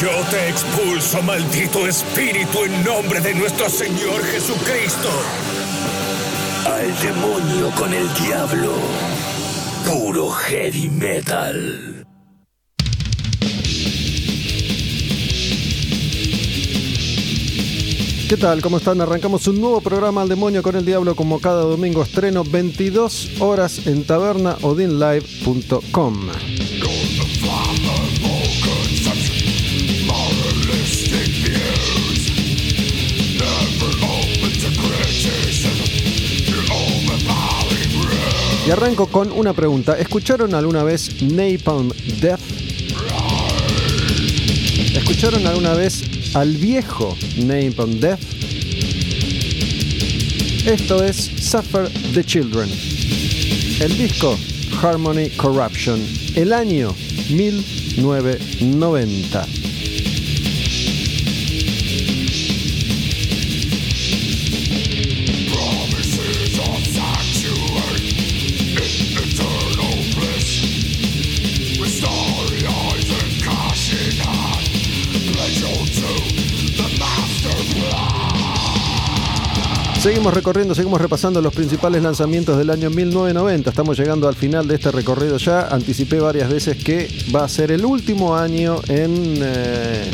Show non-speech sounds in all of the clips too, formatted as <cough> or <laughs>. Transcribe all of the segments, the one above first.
Yo te expulso, maldito espíritu, en nombre de nuestro Señor Jesucristo. Al demonio con el diablo. Puro heavy metal. ¿Qué tal? ¿Cómo están? Arrancamos un nuevo programa Al Demonio con el Diablo como cada domingo estreno 22 horas en tabernaodinlive.com. Y arranco con una pregunta. ¿Escucharon alguna vez Napalm Death? ¿Escucharon alguna vez al viejo Napalm Death? Esto es Suffer the Children. El disco Harmony Corruption. El año 1990. Seguimos recorriendo, seguimos repasando los principales lanzamientos del año 1990. Estamos llegando al final de este recorrido ya. Anticipé varias veces que va a ser el último año en eh,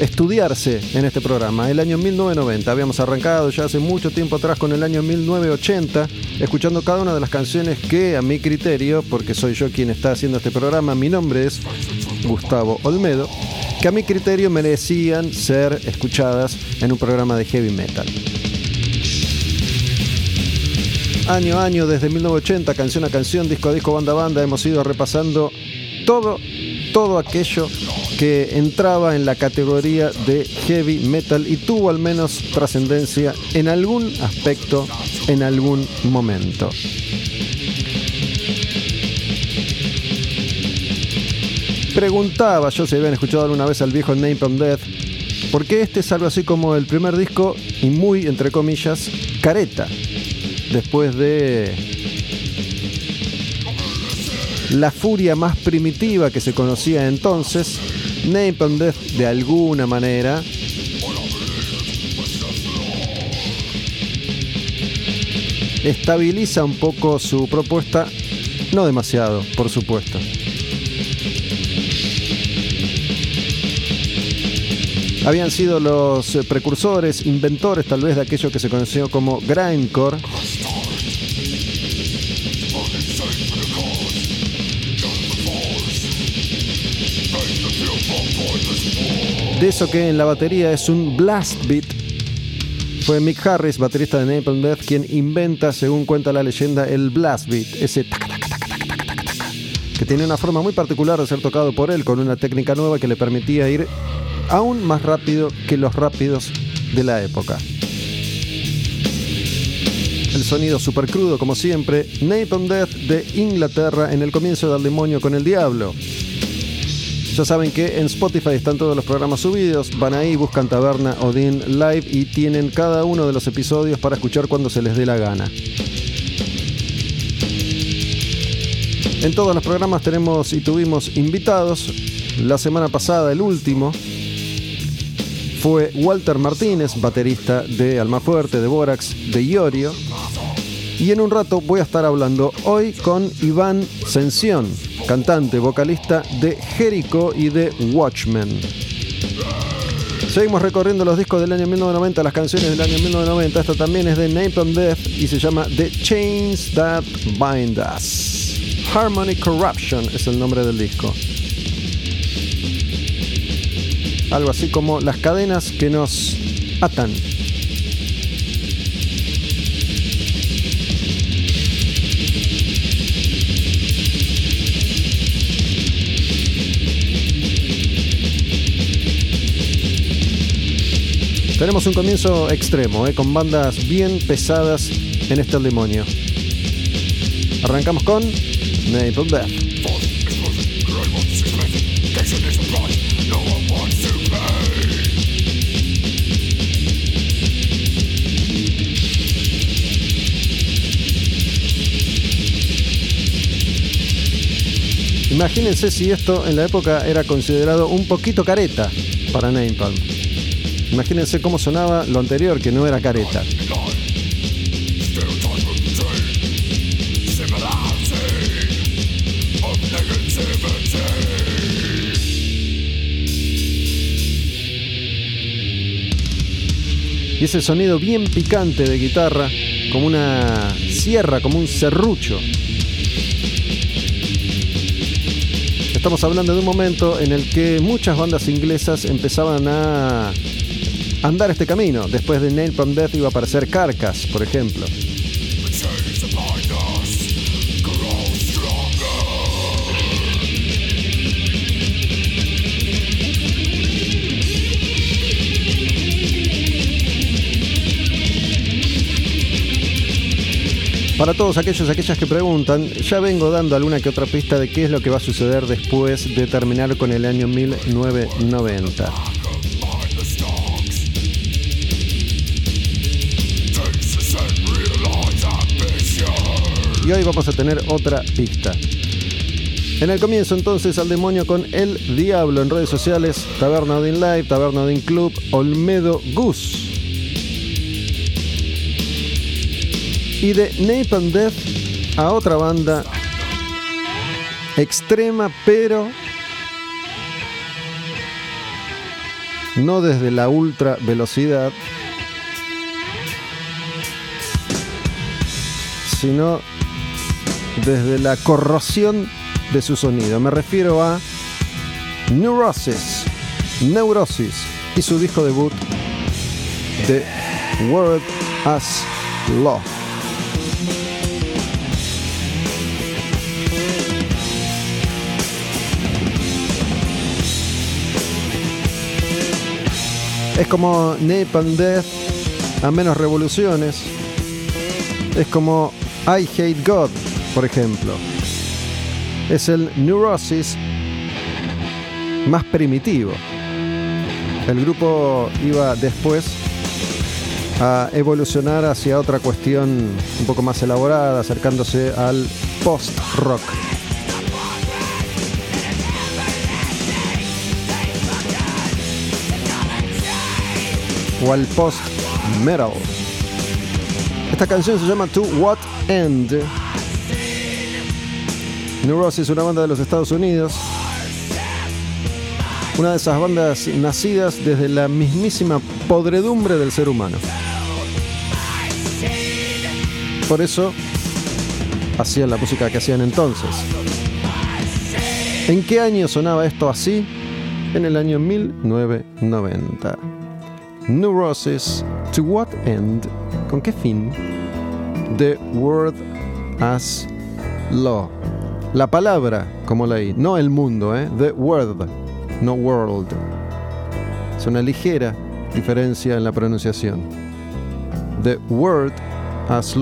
estudiarse en este programa, el año 1990. Habíamos arrancado ya hace mucho tiempo atrás con el año 1980, escuchando cada una de las canciones que a mi criterio, porque soy yo quien está haciendo este programa, mi nombre es Gustavo Olmedo, que a mi criterio merecían ser escuchadas en un programa de heavy metal año a año, desde 1980, canción a canción, disco a disco, banda a banda, hemos ido repasando todo, todo aquello que entraba en la categoría de heavy metal y tuvo al menos trascendencia en algún aspecto, en algún momento. Preguntaba yo si habían escuchado alguna vez al viejo from Death, porque este es algo así como el primer disco y muy, entre comillas, careta después de la furia más primitiva que se conocía entonces, Napalm Death de alguna manera estabiliza un poco su propuesta, no demasiado, por supuesto. Habían sido los precursores, inventores tal vez de aquello que se conoció como grindcore, de eso que en la batería es un blast beat. Fue Mick Harris, baterista de Napalm Death, quien inventa, según cuenta la leyenda, el blast beat, ese que tiene una forma muy particular de ser tocado por él, con una técnica nueva que le permitía ir aún más rápido que los rápidos de la época. El sonido super crudo, como siempre, Napalm Death de Inglaterra en el comienzo del demonio con el diablo. Ya saben que en Spotify están todos los programas subidos. Van ahí, buscan Taberna Odin Live y tienen cada uno de los episodios para escuchar cuando se les dé la gana. En todos los programas tenemos y tuvimos invitados. La semana pasada, el último, fue Walter Martínez, baterista de Almafuerte, de Borax, de Iorio. Y en un rato voy a estar hablando hoy con Iván Sensión, cantante, vocalista de Jericho y de Watchmen. Seguimos recorriendo los discos del año 1990, las canciones del año 1990. Esta también es de Napalm Death y se llama The Chains That Bind Us. Harmony Corruption es el nombre del disco. Algo así como las cadenas que nos atan. Tenemos un comienzo extremo, eh, con bandas bien pesadas en este demonio. Arrancamos con Maple Death. Imagínense si esto en la época era considerado un poquito careta para Napalm. Imagínense cómo sonaba lo anterior, que no era careta. Y ese sonido bien picante de guitarra, como una sierra, como un serrucho. Estamos hablando de un momento en el que muchas bandas inglesas empezaban a andar este camino. Después de Nail from Death iba a aparecer Carcass, por ejemplo. Para todos aquellos aquellas que preguntan, ya vengo dando alguna que otra pista de qué es lo que va a suceder después de terminar con el año 1990. Y hoy vamos a tener otra pista. En el comienzo entonces al demonio con El Diablo en redes sociales, Taberna Odin Live, Taberna Odin Club, Olmedo Gus. Y de Napalm Death a otra banda extrema, pero no desde la ultra velocidad, sino desde la corrosión de su sonido. Me refiero a Neurosis, Neurosis y su disco debut The Word as Law. Es como Napalm Death a menos revoluciones. Es como I Hate God por ejemplo. Es el Neurosis más primitivo. El grupo iba después a evolucionar hacia otra cuestión un poco más elaborada, acercándose al post-rock. O al post-metal. Esta canción se llama To What End Neurosis, una banda de los Estados Unidos. Una de esas bandas nacidas desde la mismísima podredumbre del ser humano. Por eso hacían la música que hacían entonces. ¿En qué año sonaba esto así? En el año 1990. Neurosis, to what end? ¿Con qué fin? The Word as Law. La palabra como ley, no el mundo, ¿eh? The word, no world. Es una ligera diferencia en la pronunciación. The word as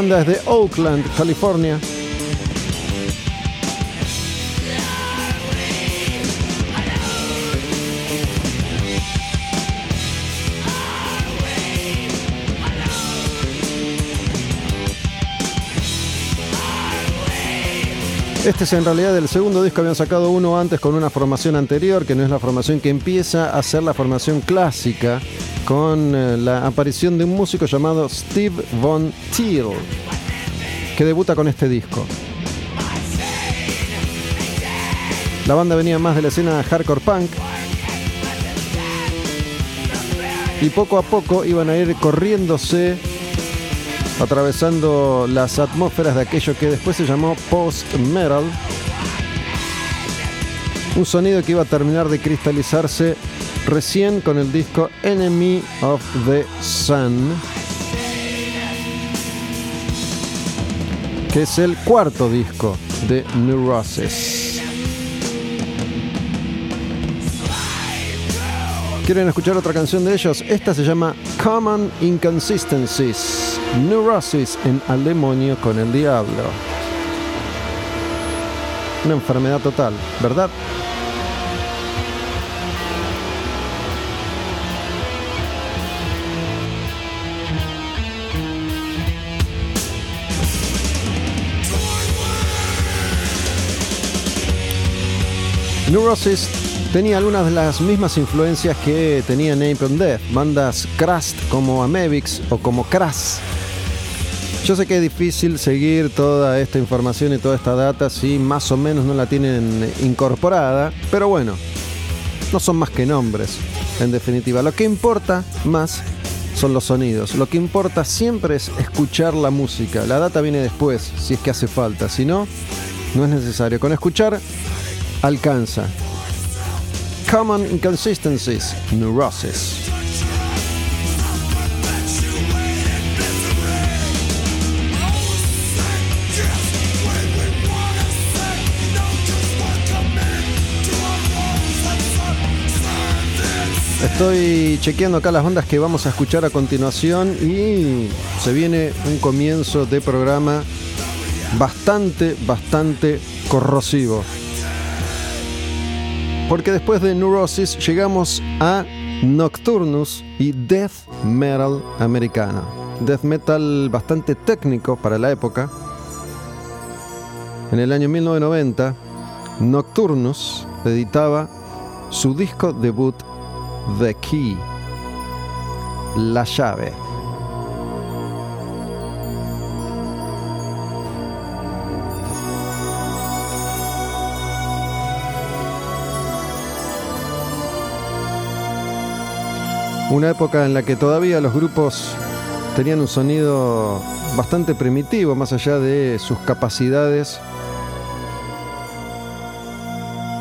banda es de Oakland, California. Este es en realidad el segundo disco, habían sacado uno antes con una formación anterior, que no es la formación que empieza a ser la formación clásica con eh, la aparición de un músico llamado Steve Von Thiel, que debuta con este disco. La banda venía más de la escena hardcore punk, y poco a poco iban a ir corriéndose atravesando las atmósferas de aquello que después se llamó post-metal. Un sonido que iba a terminar de cristalizarse recién con el disco Enemy of the Sun, que es el cuarto disco de Neurosis. ¿Quieren escuchar otra canción de ellos? Esta se llama Common Inconsistencies. Neurosis en Al demonio con el diablo. Una enfermedad total, ¿verdad? Neurosis tenía algunas de las mismas influencias que tenía Napalm Death, bandas crust como Amebix o como Crass yo sé que es difícil seguir toda esta información y toda esta data si más o menos no la tienen incorporada, pero bueno, no son más que nombres, en definitiva. Lo que importa más son los sonidos. Lo que importa siempre es escuchar la música. La data viene después, si es que hace falta. Si no, no es necesario. Con escuchar, alcanza. Common Inconsistencies, Neurosis. Estoy chequeando acá las bandas que vamos a escuchar a continuación y se viene un comienzo de programa bastante, bastante corrosivo. Porque después de Neurosis llegamos a Nocturnus y Death Metal americana. Death Metal bastante técnico para la época. En el año 1990, Nocturnus editaba su disco debut The Key. La llave. Una época en la que todavía los grupos tenían un sonido bastante primitivo, más allá de sus capacidades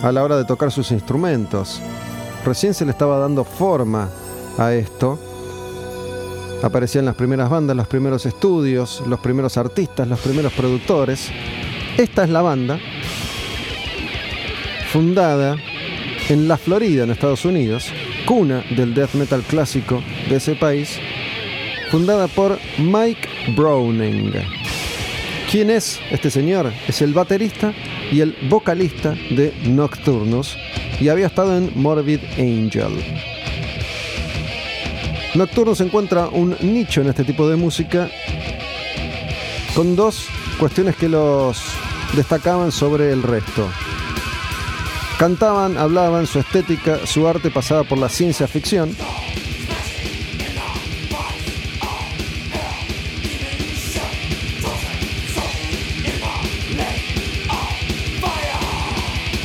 a la hora de tocar sus instrumentos. Recién se le estaba dando forma a esto. Aparecían las primeras bandas, los primeros estudios, los primeros artistas, los primeros productores. Esta es la banda, fundada en la Florida, en Estados Unidos, cuna del death metal clásico de ese país, fundada por Mike Browning. ¿Quién es este señor? Es el baterista y el vocalista de Nocturnus, y había estado en Morbid Angel. Nocturno se encuentra un nicho en este tipo de música con dos cuestiones que los destacaban sobre el resto. Cantaban, hablaban, su estética, su arte pasaba por la ciencia ficción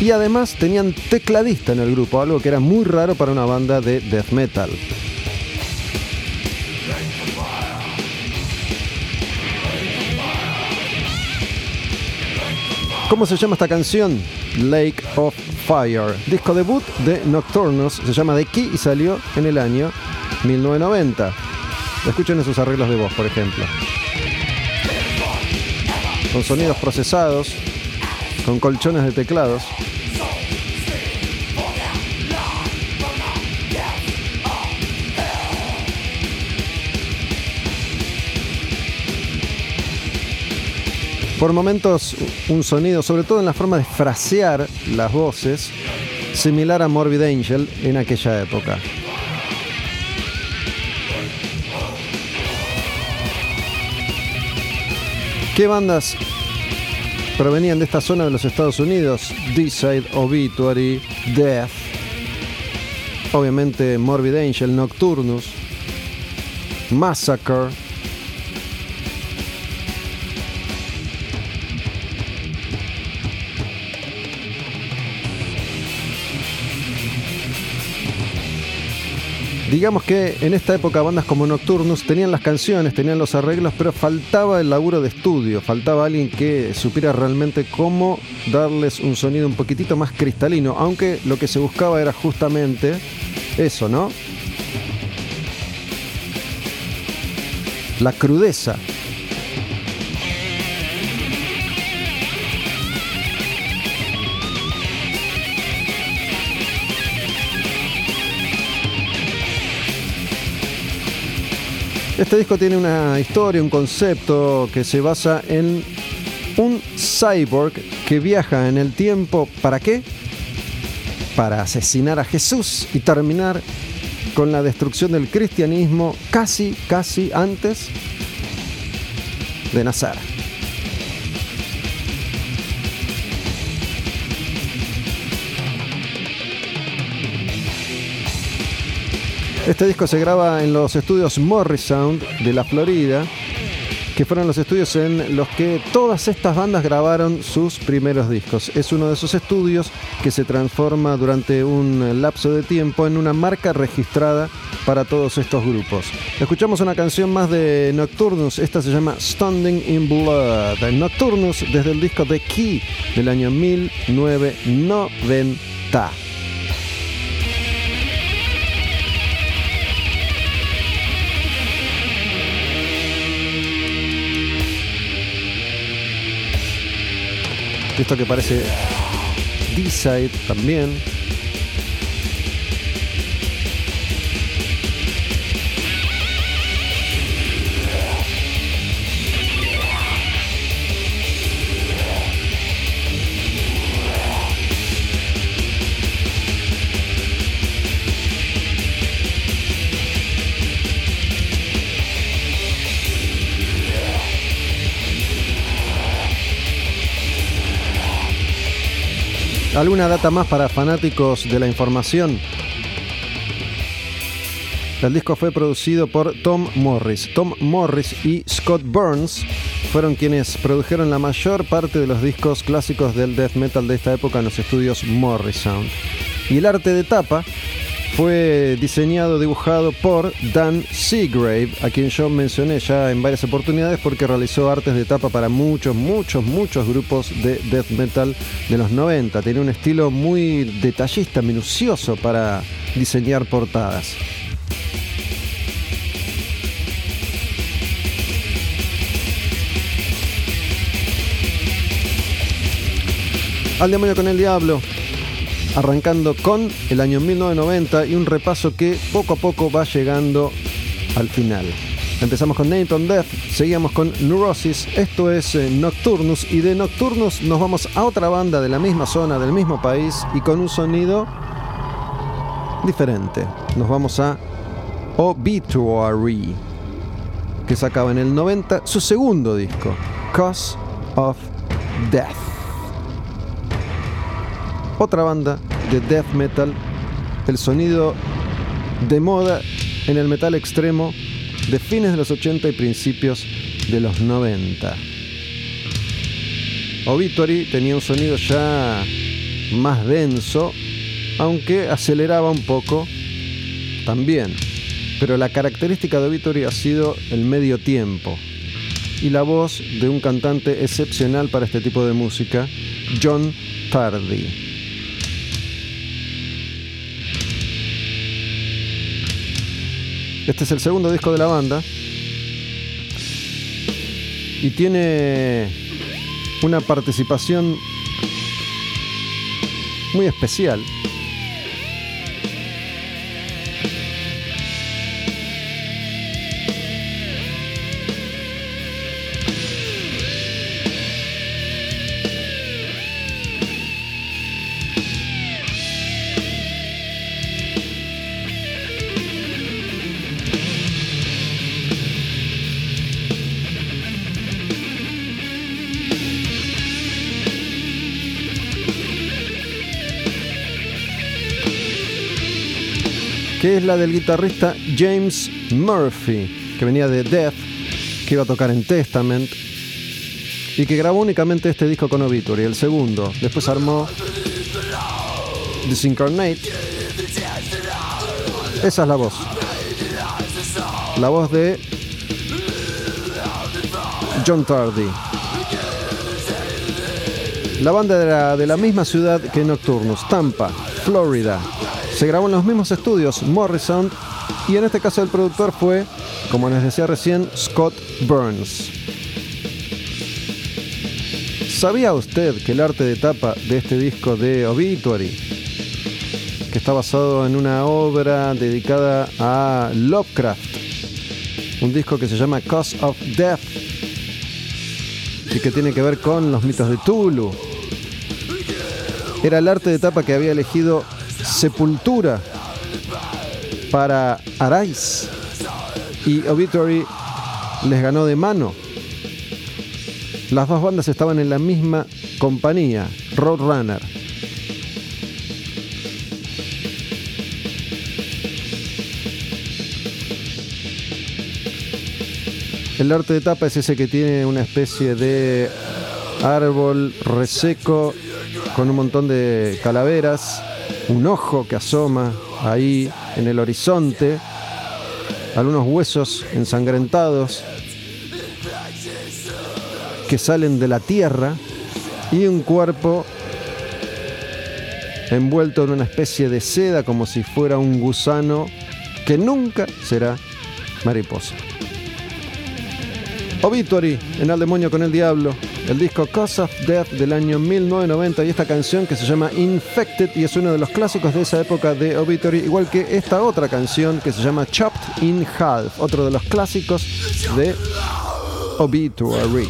y además tenían tecladista en el grupo, algo que era muy raro para una banda de death metal. ¿Cómo se llama esta canción? Lake of Fire. Disco debut de Nocturnus, se llama The Key y salió en el año 1990. Escuchen esos arreglos de voz, por ejemplo. Con sonidos procesados, con colchones de teclados. Por momentos un sonido, sobre todo en la forma de frasear las voces, similar a Morbid Angel en aquella época. ¿Qué bandas provenían de esta zona de los Estados Unidos, D-Side, Obituary, Death, obviamente Morbid Angel, Nocturnus, Massacre, Digamos que en esta época bandas como Nocturnus tenían las canciones, tenían los arreglos, pero faltaba el laburo de estudio, faltaba alguien que supiera realmente cómo darles un sonido un poquitito más cristalino, aunque lo que se buscaba era justamente eso, ¿no? La crudeza Este disco tiene una historia, un concepto que se basa en un cyborg que viaja en el tiempo. ¿Para qué? Para asesinar a Jesús y terminar con la destrucción del cristianismo casi, casi antes de nacer. Este disco se graba en los estudios Morrisound de la Florida, que fueron los estudios en los que todas estas bandas grabaron sus primeros discos. Es uno de esos estudios que se transforma durante un lapso de tiempo en una marca registrada para todos estos grupos. Escuchamos una canción más de Nocturnus, esta se llama Standing in Blood. Nocturnus desde el disco The Key del año 1990. Esto que parece D-Side también. ¿Alguna data más para fanáticos de la información? El disco fue producido por Tom Morris. Tom Morris y Scott Burns fueron quienes produjeron la mayor parte de los discos clásicos del death metal de esta época en los estudios Morrisound. Y el arte de tapa fue diseñado, dibujado por Dan Seagrave, a quien yo mencioné ya en varias oportunidades porque realizó artes de tapa para muchos, muchos, muchos grupos de death metal de los 90. Tenía un estilo muy detallista, minucioso para diseñar portadas. Al demonio con el diablo, arrancando con el año 1990 y un repaso que poco a poco va llegando al final. Empezamos con Name on Death, seguíamos con Neurosis, esto es eh, Nocturnus y de Nocturnus nos vamos a otra banda de la misma zona, del mismo país y con un sonido diferente. Nos vamos a Obituary, que sacaba en el 90 su segundo disco, Cause of Death otra banda de death metal, el sonido de moda en el metal extremo de fines de los 80 y principios de los 90. Obituary tenía un sonido ya más denso, aunque aceleraba un poco también. Pero la característica de Obituary ha sido el medio tiempo y la voz de un cantante excepcional para este tipo de música, John Tardy. Este es el segundo disco de la banda. Y tiene una participación muy especial. Que es la del guitarrista James Murphy, que venía de Death, que iba a tocar en Testament y que grabó únicamente este disco con Obituary, el segundo. Después armó Disincarnate. Esa es la voz. La voz de John Tardy. La banda era de la misma ciudad que Nocturnus, Tampa, Florida. Se grabó en los mismos estudios, Morrison, y en este caso el productor fue, como les decía recién, Scott Burns. ¿Sabía usted que el arte de tapa de este disco de Obituary, que está basado en una obra dedicada a Lovecraft, un disco que se llama Cause of Death, y que tiene que ver con los mitos de Tulu, era el arte de tapa que había elegido Sepultura para Arais y Obituary les ganó de mano. Las dos bandas estaban en la misma compañía, Roadrunner. El arte de tapa es ese que tiene una especie de árbol reseco con un montón de calaveras, un ojo que asoma ahí en el horizonte, algunos huesos ensangrentados que salen de la tierra y un cuerpo envuelto en una especie de seda como si fuera un gusano que nunca será mariposa. Obituary en Al Demonio con el Diablo, el disco Cause of Death del año 1990 y esta canción que se llama Infected y es uno de los clásicos de esa época de Obituary, igual que esta otra canción que se llama Chopped in Half, otro de los clásicos de Obituary.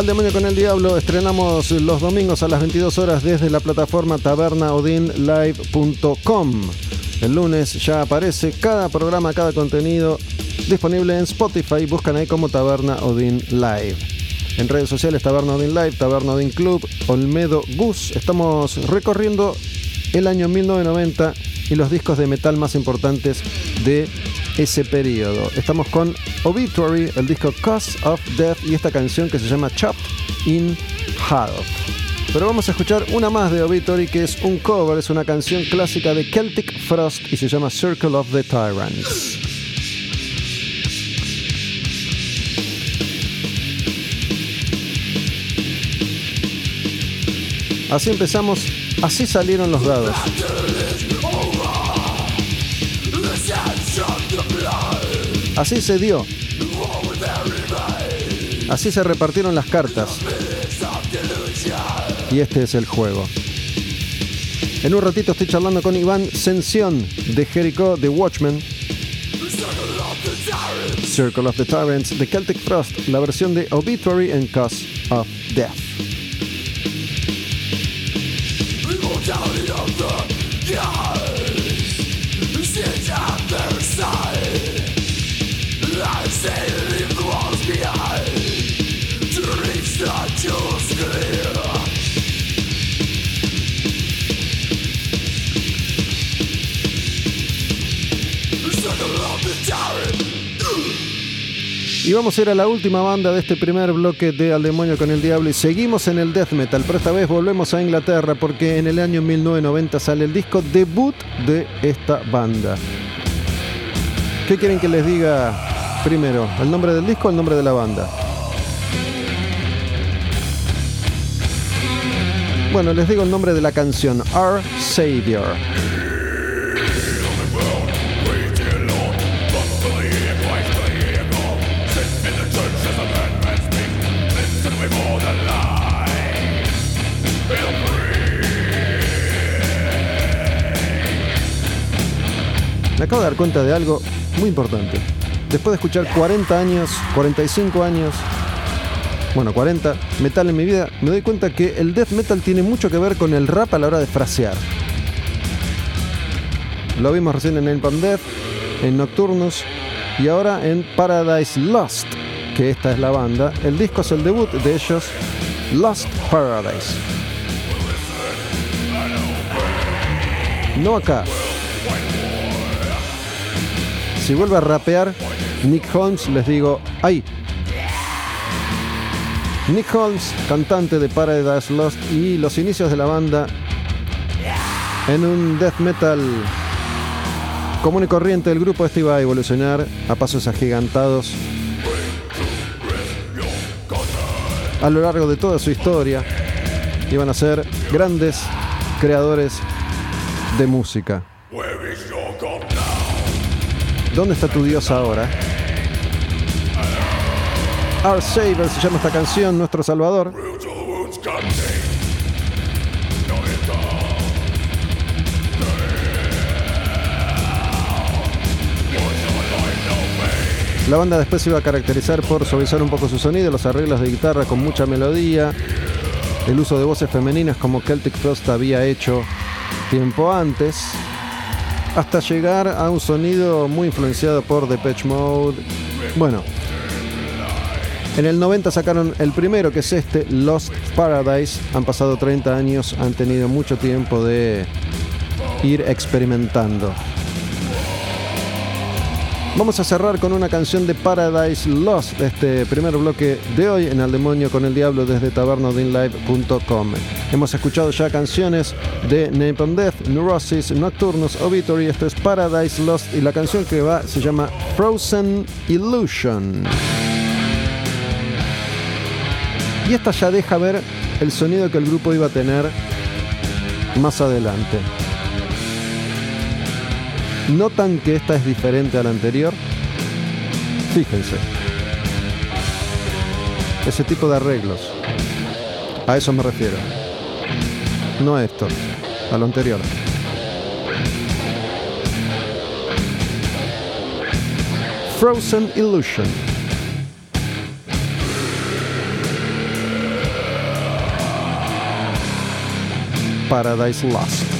Al demonio con el diablo estrenamos los domingos a las 22 horas desde la plataforma tabernaodinlive.com. El lunes ya aparece cada programa, cada contenido disponible en Spotify. Buscan ahí como Taberna Odin Live. En redes sociales Taberna Odin Live, Taberna Odin Club, Olmedo Gus. Estamos recorriendo el año 1990 y los discos de metal más importantes de ese periodo. Estamos con Obituary, el disco Cause of Death y esta canción que se llama Chopped in Half. Pero vamos a escuchar una más de Obituary que es un cover, es una canción clásica de Celtic Frost y se llama Circle of the Tyrants. Así empezamos, así salieron los dados. Así se dio. Así se repartieron las cartas. Y este es el juego. En un ratito estoy charlando con Iván Sensión de Jericho The Watchmen. Circle of the Tyrants de Celtic Frost, la versión de Obituary and Cause of Death. Y vamos a ir a la última banda de este primer bloque de Al Demonio con el Diablo y seguimos en el death metal, pero esta vez volvemos a Inglaterra porque en el año 1990 sale el disco debut de esta banda. ¿Qué quieren que les diga primero? ¿El nombre del disco o el nombre de la banda? Bueno, les digo el nombre de la canción, Our Savior. Me acabo de dar cuenta de algo muy importante. Después de escuchar 40 años, 45 años, bueno, 40 metal en mi vida, me doy cuenta que el death metal tiene mucho que ver con el rap a la hora de frasear. Lo vimos recién en Napalm Death, en Nocturnus y ahora en Paradise Lost, que esta es la banda. El disco es el debut de ellos, Lost Paradise. No acá. Si vuelve a rapear Nick Holmes, les digo, ¡ay! Nick Holmes, cantante de Paradise Lost y los inicios de la banda en un death metal común y corriente. El grupo este iba a evolucionar a pasos agigantados a lo largo de toda su historia. Iban a ser grandes creadores de música. ¿Dónde está tu Dios ahora? Our Savior se llama esta canción, nuestro Salvador. La banda después se iba a caracterizar por suavizar un poco su sonido, los arreglos de guitarra con mucha melodía, el uso de voces femeninas como Celtic Frost había hecho tiempo antes, hasta llegar a un sonido muy influenciado por Depeche Mode. Bueno, en el 90 sacaron el primero, que es este, Lost Paradise. Han pasado 30 años, han tenido mucho tiempo de ir experimentando. Vamos a cerrar con una canción de Paradise Lost, este primer bloque de hoy en Al Demonio con el Diablo desde tabernodinlive.com. Hemos escuchado ya canciones de Napalm Death, Neurosis, Nocturnus, Obituary, esto es Paradise Lost y la canción que va se llama Frozen Illusion. Y esta ya deja ver el sonido que el grupo iba a tener más adelante. ¿Notan que esta es diferente a la anterior? Fíjense. Ese tipo de arreglos. A eso me refiero. No a esto, a lo anterior. Frozen Illusion. Paradise Lost.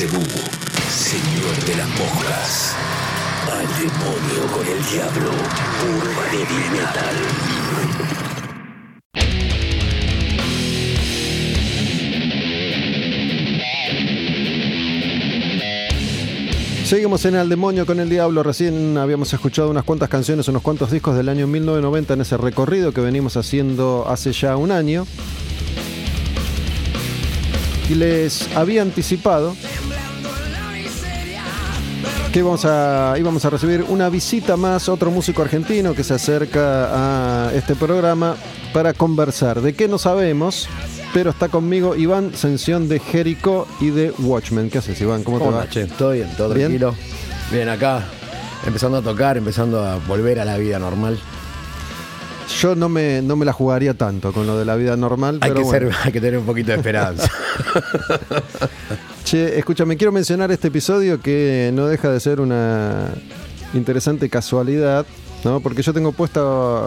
Señor de las moscas. Al demonio con el diablo, urba de metal. Seguimos en Al Demonio con el Diablo. Recién habíamos escuchado unas cuantas canciones, unos cuantos discos del año 1990 en ese recorrido que venimos haciendo hace ya un año. Y les había anticipado que íbamos a, íbamos a recibir una visita más, otro músico argentino que se acerca a este programa para conversar. ¿De qué no sabemos? pero está conmigo Iván Sensión de Jericho y de Watchmen. ¿Qué haces, Iván? ¿Cómo, te va? Che? Todo bien, todo ¿Bien? tranquilo. Bien, acá, empezando a tocar, empezando a volver a la vida normal. Yo no me, no me la jugaría tanto con lo de la vida normal. Hay pero que, bueno. ser, <laughs> hay que tener un poquito de esperanza. <laughs> Che, escúchame, quiero mencionar este episodio que no deja de ser una interesante casualidad, ¿no? Porque yo tengo puesta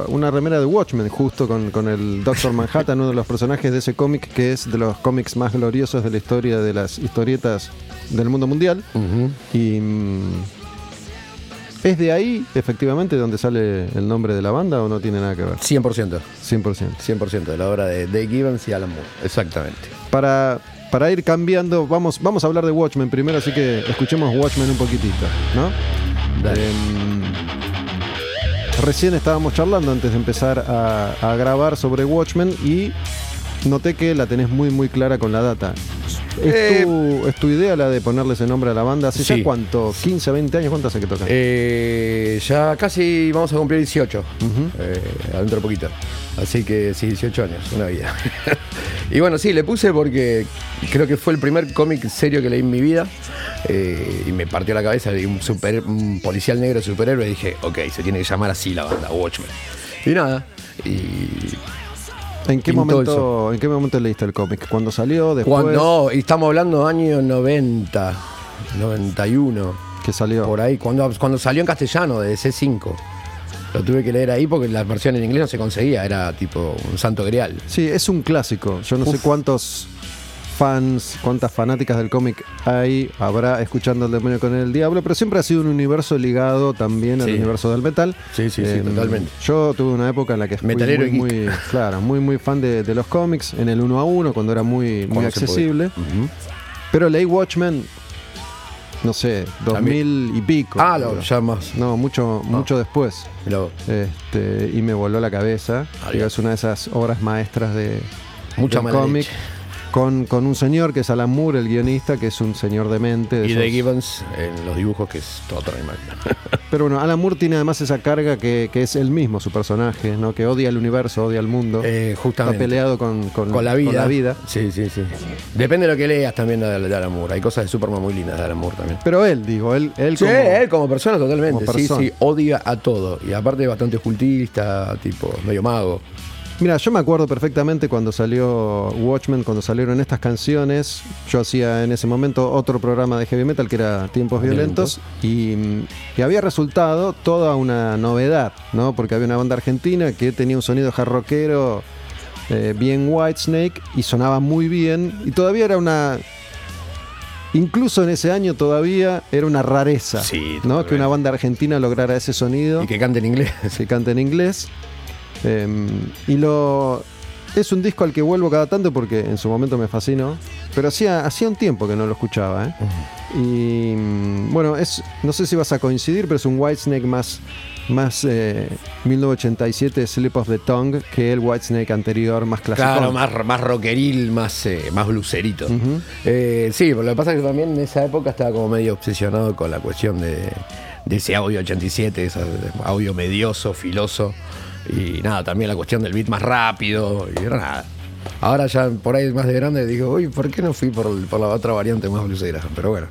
una remera de Watchmen justo con, con el Doctor Manhattan, uno de los personajes de ese cómic que es de los cómics más gloriosos de la historia de las historietas del mundo mundial. Y mm, es de ahí, efectivamente, donde sale el nombre de la banda o no tiene nada que ver. 100%. 100%. 100% de la obra de Dave Gibbons y Alan Moore. Exactamente. Para, para ir cambiando, vamos, vamos a hablar de Watchmen primero, así que escuchemos Watchmen un poquitito, ¿no? Dale. Em, recién estábamos charlando antes de empezar a, a grabar sobre Watchmen y noté que la tenés muy muy clara con la data. ¿Es, Eh, tu, es tu idea la de ponerle ese nombre a la banda? ¿Hace Sí. ya cuánto? ¿15, 20 años? ¿Cuánto hace que tocan? Eh, ya casi vamos a cumplir 18. Ujú. eh, adentro de poquito. Así que sí, 18 años, una vida. <laughs> y bueno, sí, le puse porque creo que fue el primer cómic serio que leí en mi vida. eh, y me partió la cabeza un, super, un policial negro superhéroe. Y dije, ok, se tiene que llamar así la banda, Watchmen. Y nada. Y ¿En qué, momento, ¿En qué momento leíste el cómic? ¿Cuando salió? ¿Después? cuando, y estamos hablando año 90, 91. que salió? Por ahí, cuando, cuando salió en castellano de C5. Lo tuve que leer ahí porque la versión en inglés no se conseguía, era tipo un santo grial. Sí, es un clásico. Yo no sé cuántos fans, cuántas fanáticas del cómic hay, habrá escuchando El demonio con el diablo, pero siempre ha sido un universo ligado también al universo del metal. Sí, sí, sí, Em, totalmente. Yo tuve una época en la que fui Metalero muy, muy- claro, muy, muy fan de, de los cómics, en el uno a uno, cuando era muy, muy accesible. podía. Ujú. Pero leí Watchmen, no sé, 2000 y pico. Ah, lo, ya más. No, mucho, mucho después. lo- Este, y me voló la cabeza. Ah, Digo, es una de esas obras maestras de Mucha cómic. Con, con un señor que es Alan Moore, el guionista, que es un señor demente. de y de esos- Gibbons en los dibujos, que es todo otra animal. <laughs> Pero bueno, Alan Moore tiene además esa carga que, que es él mismo, su personaje, ¿no? que odia el universo, odia el mundo. Eh, está justamente. peleado con, con- Con la vida. con la vida. Sí, sí, sí. Depende de lo que leas también de, de Alan Moore. Hay cosas de Superman muy lindas de Alan Moore también. Pero él, digo, él, él Sí, como- él como persona totalmente. como Sí, persona. sí, odia a todo. Y aparte bastante ocultista, tipo medio mago. Mira, yo me acuerdo perfectamente cuando salió Watchmen, cuando salieron estas canciones. Yo hacía en ese momento otro programa de heavy metal que era Tiempos Violentos y, mm, y había resultado toda una novedad, ¿no? Porque había una banda argentina que tenía un sonido hard rockero eh, bien Whitesnake y sonaba muy bien y todavía era una incluso en ese año todavía era una rareza, Sí, ¿no? Que una banda argentina lograra ese sonido Y que cante en inglés. que canta en inglés. Eh, y lo. Es un disco al que vuelvo cada tanto porque en su momento me fascinó. Pero hacía, hacía un tiempo que no lo escuchaba. ¿eh? Y mm, bueno, es, no sé si vas a coincidir, pero es un Whitesnake más, más eh, 1987 Slip of the Tongue que el Whitesnake anterior más clásico. Claro, más, más rockeril, más, eh, más blucerito. Eh, sí, pero lo que pasa es que también en esa época estaba como medio obsesionado con la cuestión de, de ese audio 87, ese audio medioso, filoso. Y nada, también la cuestión del beat más rápido. Y era nada. Ahora ya por ahí más de grande digo, uy, ¿por qué no fui por, por la otra variante más blusera? Pero bueno.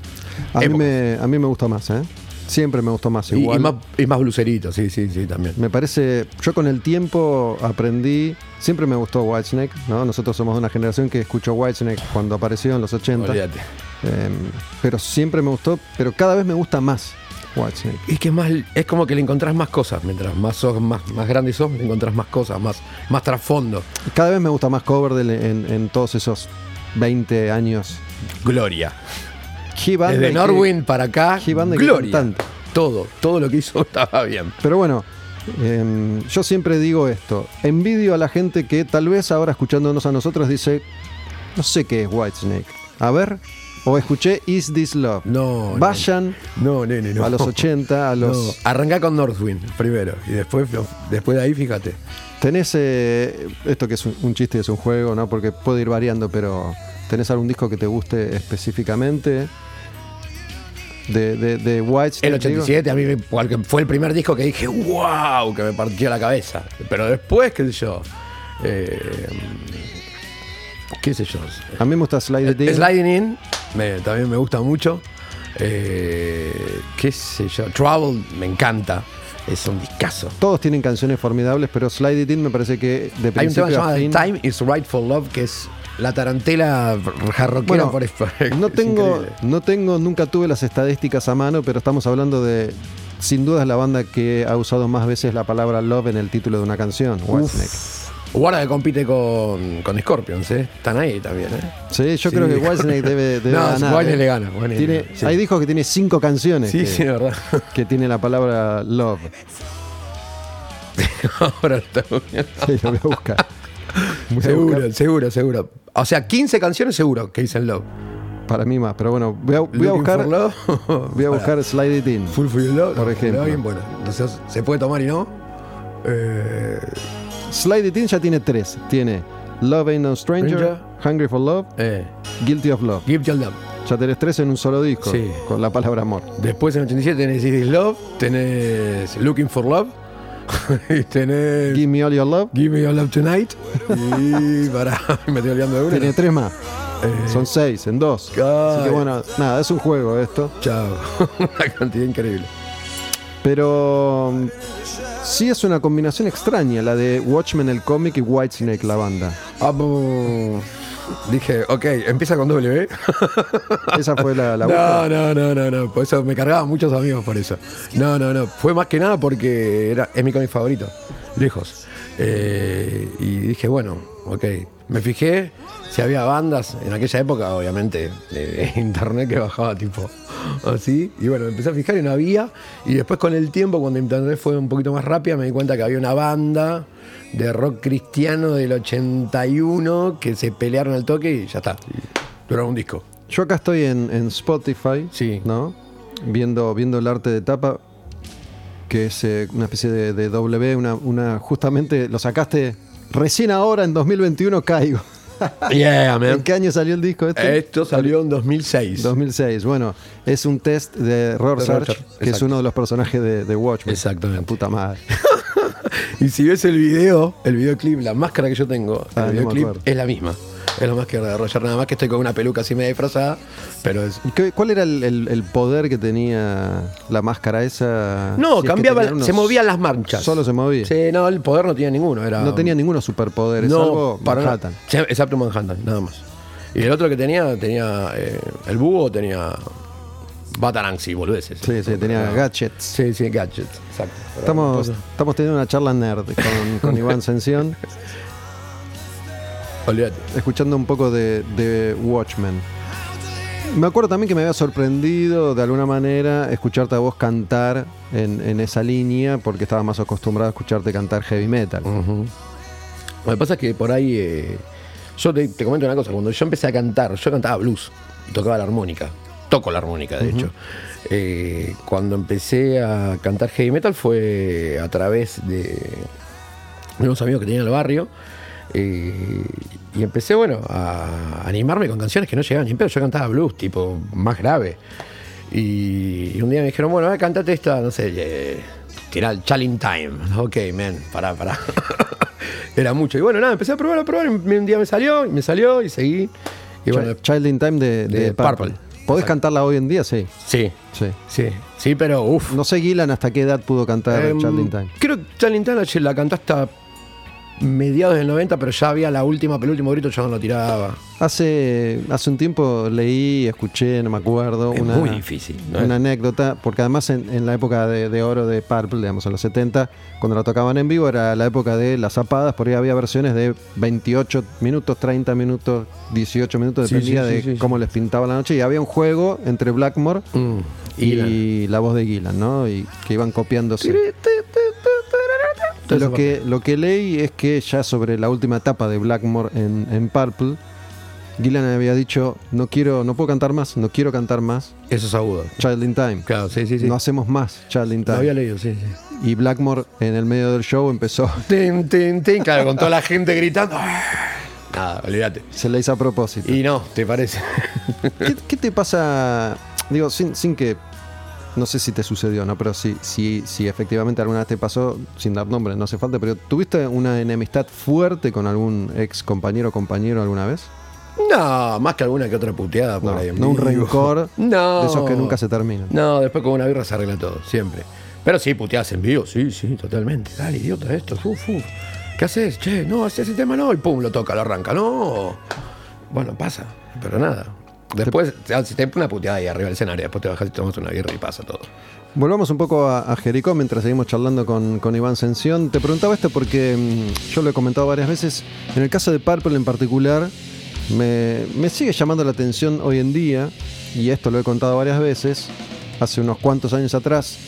A mí, Época. me, a mí me gusta más, ¿eh? Siempre me gustó más. Y, y Igual. más, y más blucerito, sí, sí, sí, también. Me parece, yo con el tiempo aprendí, siempre me gustó Whitesnake, ¿no? Nosotros somos de una generación que escuchó Whitesnake cuando apareció en los 80, Olvídate. eh, pero siempre me gustó, pero cada vez me gusta más. Whitesnake. Y que más, es como que le encontrás más cosas. Mientras más sos, más, más grande sos, le encontrás más cosas, más, más trasfondo. Cada vez me gusta más Coverdale en, en todos esos 20 años. Gloria. He Band Desde Norwin para acá, gloria. Todo, todo lo que hizo <laughs> estaba bien. Pero bueno, em, yo siempre digo esto. Envidio a la gente que tal vez ahora escuchándonos a nosotros dice, no sé qué es Whitesnake. A ver, o escuché Is This Love. No. Vayan No, nene, no. a los 80, a los... No, arrancá con Northwind primero y después, después de ahí, fíjate. Tenés eh, esto que es un, un chiste, es un juego, ¿no? Porque puede ir variando, pero ¿tenés algún disco que te guste específicamente? De, de, de Whitesnake. El 87 a mí me- fue el primer disco que dije, wow, que me partió la cabeza. Pero después, qué sé yo. eh, qué sé yo. A mí me gusta It In. Sliding In me- también me gusta mucho. Eh, qué sé yo. Trouble me encanta. Es un discazo. Todos tienen canciones formidables, pero Slide It In me parece que de Hay un tema llamado fin... Time is Right for Love que es la tarantela jarroquera Bueno, por. <laughs> No tengo, no tengo, nunca tuve las estadísticas a mano, pero estamos hablando de, sin duda, es la banda que ha usado más veces la palabra love en el título de una canción, Whitesnake. Guarda que compite con, con Scorpions, ¿eh? Están ahí también, ¿eh? Sí, yo Sí. creo que Whitesnake debe, <laughs> debe No, ganar. Whitesnake ¿eh? le gana, Whitesnake Tiene- sí. Hay discos que tiene cinco canciones Sí, que, sí, verdad. <laughs> que tiene la palabra love. <laughs> Ahora lo está. Sí, lo voy a buscar. Voy a Seguro, buscar seguro, seguro. O sea, 15 canciones seguro que dicen Love. para mí más, pero bueno, voy a, voy a buscar, voy a buscar Slide It In. Full for Your Love. Por ejemplo. Bien, bueno, entonces se puede tomar y no. Eh, Slide It In ya tiene tres. Tiene Love Ain't No Stranger, Stranger. Hungry for Love, eh, Guilty of Love. Give Your Love. Ya tenés tres en un solo disco, Sí. con la palabra amor. Después en 87 tenés Is This Love, tenés Looking for Love, <laughs> y tenés Give Me All Your Love. Give Me Your Love Tonight. Y pará, <laughs> me estoy olvidando de una. Tiene tres más. Eh, Son seis en dos. Así que bueno, nada, es un juego esto. Chao. <laughs> Una cantidad increíble. Pero sí es una combinación extraña la de Watchmen el cómic y Whitesnake la banda. Ah, bu- Dije, ok, empieza con W. <laughs> Esa fue la, la no, no, no, no, no. Por eso me cargaban muchos amigos por eso. No, no, no. Fue más que nada porque era, es mi cómic favorito. Lejos. Eh, y dije, bueno, ok. Me fijé si había bandas en aquella época, obviamente, de <laughs> internet que bajaba tipo así. Y bueno, me empecé a fijar y no había. Y después con el tiempo, cuando internet fue un poquito más rápida, me di cuenta que había una banda de rock cristiano del 81 que se pelearon al toque y ya está. Duraron un disco. Yo acá estoy en, en Spotify, Sí. ¿no? Viendo, viendo el arte de tapa, que es eh, una especie de, de W, una, una, justamente lo sacaste recién ahora en 2021 caigo. <laughs> Yeah, ¿En qué año salió el disco este? Esto salió en 2006. 2006. Bueno, es un test de Rorschach, que es uno de los personajes de, de Watchmen. Exactamente. La puta madre. <laughs> Y si ves el video, el videoclip, la máscara que yo tengo, Ah, no el videoclip acuerdo. es la misma. Es la máscara de Roger, nada más que estoy con una peluca así media disfrazada, pero es. ¿Y qué- ¿Cuál era el, el- el poder que tenía la máscara esa? No, Si es que cambiaba, unos- se movían las marchas. Solo se movía. Sí, no, el poder no tenía ninguno. Era, No tenía ninguno superpoder, no, salvo para. Manhattan. Excepto Manhattan, nada más. Y el otro que tenía, tenía. eh, el búho tenía. Batarangs y boludeces. Sí, sí, tenía gadgets. Sí, sí, gadgets, exacto. Estamos, estamos teniendo una charla nerd con, con Iván <laughs> Sensión, Olvídate. escuchando un poco de, de Watchmen. Me acuerdo también que me había sorprendido de alguna manera escucharte a vos cantar en, en esa línea, porque estaba más acostumbrado a escucharte cantar heavy metal. Lo que pasa es que por ahí. eh, yo te, te comento una cosa. Cuando yo empecé a cantar, yo cantaba blues y tocaba la armónica. Toco la armónica, de hecho. Eh, cuando empecé a cantar heavy metal fue a través de, de unos amigos que tenía en el barrio. Eh, y empecé, bueno, a animarme con canciones que no llegaban ni en pedo. Yo cantaba blues, tipo, más grave. Y, un día me dijeron, bueno, a ver, cantate esta, no sé, eh, tirá el Challenge Time. Ok, man, pará, pará. <laughs> Era mucho. Y bueno, nada, empecé a probar, a probar. Y un día me salió, y me salió, y seguí. Y bueno, Child in Time de, de de Purple. Purple. ¿Podés Exacto. cantarla hoy en día? Sí. sí, sí. sí, sí, pero uff. No sé, Gilan, hasta qué edad pudo cantar Em, Child in Time. Creo que Challenge Time la, la cantó hasta mediados del 90, pero ya había la última, pero el último grito yo no lo tiraba. Hace, hace un tiempo leí, escuché, no me acuerdo, Es una, muy difícil, ¿no? una anécdota, porque además en, en la época de, de oro de Purple, digamos, en los 70, cuando la tocaban en vivo, era la época de las zapadas, por ahí había versiones de 28 minutos, 30 minutos, 18 minutos, dependía sí, sí, de sí, sí. cómo les pintaba la noche, y había un juego entre Blackmore Mm. y la voz de Gillan, ¿no? Y que iban copiándose. Lo que, lo que leí es que ya sobre la última etapa de Blackmore en, en Purple, Gillan había dicho, no quiero, no puedo cantar más, no quiero cantar más Eso es agudo. Child in Time. Claro, sí, sí, sí. No hacemos más Child in Lo Time. había leído, sí, sí. Y Blackmore en el medio del show empezó, <laughs> Tin, tin, tin, claro, con toda la gente gritando. Nada, olvídate. se le hizo a propósito. Y no, ¿te parece? ¿Qué, qué te pasa? Digo, sin, sin que. No sé si te sucedió, ¿no? Pero si, si, si efectivamente alguna vez te pasó, sin dar nombre, no hace falta, pero ¿tuviste una enemistad fuerte con algún ex compañero o compañero alguna vez? No, más que alguna que otra puteada por No, ahí. en no un rencor <laughs> No. de esos que nunca se terminan. No, después con una birra se arregla todo, siempre. Pero sí, puteadas en vivo, sí, sí, totalmente. Dale, idiota, esto, uf, uf. ¿Qué haces? Che, no, haces ese tema no, y pum, lo toca, lo arranca. No. Bueno, pasa, pero nada. Después, si te una puteada ahí arriba del escenario, después te bajas y tomas una birra y pasa todo. Volvamos un poco a, a Jericó mientras seguimos charlando con, con Iván Sención. Te preguntaba esto porque mm, yo lo he comentado varias veces. En el caso de Purple en particular, me, me sigue llamando la atención hoy en día, y esto lo he contado varias veces. Hace unos cuantos años atrás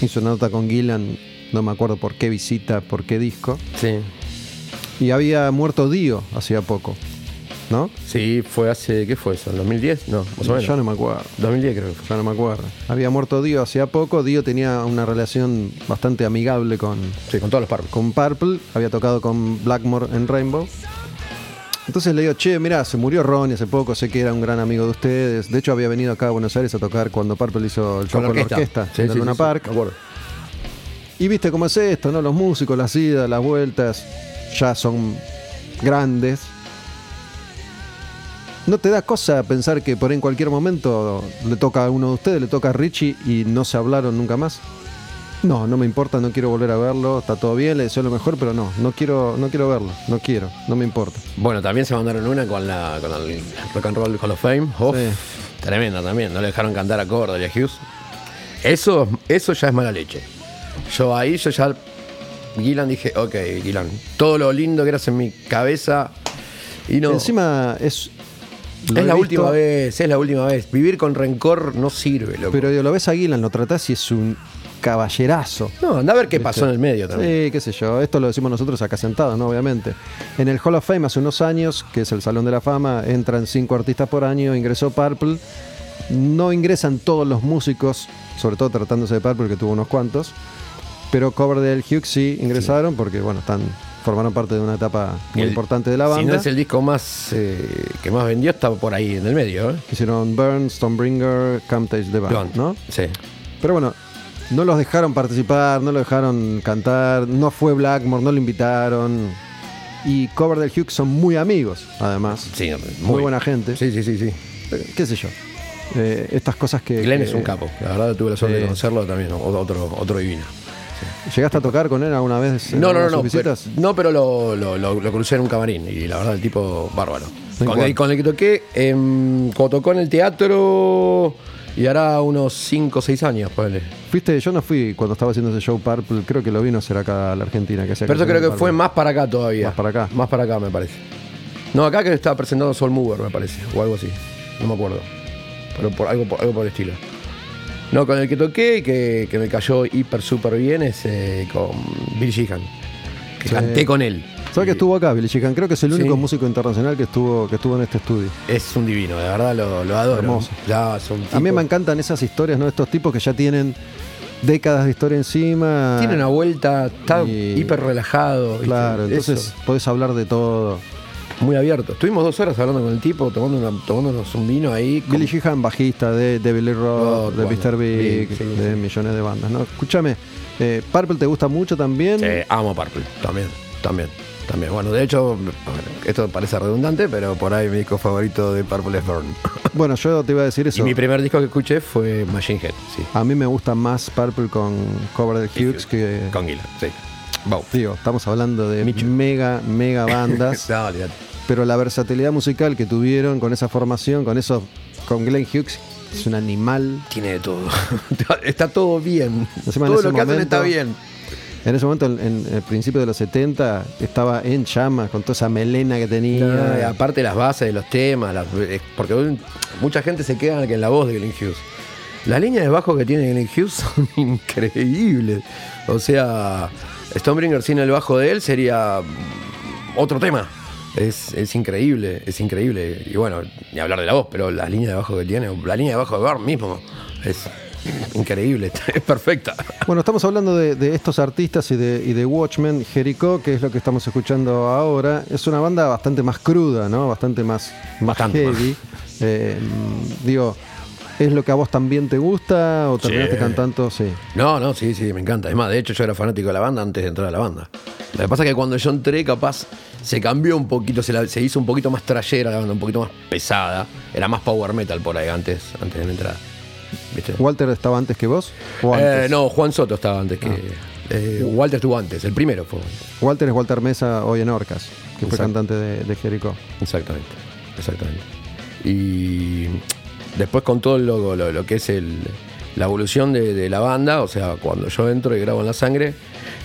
hice una nota con Gillan, no me acuerdo por qué visita, por qué disco, Sí. y había muerto Dio hacía poco, ¿no? Sí, fue hace, ¿qué fue eso? ¿En 2010? No, más o menos. Yo no me acuerdo. 2010 creo que fue. Ya no me acuerdo. Había muerto Dio hacía poco. Dio tenía una relación bastante amigable con, Sí, con todos los parros. con Purple. Había tocado con Blackmore en Rainbow. Entonces le digo, che, mirá, se murió Ronnie hace poco, sé que era un gran amigo de ustedes. De hecho, había venido acá a Buenos Aires a tocar cuando Purple hizo el show con la orquesta, Sí, en sí, Luna sí, sí, Park. me acuerdo. Y viste cómo es esto, ¿no? Los músicos, las idas, las vueltas, ya son grandes. ¿No te da cosa pensar que por ahí en cualquier momento le toca a uno de ustedes, le toca a Richie y no se hablaron nunca más? No, no me importa, no quiero volver a verlo, está todo bien, le deseo lo mejor, pero no, no quiero, no quiero verlo, no quiero, no me importa. Bueno, también se mandaron una con la con el Rock and Roll Hall of Fame. Uf, Sí. Tremenda también. No le dejaron cantar a Córdoba y a Hughes. Eso, eso ya es mala leche. Yo ahí, yo ya. Gillan dije, ok, Gillan. Todo lo lindo que eras en mi cabeza. Y no. Encima es... es la visto, última vez, es la última vez. Vivir con rencor no sirve, loco. Pero digo, lo ves a Gillan, lo tratás y es un caballerazo. no, anda a ver qué pasó en el medio también. Sí, qué sé yo. Esto lo decimos nosotros acá sentados, ¿no? Obviamente. En el Hall of Fame hace unos años, que es el Salón de la Fama, entran cinco artistas por año, ingresó Purple. No ingresan todos los músicos, sobre todo tratándose de Purple, que tuvo unos cuantos. Pero Coverdale Hughes sí ingresaron porque, bueno, están formaron parte de una etapa muy El- importante de la Si banda. no es el disco más eh, que más vendió, estaba por ahí en el medio, ¿eh? Hicieron Burn, Stonebringer, Camtage the Band, Blunt. ¿no? Sí. Pero bueno, no los dejaron participar, no los dejaron cantar, no fue Blackmore, no lo invitaron. Y Coverdale Hughes son muy amigos, además. Sí, muy, buena gente. Sí, sí, sí, sí. Eh, ¿Qué sé yo? Eh, estas cosas que. Glenn que- es un capo. La verdad tuve la suerte de conocerlo también. Otro, otro divino. ¿Llegaste a tocar con él alguna vez? en No, no, no, no. Pero, no, pero lo, lo, lo- lo crucé en un camarín. Y la verdad, el tipo bárbaro. ¿En Con el, con el que toqué, cuando tocó en el teatro. Y hará unos 5 o 6 años, ponele. Fuiste, yo no fui cuando estaba haciendo ese show Purple, creo que lo vino a hacer acá a la Argentina. Que Pero eso canciones creo que fue más para acá todavía. Más para acá. Más para acá, me parece. No, acá que estaba presentando Soul Mover, me parece. O algo así. No me acuerdo. Pero por algo, por, algo por el estilo. No, con el que toqué y que, que me cayó hiper súper bien es eh, con Bill Sheehan. Que Sí. canté con él. ¿Sabes que estuvo acá, Billy Sheehan? Creo que es el único Sí. músico internacional que estuvo, que estuvo en este estudio. Es un divino, de verdad lo, lo adoro. Hermoso. Ya, A mí me encantan esas historias, ¿no? Estos tipos que ya tienen décadas de historia encima. Tiene una vuelta, está Y- hiper relajado. Claro, entonces Eso, podés hablar de todo. Muy abierto. Estuvimos dos horas hablando con el tipo, tomando una- tomándonos un vino ahí. Billy Sheehan, bajista de, de Billy Rock, de bueno, Mr. Big, sí, sí, de sí. millones de bandas, ¿no? Escúchame, eh, Purple te gusta mucho también. Amo Purple, también, también, también. Bueno, de hecho, esto parece redundante, pero por ahí mi disco favorito de Purple es Burn. <laughs> Bueno, yo te iba a decir Y eso. mi primer disco que escuché fue Machine Head, sí. A mí me gusta más Purple con Coverdale Hughes que, Con Gila, sí. Wow. Digo, estamos hablando de mega, mega <laughs> bandas. No. Pero la versatilidad musical que tuvieron con esa formación, con eso, con Glenn Hughes, es un animal. Tiene de todo. <laughs> está todo bien. Encima todo lo que hacen momento- está bien. En ese momento, en, el principio de los 70, estaba en llamas con toda esa melena que tenía. No, aparte las bases de los temas, las- eh, porque mucha gente se queda en la voz de Glenn Hughes. Las líneas de bajo que tiene Glenn Hughes <laughs> son increíbles. O sea, Stonebringer sin el bajo de él sería otro tema. Es, es increíble, es increíble. Y bueno, ni hablar de la voz, pero la línea de bajo que tiene, la línea de bajo de Bar mismo, es increíble, <laughs> es perfecta. Bueno, estamos hablando de, de estos artistas y de, y de Watchmen. Jericho, que es lo que estamos escuchando ahora, es una banda bastante más cruda, ¿no? Bastante más, más Bastante heavy. Eh, digo, ¿es lo que a vos también te gusta o terminaste Sí. cantando? Sí. No, no, sí, sí, me encanta. Es más, de hecho yo era fanático de la banda antes de entrar a la banda. Lo que pasa es que cuando yo entré, capaz, se cambió un poquito, se, la- se hizo un poquito más trayera la banda, un poquito más pesada. Era más power metal por ahí antes, antes de mi entrada. ¿Viste? ¿Walter estaba antes que vos? ¿O antes? Ah. Eh, no, Juan Soto estaba antes que... eh, Walter estuvo antes, el primero fue. Walter es Walter Mesa hoy en Orcas, que fue cantante de, de Jericho. Exactamente, exactamente. Y después con todo lo, lo- lo que es el- la evolución de, de la banda, o sea, cuando yo entro y grabo en la sangre,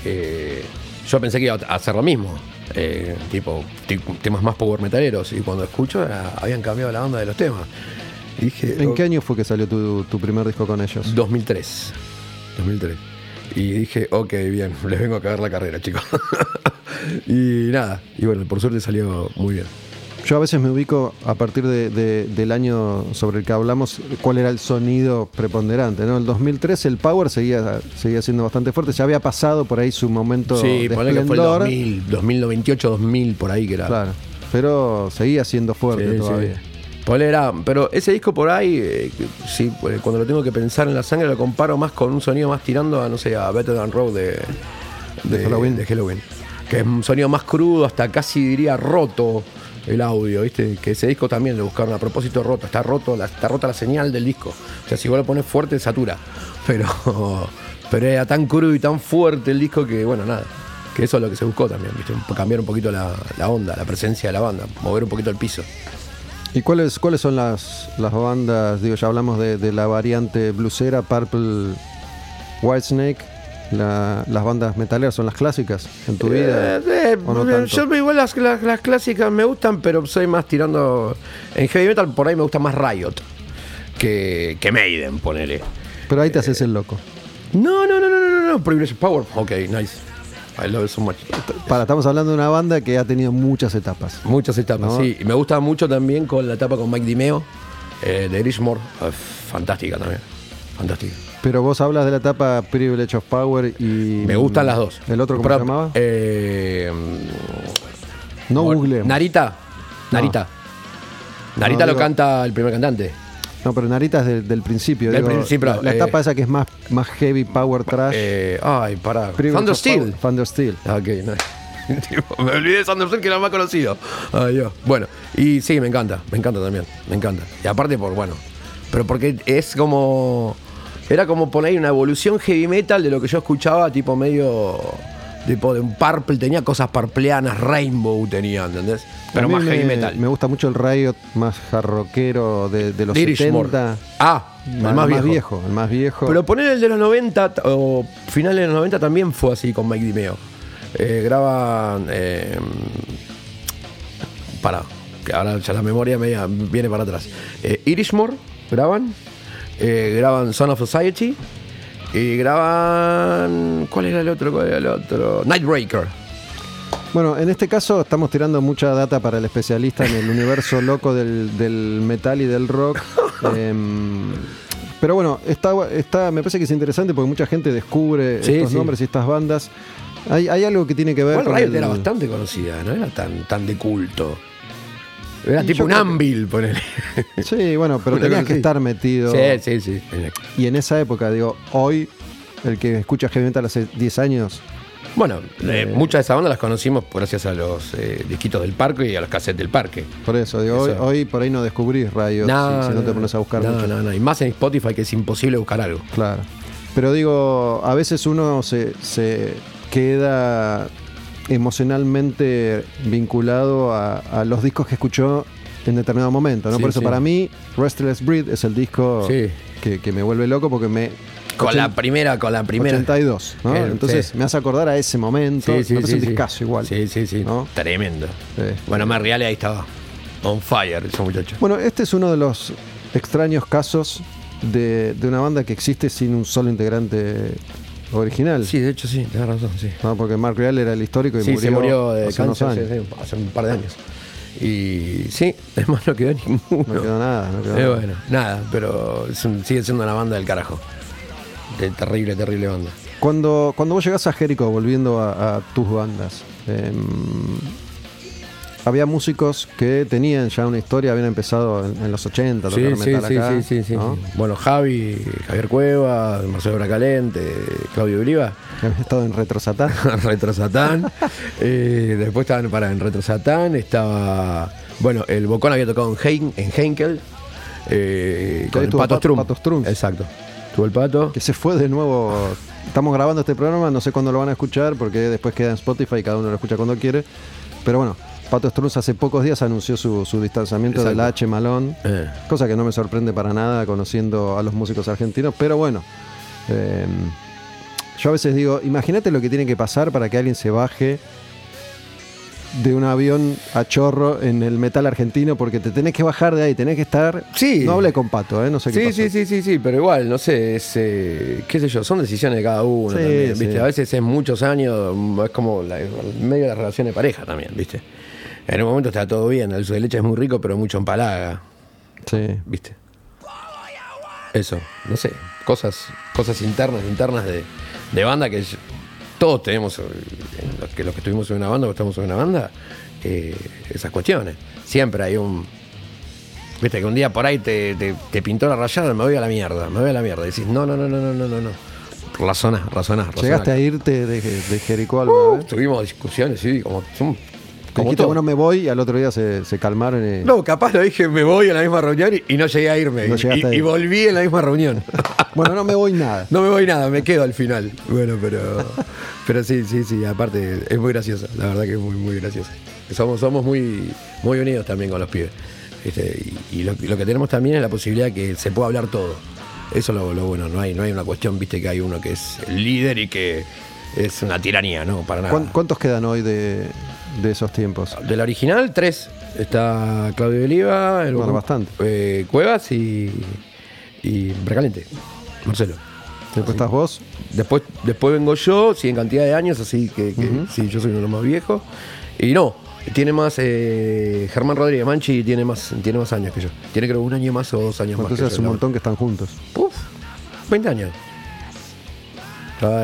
eh, yo pensé que iba a hacer lo mismo. eh, tipo, ti- temas más power metaleros. Y cuando escucho, era- habían cambiado la onda de los temas. Y dije, ¿En "Oh, qué año fue que salió tu, tu primer disco con ellos? 2003. 2003. Y dije, ok, bien, <laughs> les vengo a cagar la carrera, chicos. <laughs> y nada, y bueno, por suerte salió muy bien. Yo a veces me ubico a partir de- de- del año sobre el que hablamos, cuál era el sonido preponderante. ¿no? El 2003 el Power seguía, seguía siendo bastante fuerte, ya había pasado por ahí su momento Sí, de ponele que fue el esplendor. 2000, 2098, 2000, por ahí que era. Claro, pero seguía siendo fuerte Sí, todavía. sí. Ponele era- pero ese disco por ahí, eh, sí, eh, cuando lo tengo que pensar en la sangre, lo comparo más con un sonido más tirando a, no sé, a Better Than Road de, De Halloween. de Halloween. Que es un sonido más crudo, hasta casi diría roto el audio, ¿viste? Que ese disco también lo buscaron a propósito roto, está roto, la, está rota la señal del disco. O sea, si vos lo pones fuerte, satura. Pero, <laughs> pero era tan crudo y tan fuerte el disco que, bueno, nada. Que eso es lo que se buscó también, ¿viste? Cambiar un poquito la, la onda, la presencia de la banda, mover un poquito el piso. ¿Y cuáles, cuáles son las, las bandas? Digo, ya hablamos de, la variante blusera, Purple, Whitesnake. La, las bandas metaleras son las clásicas en tu vida. Eh, eh, ¿O no eh, yo igual las, las- las clásicas me gustan, pero soy más tirando. En heavy metal por ahí me gusta más Riot que, que Maiden, ponele. Pero ahí te haces el loco. No, no, no, no, no, no, no. Privilege Power. Ok, nice. I love it so much. Para, estamos hablando de una banda que ha tenido muchas etapas. Muchas etapas, No. sí. Y me gusta mucho también con la etapa con Mike Dimeo, eh, de Grishmore. Eh, fantástica también. Fantástica. Pero vos hablas de la etapa Privilege of Power y. Me gustan las dos. ¿El otro cómo se llamaba? Eh, no Google. Narita. Narita. Narita No, lo digo- canta el primer cantante. No, pero Narita es del, del principio. Del digo, principio, la, la eh, etapa esa que es más, más heavy power trash. Eh, ay, pará. Thunder Steel. Thunder Steel. Ah, Ok, no. <laughs> Tipo, me olvidé de Thunder Steel que era más conocido. Ay, Dios. Bueno, y sí, me encanta, me encanta también, me encanta. Y aparte por, bueno, pero porque es como, era como poner una evolución heavy metal de lo que yo escuchaba, tipo medio, tipo de un purple, tenía cosas parpleanas, rainbow tenía, ¿entendés? Pero más me, heavy metal. Me gusta mucho el Riot más jarroquero de, de los Dirishmore. 70. Ah, el más, viejo. El más viejo. Pero poner el de los 90 t- o finales de los 90 también fue así con Mike Dimeo. Eh, graban. Eh, para, que ahora ya la memoria media viene para atrás. Eh, Irishmore graban. Eh, graban Son of Society. Y graban. ¿Cuál era el otro? ¿Cuál era el otro? Nightbreaker. Bueno, en este caso estamos tirando mucha data para el especialista en el universo loco del, del metal y del rock. <laughs> Em, pero bueno, está, está, me parece que es interesante porque mucha gente descubre Sí, estos sí. nombres y estas bandas. Hay, hay algo que tiene que ver Igual con Riot el- era bastante conocida, no era tan, tan de culto. Era Y tipo un Anvil, ponele. Sí, bueno, pero tenías que estar metido. Sí, sí, sí. Y en esa época, digo, hoy, el que escucha heavy metal hace 10 años, Bueno, eh, muchas de esas bandas las conocimos gracias a los eh, disquitos del parque y a los cassettes del parque. por eso, digo, hoy, Eso. hoy por ahí no descubrís Riot si, si no te pones a buscar no, mucho. No, no, y más en Spotify que es imposible buscar algo. Claro. Pero digo, a veces uno se, se queda emocionalmente vinculado a, a los discos que escuchó en determinado momento, ¿no? Sí, Por eso sí. para mí Restless Breed es el disco Sí. que, que me vuelve loco porque me... Con la primera, con la primera. 82, ¿no? Entonces me hace acordar a ese momento. Sí, sí, un discazo igual. Sí, sí, sí. ¿no? Tremendo. Bueno, más real ahí estaba. On fire ese muchacho. Bueno, este es uno de los extraños casos de, de una banda que existe sin un solo integrante original. Sí, de hecho sí, tenés razón, sí. ¿no? Porque Mark Real era el histórico y Sí, murió, se murió de hace unos años. hace un par de años. Y sí, <laughs> además no quedó ninguno. No quedó nada. No quedó Eh, nada. bueno, nada, pero un- sigue siendo una banda del carajo. De terrible, terrible banda. Cuando, cuando vos llegás a Jericho, volviendo a, a tus bandas, em, había músicos que tenían ya una historia, habían empezado en, en los 80 a Sí, tocar sí, metal sí, acá, sí, sí, sí. ¿no? Bueno, Javi, Javier Cueva, Marcelo Bracalente, Claudio Oliva. Habían estado en Retro Satán. <laughs> Retro Satán. <laughs> Eh, después estaban para en Retro Satán. Estaba. Bueno, el Bocón había tocado en, Hein- en Heinkel. Eh, con el Pato Pat- Strum. Pato Strums. Exacto. Tuvo el pato. que se fue de nuevo. Estamos grabando este programa, no sé cuándo lo van a escuchar, porque después queda en Spotify y cada uno lo escucha cuando quiere. Pero bueno, Pato Strunz hace pocos días anunció su, su distanciamiento Exacto. del H Malón, Eh. cosa que no me sorprende para nada conociendo a los músicos argentinos, pero bueno. eh, yo a veces digo, imagínate lo que tiene que pasar para que alguien se baje de un avión a chorro en el metal argentino, porque te tenés que bajar de ahí, tenés que estar... Sí. No hablé con Pato, ¿eh? no sé qué Sí, pasó. sí, sí, sí, sí, pero igual, no sé, es, eh, qué sé yo, son decisiones de cada uno Sí, también, sí. ¿viste? A veces es muchos años, es como la- medio de la relación de pareja también, ¿viste? En un momento está todo bien, el dulce de leche es muy rico, pero mucho empalaga, Sí. ¿viste? Eso, no sé, cosas, cosas internas, internas de, de banda que yo- todos tenemos, en los que, los que estuvimos en una banda o estamos en una banda, eh, esas cuestiones. Siempre hay un. Viste que un día por ahí te, te- te pintó la rayada, me voy a la mierda, me voy a la mierda. Y decís, no, no, no, no, no, no, no, no. Razonás, razonás, razonás. ¿Llegaste a irte de, de Jericó alguna Uh, tuvimos discusiones, sí, como, como Dijiste, todo. bueno, me voy y al otro día se, se calmaron y... No, capaz lo dije, me voy a la misma reunión y, y no llegué a irme. No y, volví en la misma reunión. <laughs> Bueno, no me voy nada. No me voy nada, me quedo al final. Bueno, pero pero sí, sí, sí, aparte es muy gracioso, la verdad que es muy, muy gracioso. Somos, somos muy, muy unidos también con los pibes. Este, y lo, que tenemos también es la posibilidad que se pueda hablar todo. Eso es lo, lo bueno, no hay, no hay una cuestión, viste, que hay uno que es el líder y que es una tiranía, no, para nada. ¿Cuán- ¿Cuántos quedan hoy de, de esos tiempos? Del original, tres. Está Claudio Oliva, el Bueno, bastante. eh, Cuevas y, y Recalente, Marcelo. Después estás vos. Después, después vengo yo, sí, en cantidad de años, así que, que sí, yo soy uno de los más viejos. Y no, tiene más, eh, Germán Rodríguez Manchi tiene más, tiene más años que yo. Tiene creo un año más o dos años Entonces más. hace que un montón que están juntos. Uf, 20 años.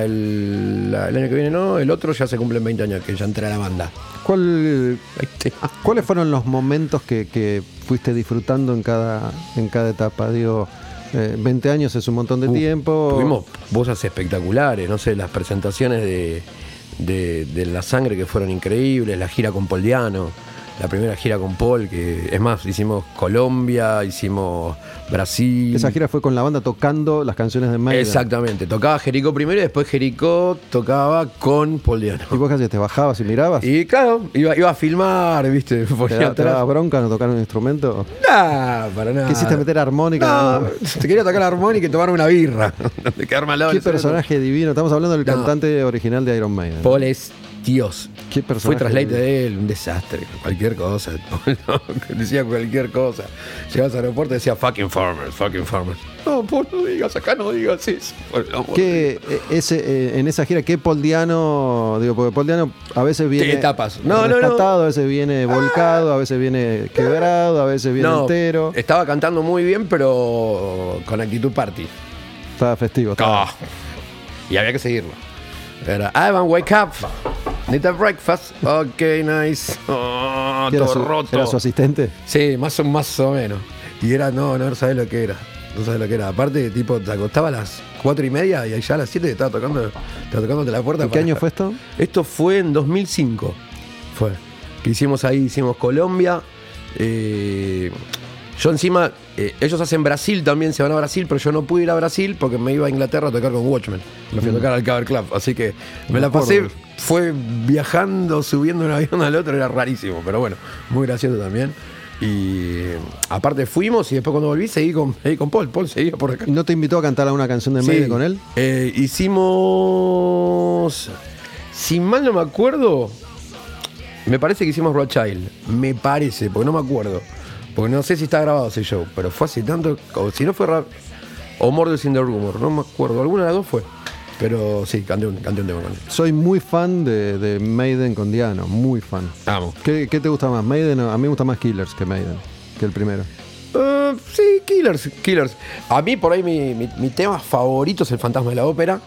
El, año que viene no, el otro ya se cumplen 20 años que ya entré a la banda. ¿Cuál, 20 ¿Cuáles fueron los momentos que, que fuiste disfrutando en cada, en cada etapa? Digo, eh, 20 años es un montón de Uh, tiempo. Tuvimos voces espectaculares, no sé, las presentaciones de, de- de La Sangre que fueron increíbles, la gira con Paul Diano, la primera gira con Paul, que es más, hicimos Colombia, hicimos Brasil. Esa gira fue con la banda tocando las canciones de Maiden. Exactamente, tocaba Jericó primero y después Jericó tocaba con Paul Diano. ¿Y vos casi te bajabas y mirabas? Y claro, iba, iba a filmar, viste, ¿Te, da- te daba bronca no tocar un instrumento? Nah, para nada. Quisiste meter armónica. No, <laughs> te quería tocar la armónica y tomar una birra. <laughs> Qué personaje divino. Estamos hablando del No. cantante original de Iron Maiden. Paul es Dios. Qué Fue personaje traslate divino. de él, un desastre, cualquier cosa. <laughs> No, decía cualquier cosa. Llegabas al aeropuerto y decía fucking farmers, fucking farmers. No, Paul, no digas, acá no digas eso. por ¿Qué, eh, ese, eh, en esa gira, ¿qué Paul Diano? Digo, porque Paul Diano a veces viene. etapas. No, no, no. a veces viene volcado, a veces viene quebrado, a veces viene no, entero. estaba cantando muy bien, pero con actitud party. Estaba festivo. estaba- Ah. Y había que seguirlo. Era, Ivan, wake up. Need a breakfast. Ok, nice. Oh, ¿Qué era, todo su, roto. era su asistente? Sí, más o, más o menos. Y era, no, no sabés lo que era. No sabés lo que era. Aparte, tipo, te acostaba a las cuatro y media y ya a las 7 te estaba tocando, estaba tocándote la puerta. ¿En qué año fue esto? Esto fue en 2005. Fue. Que hicimos ahí, hicimos Colombia. eh, Yo encima, eh, ellos hacen Brasil también, se van a Brasil, pero yo no pude ir a Brasil porque me iba a Inglaterra a tocar con Watchmen. Me fui a tocar al Cover Club. Así que me, la pasé, fue viajando, subiendo un avión al otro, era rarísimo, pero bueno, muy gracioso también. Y aparte fuimos y después cuando volví seguí con, seguí con Paul. Paul seguía por acá. ¿Y no te invitó a cantar alguna canción de Sí. con él? Eh, hicimos. Si mal no me acuerdo, me parece que hicimos Road Child. Me parece, porque no me acuerdo. Porque no sé si está grabado ese show, pero fue hace tanto. O si no fue. Ra- O Murders in the Rumor, no me acuerdo. Alguna de las dos fue. Pero sí, canté un, canté un tema con él. Soy muy fan de, de Maiden con Diano, muy fan. Vamos. ¿Qué, qué te gusta más? Maiden, o- a mí me gusta más Killers que Maiden, que el primero. Eh, sí, Killers, Killers. A mí por ahí mi, mi- mi tema favorito es el fantasma de la ópera,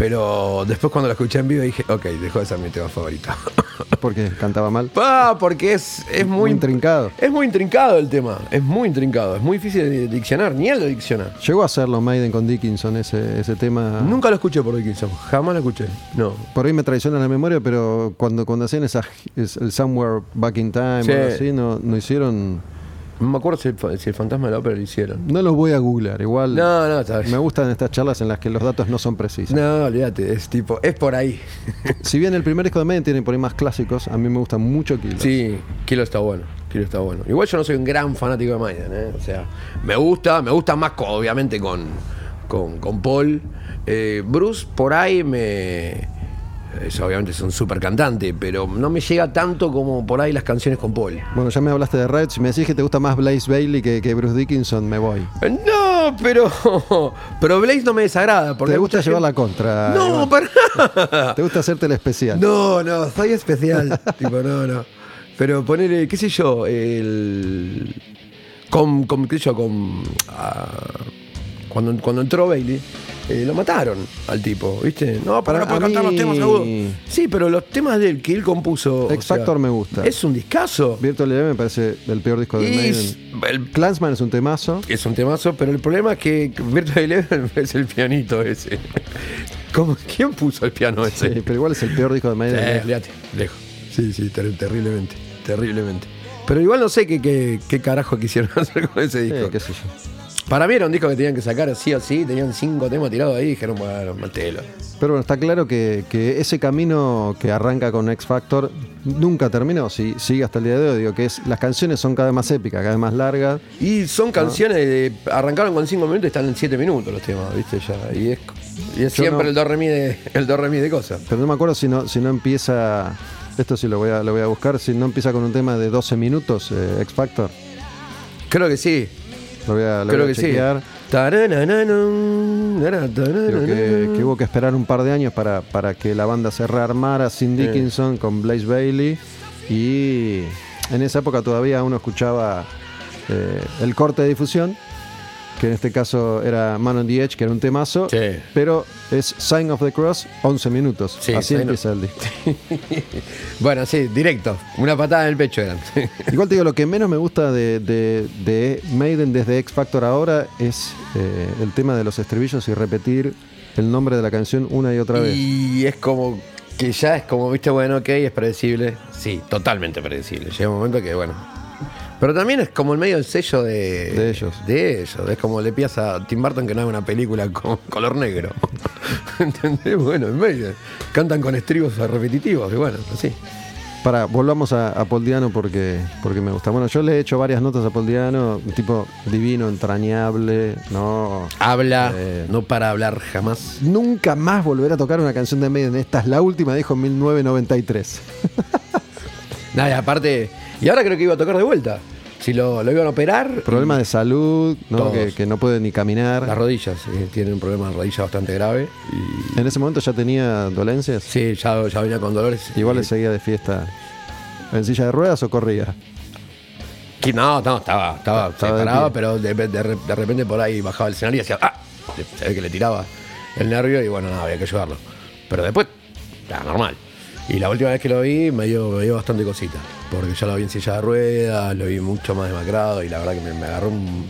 pero después cuando lo escuché en vivo dije, ok, dejó de ser mi tema favorito. <laughs> Porque cantaba mal. Ah, porque es, es muy, Muy intrincado. Es muy intrincado el tema, es muy intrincado, es muy difícil de diccionar, ni él lo dicciona. Llegó a hacerlo Maiden con Dickinson, ese, ese tema. Nunca lo escuché por Dickinson, jamás lo escuché. No. Por ahí me traiciona la memoria, pero cuando, cuando hacían esa, es- el Somewhere Back in Time Sí. o algo así, no, no hicieron. No me acuerdo si el, fa- si el fantasma de la ópera lo hicieron. No los voy a googlear, igual. No, no, bien. Me gustan estas charlas en las que los datos no son precisos. No, olvídate, es tipo, es por ahí. <laughs> Si bien el primer disco de Maiden tiene por ahí más clásicos, a mí me gusta mucho Killers. Sí, Kilo está bueno. Kilo está bueno. Igual yo no soy un gran fanático de Maiden, ¿eh? O sea, me gusta, me gusta más, obviamente, con, con, con Paul. Eh, Bruce, por ahí me. Es, obviamente es un súper cantante, pero no me llega tanto como por ahí las canciones con Paul. Bueno, ya me hablaste de Red. Si me decís que te gusta más Blaze Bailey que, que Bruce Dickinson, me voy. Eh, No, pero. <laughs> Pero Blaze no me desagrada. Porque ¿Te gusta llevar la contra? No, para. <laughs> ¿Te gusta hacerte el especial? No, no, soy especial. <laughs> tipo, no, no. Pero ponerle, qué sé yo, el. Con, con qué sé yo, con. ah, cuando, cuando entró Bailey, eh, lo mataron al tipo, ¿viste? No, para no puede a cantar los temas agudos. Sí, pero los temas del que él compuso. o X sea, Factor me gusta. Es un discazo. Virtual Eleven me parece el peor disco de Maiden. el- Clansman es un temazo. es un temazo, pero el problema es que Virtual Eleven <laughs> es el pianito ese. ¿Cómo, ¿Quién puso el piano ese? Sí, pero igual es el peor disco de Maiden. Eh, lejos. Sí, sí, ter- terriblemente, terriblemente. Pero igual no sé qué, qué, qué carajo quisieron <laughs> hacer con ese Sí, disco. qué sé yo. Para mí era un disco que tenían que sacar sí o sí, tenían cinco temas tirados ahí y dijeron, bueno, matelo. Pero bueno, está claro que, que ese camino que arranca con X Factor nunca terminó, sí, sigue hasta el día de hoy. Digo que es, las canciones son cada vez más épicas, cada vez más largas. Y son canciones de. Arrancaron con cinco minutos y están en siete minutos los temas, ¿viste? Ya. Y es, y es Yo siempre no- el do re mi de, el do re mi de cosas. Pero no me acuerdo si no, si no empieza. Esto sí lo voy, a, lo voy a buscar. Si no empieza con un tema de 12 minutos, eh, X Factor. Creo que sí. Lo voy a, lo Creo voy a que chequear. sí. Creo que, que hubo que esperar un par de años para, para que la banda se rearmara sin. Dickinson con Blaze Bailey. Y en esa época todavía uno escuchaba eh, el corte de difusión, que en este caso era Man on the Edge, que era un temazo. Sí. Pero es Sign of the Cross, 11 minutos. Sí, Así empieza el disco. <laughs> Bueno, sí, directo. Una patada en el pecho eran. <laughs> Igual te digo, lo que menos me gusta de, de- de Maiden desde X Factor ahora es eh, el tema de los estribillos y repetir el nombre de la canción una y otra vez. Y es como que ya es como, viste, bueno, ok, es predecible. Sí, totalmente predecible. Llega un momento que, bueno. Pero también es como el medio del sello de, De ellos. De ellos. Es como le pidas a Tim Burton que no haga una película con <laughs> color negro. <laughs> ¿Entendés? Bueno, en medio. Cantan con estribos repetitivos y bueno, así. Para, volvamos a, a Paul Diano porque, porque me gusta. Bueno, yo le he hecho varias notas a Paul Diano, un tipo divino, entrañable, no. Habla, Eh. no para hablar jamás. Nunca más volver a tocar una canción de Maiden. Esta es la última, dijo en 1993. Nada, aparte. Y ahora creo que iba a tocar de vuelta. Si lo, lo iban a operar. Problemas de salud, ¿no? Que, que no puede ni caminar. Las rodillas, eh, tienen un problema de rodilla bastante grave. Y En ese momento ya tenía dolencias. sí, ya, ya venía con dolores. Igual le Y- seguía de fiesta. ¿En silla de ruedas o corría? Que no, no, estaba, estaba, Estaba se paraba, pero de, de- de repente por ahí bajaba el escenario y hacía ¡ah! Se ve que le tiraba el nervio y bueno, nada, había que ayudarlo. Pero después, ya, normal. Y la última vez que lo vi me dio, me dio bastante cosita. Porque ya lo vi en silla de ruedas, lo vi mucho más demacrado y la verdad que me, me agarró un,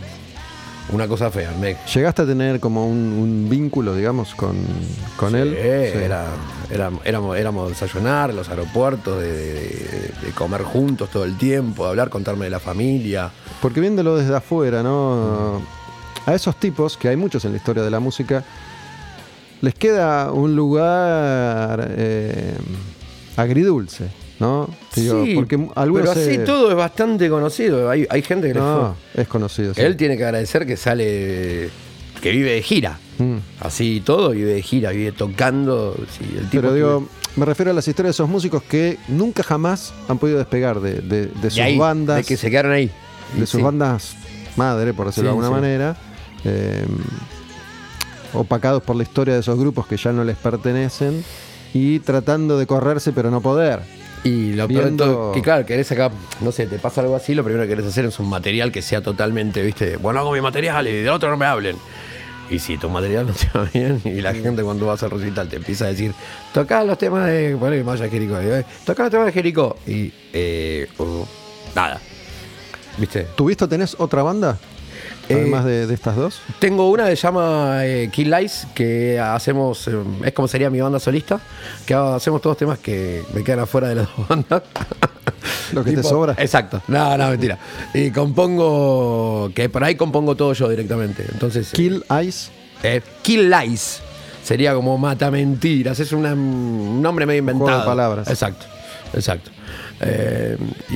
Una cosa fea, me ¿Llegaste a tener como un, un vínculo, digamos, con, con él? Sí, Sí. Era, era- éramos, éramos desayunar en los aeropuertos, de, de- de comer juntos todo el tiempo, de hablar, contarme de la familia. Porque viéndolo desde afuera, ¿no? A esos tipos, que hay muchos en la historia de la música, les queda un lugar eh, agridulce, ¿no? Digo, sí, porque pero así se- todo es bastante conocido. Hay, hay gente que No, es conocido. sí. Él tiene que agradecer que sale, que vive de gira. Mm. Así todo, vive de gira, vive tocando. sí, el tipo Pero que- digo, me refiero a las historias de esos músicos que nunca jamás han podido despegar de, de- de sus ahí, bandas. de que se quedaron ahí. de sus bandas madre, por decirlo de alguna manera, eh, opacados por la historia de esos grupos que ya no les pertenecen y tratando de correrse pero no poder. Y lo peor de viendo- todo, que claro, querés acá, no sé, te pasa algo así, lo primero que querés hacer es un material que sea totalmente, viste, bueno, hago mi material y de otro no me hablen. Y si tu material no te va bien, y la gente cuando vas al recital te empieza a decir, toca los temas de. Bueno, vaya Jericó, eh, toca los temas de Jericó. Y eh, uh, nada. ¿Viste? ¿Tuviste o tenés otra banda? Eh, Además de, de estas dos. Tengo una que se llama eh, Kill Lies, que hacemos, eh, es como sería mi banda solista, que hacemos todos temas que me quedan afuera de las dos <laughs> bandas. Lo que te sobra. Exacto. No, no, mentira. Y compongo, que por ahí compongo todo yo directamente. Entonces, Kill eh, Kill Lies sería como mata mentiras, es una- un nombre medio inventado. Juego de palabras. Exacto, exacto. Y,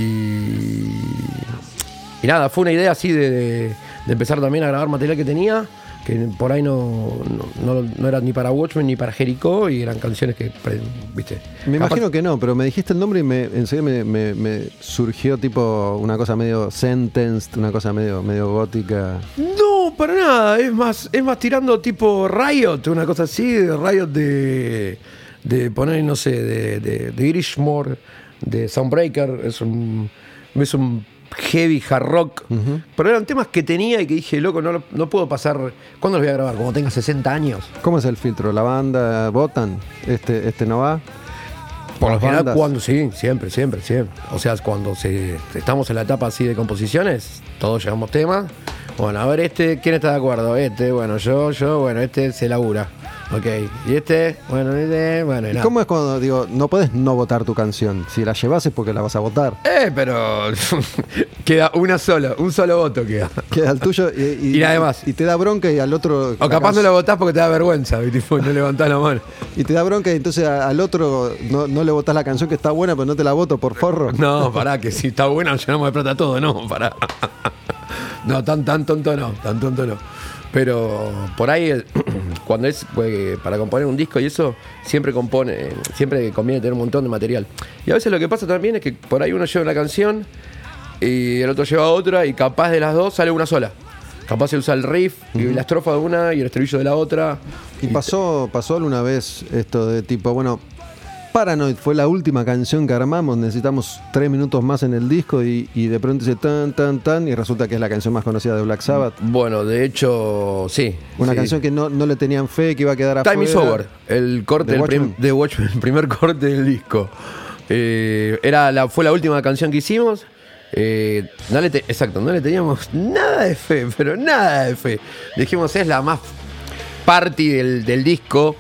y nada, fue una idea así de, de- de empezar también a grabar material que tenía, que por ahí no, no, no- no era ni para Watchmen ni para Jericho, y eran canciones que, viste. Me capaz- imagino que no, pero me dijiste el nombre y me, enseguida me, me- me surgió tipo una cosa medio sentenced, una cosa medio, medio gótica. No, para nada. Es más, es más tirando tipo Riot, una cosa así, de Riot de, de poner, no sé, de, de, de Irishmore, de Soundbreaker. Es un, es un heavy hard rock. Pero eran temas que tenía y que dije, loco, no, no puedo pasar. ¿Cuándo los voy a grabar? Cuando tenga 60 años. ¿Cómo es el filtro? ¿La banda votan? ¿Este, este no va? Por lo general, bandas. cuando sí, siempre, siempre, siempre. O sea, cuando se, estamos en la etapa así de composiciones, todos llevamos temas. Bueno, a ver, este, ¿quién está de acuerdo? Este, bueno, yo, yo, bueno, este se labura. Ok. Y este, bueno, este, bueno, y ¿Y cómo es cuando digo, no podés no votar tu canción? Si la llevas es porque la vas a votar. Eh, pero <laughs> queda una sola, un solo voto queda. Queda el tuyo y, Y nada más. Y te da bronca y al otro. O capaz no lo votás porque te da vergüenza, y tipo, no levantás la mano. Y te da bronca y entonces al otro no, no le votás la canción que está buena, pero no te la voto por forro. No, pará, que si está buena llenamos de plata todo, no, pará. <laughs> No, tan, tan tonto no, tan tonto no. Pero por ahí, el- cuando es eh, para componer un disco y eso, siempre compone, siempre conviene tener un montón de material. Y a veces lo que pasa también es que por ahí uno lleva una canción y el otro lleva otra y capaz de las dos sale una sola. Capaz se usa el riff y la estrofa de una y el estribillo de la otra. Y pasó, pasó alguna vez esto de tipo, bueno, Paranoid fue la última canción que armamos, necesitamos tres minutos más en el disco y, y de pronto dice tan, tan, tan, y resulta que es la canción más conocida de Black Sabbath. Bueno, de hecho, sí. Una sí. canción que no, no le tenían fe, que iba a quedar afuera. Time is over, el corte ¿De prim- Watchmen? de Watchmen, el primer <laughs> corte del disco. Eh, era la, fue la última canción que hicimos. Eh, no le te- exacto, no le teníamos nada de fe, pero nada de fe. Dijimos, es la más party del, del disco.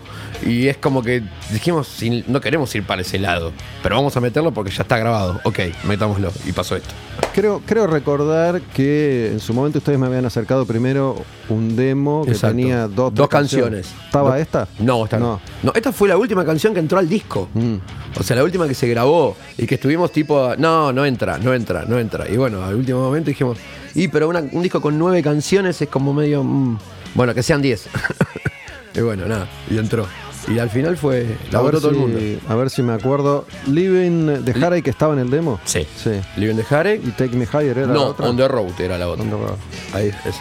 Y es como que dijimos, "Sin- no queremos ir para ese lado, pero vamos a meterlo porque ya está grabado. Ok, metámoslo. Y pasó esto. Creo, creo recordar que en su momento ustedes me habían acercado primero un demo que Exacto. tenía dos, Dos canciones. ¿Estaba esta? No, esta no. no. esta fue la última canción que entró al disco. Mm. O sea, la última que se grabó y que estuvimos tipo, no, no entra, no entra, no entra. Y bueno, al último momento dijimos, y pero una- un disco con nueve canciones es como medio, mm, bueno, que sean diez. <laughs> y bueno, nada, y entró. Y al final fue, la a, todo el mundo. a ver si me acuerdo. Living de Harry que estaba en el demo. Sí. Sí. Living the Harry. Y Take Me Higher era la No, otra. On the Road era la otra. On the Road. Ahí es,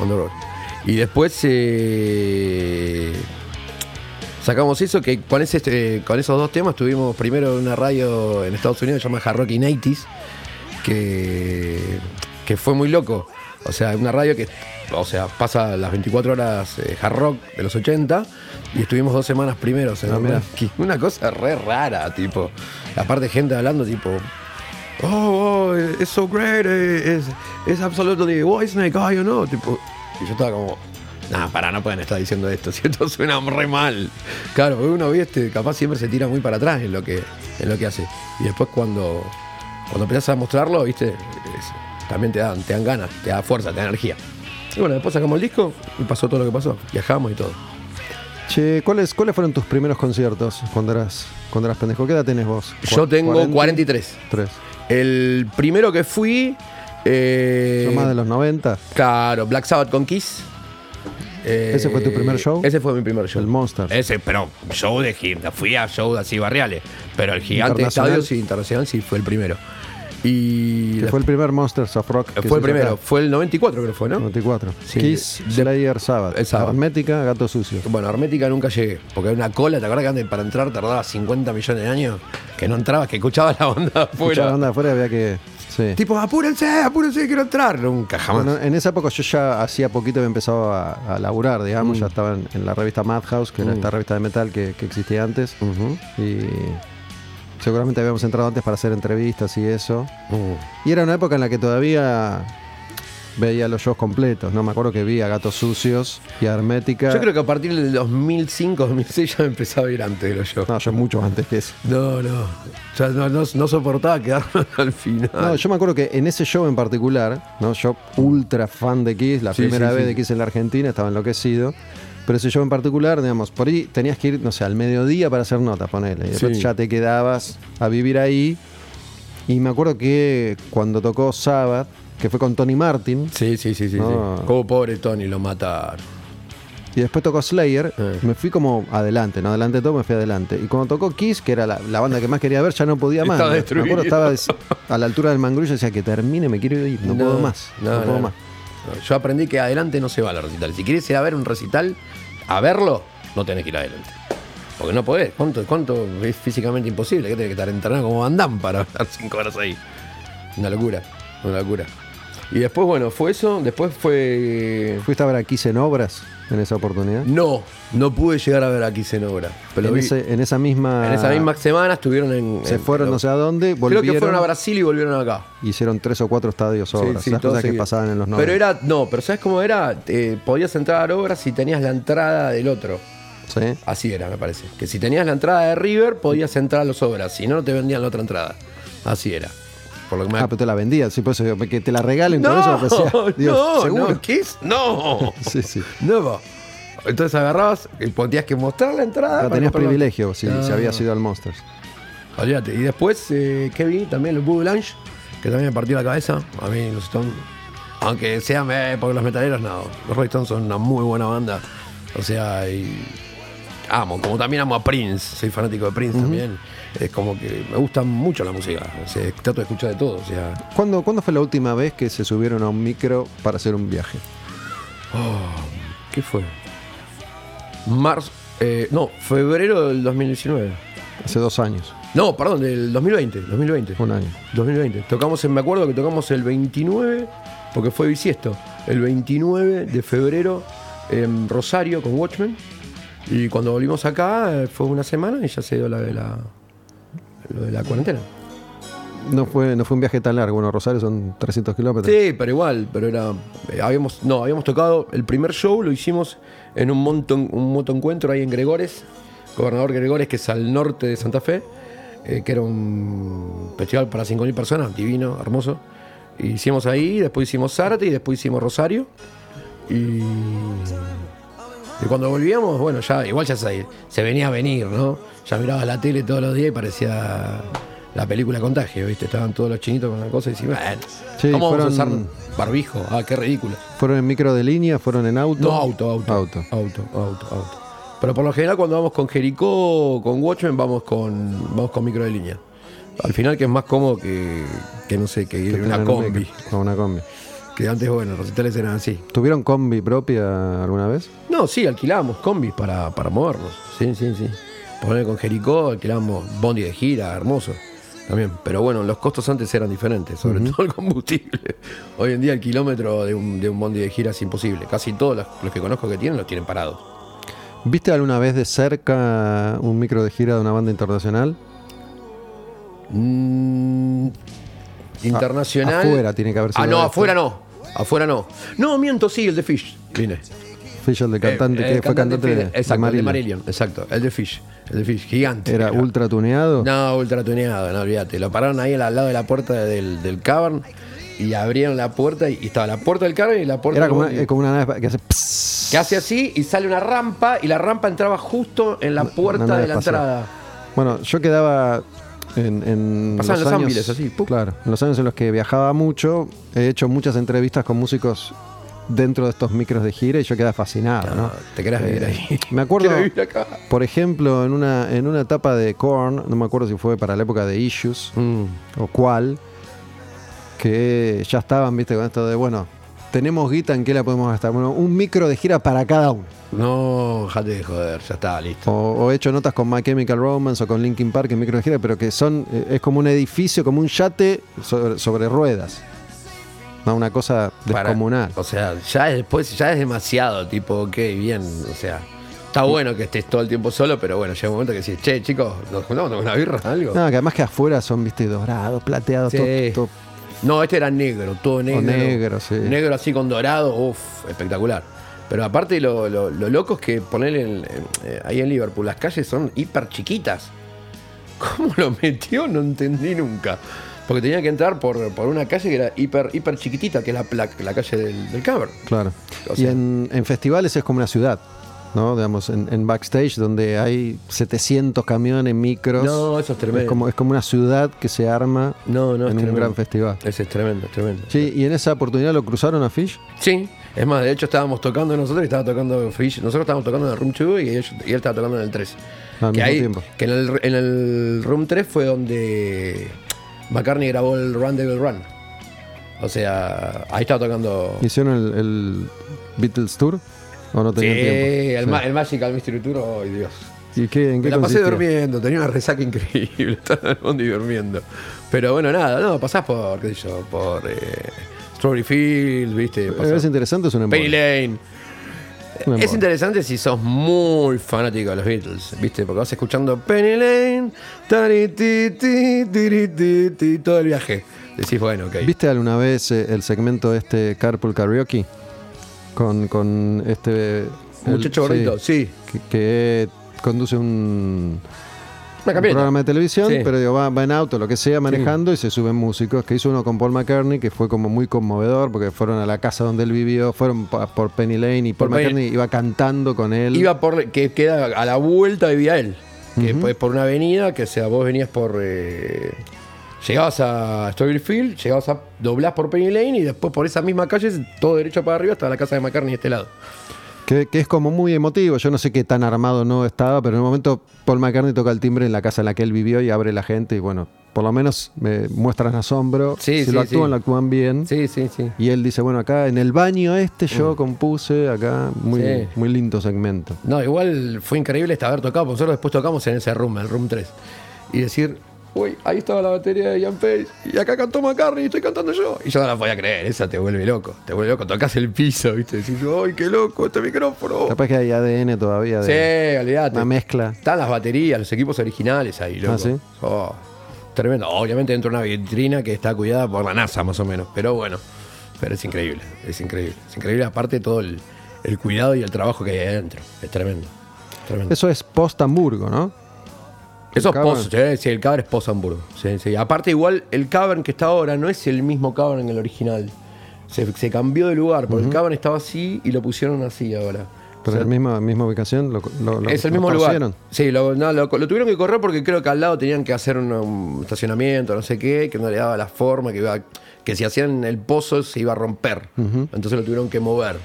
On the Road. Y después eh, sacamos eso, que con, ese, este, con esos dos temas tuvimos primero una radio en Estados Unidos que se llama Hard Rock in 80s, que, que fue muy loco. O sea, una radio que o sea, pasa las 24 horas eh, hard rock de los 80 y estuvimos dos semanas primeros. en Ah, el- mirá. que- Una cosa re rara, tipo. Aparte gente hablando tipo, oh, oh, it's so great, eh, it's, it's absolutely White Snake, oh, you know, tipo, Y yo estaba como, nah, para, no pueden estar diciendo esto, <laughs> si esto suena re mal. Claro, uno, viste, capaz siempre se tira muy para atrás en lo que, en lo que hace. Y después cuando, cuando empiezas a mostrarlo, viste, también te dan, te dan ganas, te da fuerza, te da energía. Y bueno, después sacamos el disco y pasó todo lo que pasó. Viajamos y todo. Che, ¿cuáles, ¿cuáles fueron tus primeros conciertos cuando eras, cuando eras pendejo? ¿Qué edad tenés vos? Yo tengo 43. Tres. El primero que fui. eh, ¿Son más de los 90? Claro, Black Sabbath con Kiss. Eh, ¿Ese fue tu primer show? Ese fue mi primer show. El Monster. Ese, pero show de gira. Fui a show así barriales. Pero el gigante de Internacional. estadio, sí, internacional, sí, fue el primero. Y. Que fue el primer Monsters of Rock. que fue el primero. Fue el 94, creo que fue. ¿no? 94. Sí. Kiss, De- Slayer, Sabbath. El Sabbath. Hermética, Gato Sucio. Bueno, Hermética nunca llegué. Porque era una cola, ¿te acuerdas que antes para entrar tardaba 50 millones de años? Que no entrabas, que escuchabas la banda afuera. banda afuera había que. Sí. Tipo, apúrense, apúrense, quiero entrar. Nunca, jamás. Bueno, en esa época yo ya hacía poquito había empezado a, a laburar, digamos, Mm. ya estaba en, en la revista Madhouse, que era esta revista de metal que, que existía antes, Ujú. y seguramente habíamos entrado antes para hacer entrevistas y eso. Mm. Y era una época en la que todavía veía los shows completos, ¿no? Me acuerdo que vi a Gatos Sucios y a Hermética. Yo creo que a partir del 2005, 2006 ya me empezaba a ir antes de los shows. No, yo mucho antes que eso. No, no. Ya no, no, no soportaba quedarme <laughs> al final. No, yo me acuerdo que en ese show en particular, ¿no? Yo ultra fan de Kiss, la Sí, primera sí, vez sí. de Kiss en la Argentina, estaba enloquecido. Pero ese show en particular, digamos, por ahí tenías que ir, no sé, al mediodía para hacer notas, ponele. Y después Sí. ya te quedabas a vivir ahí. Y me acuerdo que cuando tocó Sabbath, que fue con Tony Martin, Sí, sí, sí, sí. No. sí. Como pobre Tony lo mataron. y después tocó Slayer, Eh. me fui como adelante, no adelante de todo, me fui adelante. Y cuando tocó Kiss, que era la, la banda que más quería ver, ya no podía más. Estaba Me destruido. acuerdo, estaba a la altura del mangrullo y decía que termine, me quiero ir, no, puedo más. No, puedo más. Yo aprendí que adelante no se va a los recitales. Si quieres ir a ver un recital, a verlo, no tenés que ir adelante. Porque no podés. ¿Cuánto, cuánto es físicamente imposible? Que tenés que estar entrenado como Van para estar <laughs> cinco horas ahí. Una locura, una locura. Y después, bueno, fue eso. Después fue. ¿Fuiste a ver a Kiss obras en esa oportunidad? No, no pude llegar a ver aquí Cenobra. Pero en, vi- ese- en esa misma. en esa misma semana estuvieron en. Se en- fueron no sé a dónde, volvieron. Creo que fueron a Brasil y volvieron acá. Hicieron tres o cuatro estadios obras. Sí, sí, cosas que pasaban en los 90. Pero era, no, pero ¿sabes cómo era? Eh, podías entrar a obras si tenías la entrada del otro. ¿Sí? Así era, me parece. Que si tenías la entrada de River, podías entrar a los obras. Si no, no te vendían la otra entrada. Así era. Por lo que me Ah, pero te la vendían, sí, por eso que te la regalen con no, eso. parecía- <laughs> digo, no, ¿seguro? no, ¿qué es? No. <laughs> Sí, sí. No. Entonces agarrabas y tenías que mostrar la entrada. Tenías privilegio si, Ah. si habías ido al Monsters. Olvídate. Y después, eh, ¿qué vi? También los Boo Lunch, que también me partió la cabeza. A mí, los Stones. Aunque sean eh, porque los metaleros, no. Los Rolling Stones son una muy buena banda. O sea, y. Amo, como también amo a Prince. Soy fanático de Prince también. Es como que me gusta mucho la música. O sea, trato de escuchar de todo. O sea, ¿Cuándo, ¿Cuándo fue la última vez que se subieron a un micro para hacer un viaje? ¿qué fue? Marzo. eh, no, febrero del 2019. Hace dos años, No, perdón, del 2020. 2020. un año. 2020. Tocamos, en, me acuerdo que tocamos el 29, porque fue bisiesto, el 29 de febrero en Rosario con Watchmen. Y cuando volvimos acá eh, fue una semana y ya se dio la de la, lo de la cuarentena. No fue, no fue un viaje tan largo. Bueno, Rosario son 300 kilómetros. Sí, pero igual, pero era. eh, habíamos, no, habíamos tocado. El primer show lo hicimos en un montón, un motoencuentro ahí en Gregores, Gobernador Gregores, que es al norte de Santa Fe, eh, que era un festival para 5.000 personas, divino, hermoso. Hicimos ahí, después hicimos Zárate y después hicimos Rosario. Y. Y cuando volvíamos, bueno, ya igual ya se, se venía a venir, ¿no? Ya miraba la tele todos los días y parecía la película Contagio, ¿viste? Estaban todos los chinitos con la cosa y decían, Sí, ¿cómo vamos a fueron- usar barbijo? Ah, qué ridículo. ¿Fueron en micro de línea? ¿Fueron en auto? No, auto, auto. Auto. Auto, auto, auto. Pero por lo general cuando vamos con Jericó, con Watchmen, vamos con, vamos con micro de línea. Al final que es más cómodo que, que no sé, que ir en una combi. Con una combi. Que antes, bueno, los recitales eran así. ¿Tuvieron combi propia alguna vez? No, sí, alquilábamos combis para, para movernos. Sí, sí, sí. Poner con Jericó, alquilábamos bondi de gira, hermoso. También. Pero bueno, los costos antes eran diferentes, sobre todo el combustible. <laughs> Hoy en día el kilómetro de un, de un bondi de gira es imposible. Casi todos los, los que conozco que tienen los tienen parados. ¿Viste alguna vez de cerca un micro de gira de una banda internacional? Mm, internacional. A- afuera tiene que haber sido Ah, no, afuera no. Afuera no. No, miento, sí, el de Fish. Vine. Fish, el de cantante, Eh, que fue cantante de, Fish, de Exacto, el de Marillion. Marillion, exacto. El de Fish. El de Fish, gigante. Era ultra tuneado. No, ultra tuneado, no olvídate. Lo pararon ahí al lado de la puerta del, del cavern y abrieron la puerta y, y estaba la puerta del cavern y la puerta Era como una, como una nave que hace. que hace así y sale una rampa y la rampa entraba justo en la puerta Una de la entrada. Bueno, yo quedaba en, en los los años, ámbiles. Claro, en los años en los que viajaba mucho, he hecho muchas entrevistas con músicos dentro de estos micros de gira y yo quedaba fascinado, ¿no? No, te querés vivir ahí. Eh, Me <laughs> acuerdo, acá. por ejemplo, en una, en una etapa de Korn, no me acuerdo si fue para la época de Issues Mm. o cuál, que ya estaban, viste, con esto de, bueno, tenemos guita, ¿en qué la podemos gastar? Bueno, un micro de gira para cada uno. No, jate de joder, ya está, listo. O, o he hecho notas con My Chemical Romance o con Linkin Park en micro de gira, pero que son, eh, es como un edificio, como un yate sobre, sobre ruedas. No, una cosa Para- descomunal. o sea, ya es, después ya es demasiado, tipo, ok, bien, o sea, está bueno que estés todo el tiempo solo, pero bueno, llega un momento que decís, che, chicos, nos juntamos con una birra, algo. No, que además que afuera son, viste, dorados, plateados, Sí. todo, todo- No, este era negro, todo negro. negro, sí. Negro así con dorado, uff, espectacular. Pero aparte lo, lo, lo loco es que poner en- eh, ahí en Liverpool las calles son hiper chiquitas. <laughs> ¿Cómo lo metió? No entendí nunca. Porque tenía que entrar por, por una calle que era hiper, hiper chiquitita, que es la, la, la calle del, del. Claro. O y en, en festivales es como una ciudad, ¿no? Digamos, en, en backstage donde hay 700 camiones, micros. No, eso es tremendo. Es como, es como una ciudad que se arma No, no, en un tremendo. gran festival. Ese es tremendo, es tremendo. Sí, y en esa oportunidad lo cruzaron a Fish. Sí, es más, de hecho estábamos tocando nosotros y estaba tocando Fish. Nosotros estábamos tocando en el Room 2 y él, y él estaba tocando en el 3. Al que mismo ahí- tiempo. Que en el, en el Room 3 fue donde McCartney grabó el Run Devil Run. O sea, ahí estaba tocando. ¿Hicieron el, el Beatles Tour? ¿O no Sí, tenían tiempo? el, Sí. ma- el Magical Mystery Tour, ay Dios. ¿Y qué, en qué la pasé consistía? durmiendo, tenía una resaca increíble, <laughs> estaba en el bondi durmiendo. Pero bueno, nada, no, pasás por, qué sé yo, por eh, Strawberry Fields, viste, Eh, pasás- ¿Es interesante es un Penny? Lane. Es interesante si sos muy fanático de los Beatles, ¿viste? Porque vas escuchando Penny Lane, tari, ti, ti, tiri, ti, todo el viaje. Decís, bueno, ok. ¿Viste alguna vez eh, el segmento de este Carpool Karaoke? Con, con este... el- Muchacho gordito, sí. Que, que conduce un, Una un programa de televisión, Sí. pero digo, va, va en auto, lo que sea, manejando y se suben músicos. Que hizo uno con Paul McCartney, que fue como muy conmovedor, porque fueron a la casa donde él vivió, fueron por Penny Lane y Paul Por Penny- McCartney iba cantando con él. Iba por. que queda a la vuelta vivía él. Que después por una avenida, que sea, vos venías por. eh, llegabas a Strawberry Field, llegabas a. doblás por Penny Lane y después por esa misma calle, todo derecho para arriba hasta la casa de McCartney de este lado. Que, que es como muy emotivo. Yo no sé qué tan armado no estaba, pero en un momento Paul McCartney toca el timbre en la casa en la que él vivió y abre la gente y bueno, por lo menos me muestran asombro. Sí, si sí, lo actúan, sí. lo actúan bien. Sí, sí, sí. Y él dice, bueno, acá en el baño este yo compuse, acá, muy, Mm. Muy lindo segmento. No, igual fue increíble este haber tocado, porque nosotros después tocamos en ese room, el room 3. Y decir, uy, ahí estaba la batería de Ian Pace, y acá cantó McCartney y estoy cantando yo. Y yo no la podía creer, esa te vuelve loco. Te vuelve loco, tocas el piso, ¿viste? Decís, uy, qué loco este micrófono. Capaz que hay ADN todavía Sí, de olvídate. una mezcla. Están las baterías, los equipos originales ahí, loco. Ah, ¿sí? Oh, tremendo. Obviamente dentro de una vitrina que está cuidada por la NASA, más o menos. Pero bueno, pero es increíble, es increíble. Es increíble aparte todo el, el cuidado y el trabajo que hay ahí adentro. Es tremendo. tremendo. Eso es post-Hamburgo, ¿no? Eso es Cavern. post, sí, sí, el cavern es post Hamburgo. Sí, sí. Aparte, igual, el cavern que está ahora no es el mismo cavern en el original. Se, se cambió de lugar, porque el cavern estaba así y lo pusieron así ahora. Pero O sea, la misma, misma ubicación lo, lo- lo- es el mismo lugar. Sí, lo, no, lo- lo tuvieron que correr porque creo que al lado tenían que hacer un, un estacionamiento, no sé qué, que no le daba la forma, que, iba, que si hacían el pozo se iba a romper. Entonces lo tuvieron que mover.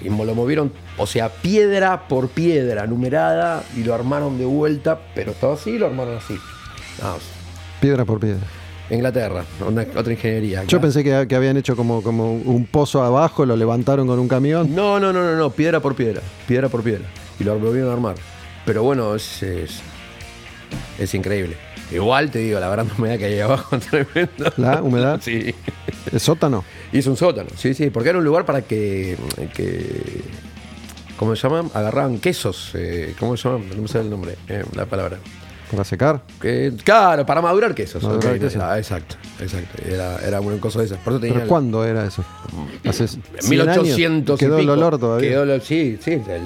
Y lo movieron, o sea, piedra por piedra, numerada, y lo armaron de vuelta, pero estaba así y lo armaron así. No, Piedra por piedra. Inglaterra, una- otra ingeniería. Yo pensé que, que habían hecho como, como un pozo abajo, lo levantaron con un camión. No, no, no, no, no, piedra por piedra, piedra por piedra. Y lo volvieron a armar. Pero bueno, es, es, es increíble. Igual te digo, la gran humedad <laughs> que hay abajo, <laughs> tremendo. La humedad. Sí. El sótano. Hizo un sótano, sí, sí, porque era un lugar para que. que ¿Cómo se llaman? Agarraban quesos. eh, ¿Cómo se llaman? No me sale el nombre, eh, la palabra. ¿Para secar? Claro, para madurar quesos. Madurar ok, quesos. ah, exacto, exacto. Era, era una cosa de esas. Por eso tenía ¿Pero el- cuándo era eso? Hace en 100 1800 años. Quedó y el olor todavía. Quedó el- sí, sí. El,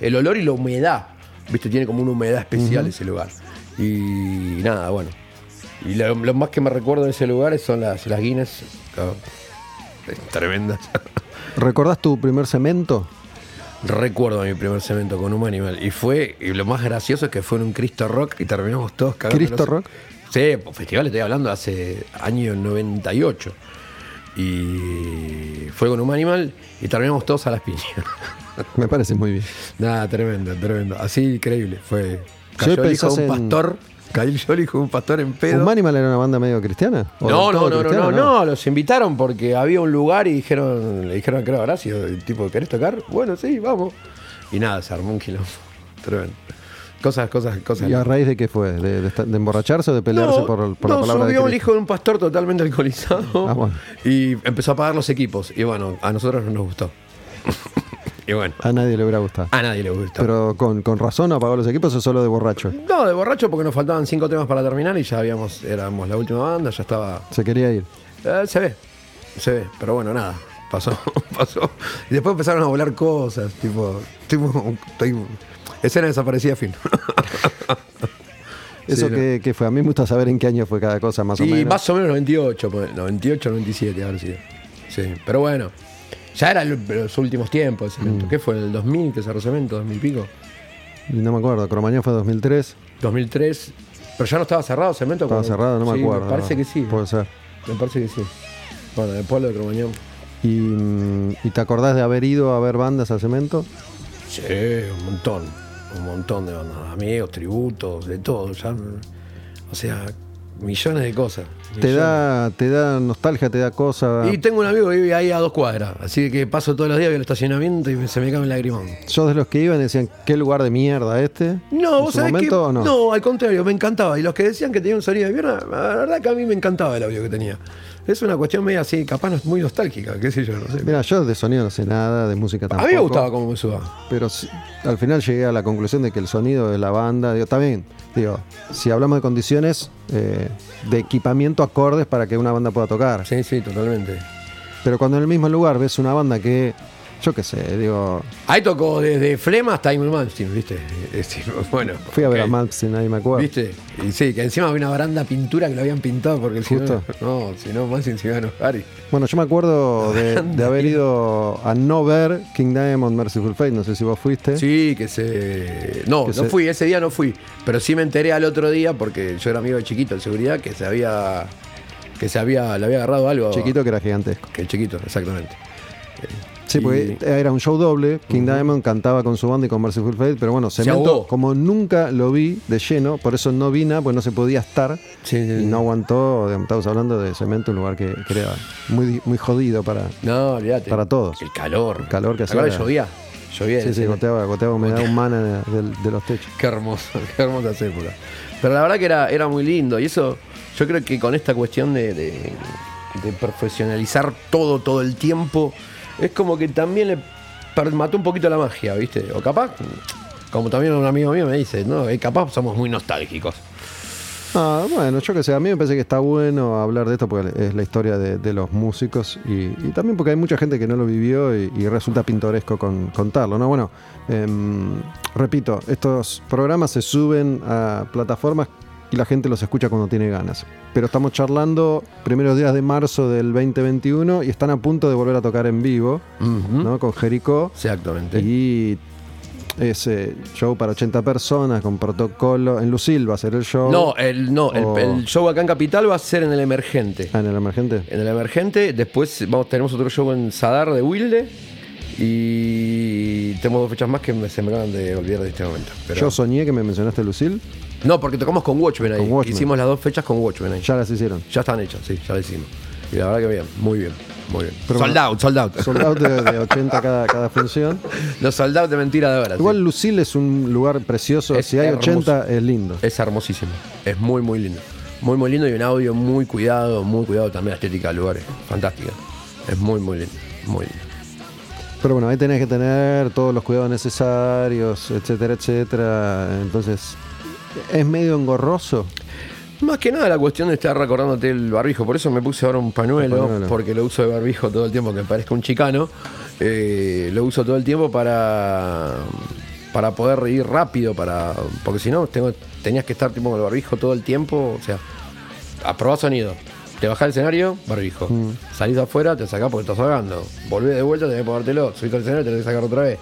el olor y la humedad. Viste, tiene como una humedad especial ese lugar. Y nada, bueno. Y lo, lo más que me recuerdo de ese lugar son las, las Guinness. claro, Tremendas. ¿Recordás tu primer cemento? Recuerdo mi primer cemento con un animal. Y fue, y lo más gracioso es que fue en un Cristo Rock y terminamos todos cagando. ¿Cristo Rock? Sí, pues, festival estoy hablando hace año 98. Y fue con un animal y terminamos todos a las piñas. <laughs> Me parece muy bien. Nada, tremendo, tremendo. Así increíble. Fue. Cayó el hijo de un en- pastor. El hijo de un pastor en pedo. ¿Un Manimal era una banda medio cristiana? ¿O No, no, no, no, no, no, los invitaron porque había un lugar y dijeron, le dijeron creo Horacio, el tipo, ¿querés tocar? Bueno, sí, vamos. Y nada, se armó un quilombo. <laughs> Tremendo. Cosas, cosas, cosas. ¿Y a raíz de qué fue? ¿De, de de emborracharse o de pelearse No, por, por no, la palabra de subió el Cristo? hijo de un pastor totalmente alcoholizado Ah, bueno. y empezó a pagar los equipos. Y bueno, a nosotros no nos gustó. <laughs> y bueno, A nadie le hubiera gustado. a nadie le gustó. Pero con, con razón apagó los equipos o solo de borracho. no, de borracho porque nos faltaban cinco temas para terminar y ya habíamos, éramos la última banda, ya estaba. Se quería ir. Eh, se ve, se ve, pero bueno, nada. Pasó, <laughs> pasó. Y después empezaron a volar cosas, tipo, tipo, tipo, escena desaparecida, fin. <laughs> ¿Eso Sí, no. qué, qué fue? A mí me gusta saber en qué año fue cada cosa, más o Y menos. más o menos 98, pues, 98, 97, haber sido. Sí, pero bueno, ya eran los últimos tiempos de Mm. cemento. ¿Qué fue? ¿En el 2000 que cerró cemento? ¿2000 y pico? No me acuerdo. Cromañón fue 2003. 2003. Pero ya no estaba cerrado cemento. Estaba cerrado, no me Sí, acuerdo. Me parece no. que sí. Puede ser. Me parece que sí. Bueno, el pueblo de Cromañón. ¿Y, mm, ¿Y te acordás de haber ido a ver bandas a Cemento? Sí, un montón. Un montón de bandas. Amigos, tributos, de todo. ya- o sea, millones de cosas. ¿Te da, ¿Te da nostalgia, te da cosa? Y tengo un amigo que vive ahí a dos cuadras. Así que paso todos los días, veo el estacionamiento y se me cae el lagrimón. ¿Sos de los que iban y decían, qué lugar de mierda este? No, ¿En vos su sabés momento que, no? no? al contrario, me encantaba. Y los que decían que tenía un sonido de mierda, la verdad que a mí me encantaba el audio que tenía. Es una cuestión media así, capaz no es muy nostálgica, qué sé yo, no sé. Mira, yo de sonido no sé nada, de música a tampoco. mí me gustaba cómo me suba. Pero al final llegué a la conclusión de que el sonido de la banda, digo, está bien, digo, si hablamos de condiciones eh, de equipamiento acordes para que una banda pueda tocar. Sí, sí, totalmente. Pero cuando en el mismo lugar ves una banda que, yo qué sé, digo, Ahí tocó desde Flema hasta Imel Malmsteen, ¿viste? <laughs> Eh, bueno. fui a ver ok. a Malmsteen, ahí me acuerdo. ¿Viste? Y sí, que encima había una baranda pintura que lo habían pintado porque no, Justo. no, si no, Malmsteen se iba a enojar. y- Bueno, yo me acuerdo de, de haber ido a no ver King Diamond Merciful Fate, no sé si vos fuiste. Sí, que se. No, Que no se- fui, ese día no fui. Pero sí me enteré al otro día, porque yo era amigo de chiquito de seguridad, que se había. que se había. le había agarrado algo. Chiquito que era gigantesco. Que el chiquito, exactamente. Sí, Y- porque era un show doble. King Diamond cantaba con su banda y con Merciful Fate, pero bueno, Cemento, ahogó. como nunca lo vi de lleno, por eso no vine, pues no se podía estar. Sí, y sí. no aguantó, estamos hablando de Cemento, un lugar que, que era muy, muy jodido para. No. Para todos. El calor. El calor que ¿Te acuerdas hacía. llovía. Llovía. Sí, sí, goteaba, goteaba humedad humana de, de los techos. Qué hermoso, <laughs> qué hermosas épocas. Pero la verdad que era, era muy lindo. Y eso, yo creo que con esta cuestión de, de- de profesionalizar todo, todo el tiempo, es como que también le mató un poquito la magia, ¿viste? O capaz, como también un amigo mío me dice, no, Eh, capaz somos muy nostálgicos. Ah, bueno, yo que sé, a mí me parece que está bueno hablar de esto porque es la historia de, los músicos y, también porque hay mucha gente que no lo vivió y, y resulta pintoresco con- contarlo, ¿no? Bueno, em, repito, estos programas se suben a plataformas y la gente los escucha cuando tiene ganas. Pero estamos charlando primeros días de marzo del 2021 y están a punto de volver a tocar en vivo, ¿no? Con Jericó. Exactamente. Y ese show para 80 personas con protocolo. En Lucil va a ser el show. No, el, no el show acá en Capital va a ser en el Emergente. Ah, en el emergente. En el Emergente, después vamos, tenemos otro show en Sadar de Wilde. Y tenemos dos fechas más que me- se me acaban de olvidar de este momento. Pero- Yo soñé que me mencionaste Lucil. No, porque tocamos con Watchmen ahí. Con Watchmen. Hicimos las dos fechas con Watchmen ahí. Ya, Ya las hicieron. están hechas, sí, ya las hicimos. Y la verdad que bien, muy bien, muy bien. Pero sold out, sold out. Sold out de, de 80 cada, cada función. <laughs> Los sold out de mentira de ahora. Igual Lucil es un lugar precioso. Es si hay hermoso. 80 es lindo. Es hermosísimo. Es muy, muy lindo. Muy, muy lindo y un audio muy cuidado, muy cuidado también la estética del lugar. es Fantástica. Es muy, muy lindo. Muy lindo. Pero bueno, ahí tenés que tener todos los cuidados necesarios, etcétera, etcétera. Entonces, es medio engorroso. Más que nada la cuestión de estar recordándote el barbijo, por eso me puse ahora un pañuelo, El pañuelo. porque lo uso de barbijo todo el tiempo, que parezca un chicano. Eh, lo uso todo el tiempo para para poder reír rápido, para porque si no tengo, tenías que estar tipo con el barbijo todo el tiempo, o sea, aprobás sonido. Te bajás del escenario, barbijo. Mm. Salís afuera, te sacás porque estás ahogando. Volvés de vuelta, tenés que ponértelo. Subís al escenario, tenés que sacar otra vez.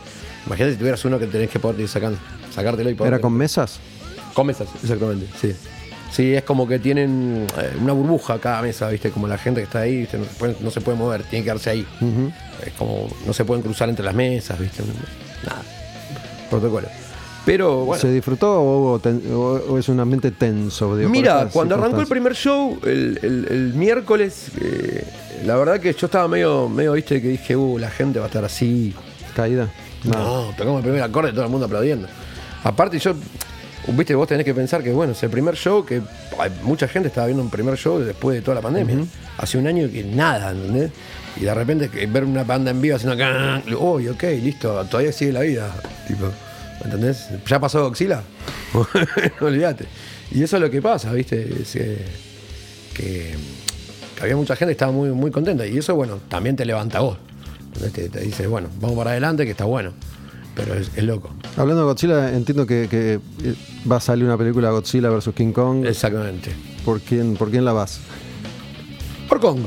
Imagínate si tuvieras uno que tenés que poderte ir sacando, sacártelo y ¿Era ponértelo. con mesas? Con mesas, exactamente, sí. Sí, es como que tienen eh, una burbuja cada mesa, ¿viste? Como la gente que está ahí, ¿viste? No, se puede, no se puede mover, tiene que quedarse ahí. Es como, no se pueden cruzar entre las mesas, ¿viste? Nada. Protocolo. Pero bueno. ¿Se disfrutó o, hubo ten- o- o es un ambiente tenso? digo, Mira, cuando arrancó el primer show, el, el- el miércoles, eh, la verdad que yo estaba medio, medio, viste, que dije, uh, la gente va a estar así. ¿Caída? No. No, tocamos el primer acorde y todo el mundo aplaudiendo. Aparte, yo, viste, vos tenés que pensar que, bueno, es el primer show que mucha gente estaba viendo un primer show después de toda la pandemia. Hace un año que nada, ¿entendés? Y de repente ver una banda en vivo haciendo uy, ok, listo, todavía sigue la vida. Tipo, ¿entendés? ¿Ya pasó Godzilla? <laughs> Olvídate. Y eso es lo que pasa, ¿viste? Es, eh, que, que había mucha gente que estaba muy, muy contenta. Y eso, bueno, también te levanta vos. Te, te dice, bueno, vamos para adelante, que está bueno. Pero es, es loco. Hablando de Godzilla, entiendo que, que, eh, va a salir una película Godzilla vs. King Kong. Exactamente. ¿Por quién, ¿Por quién la vas? Por Kong.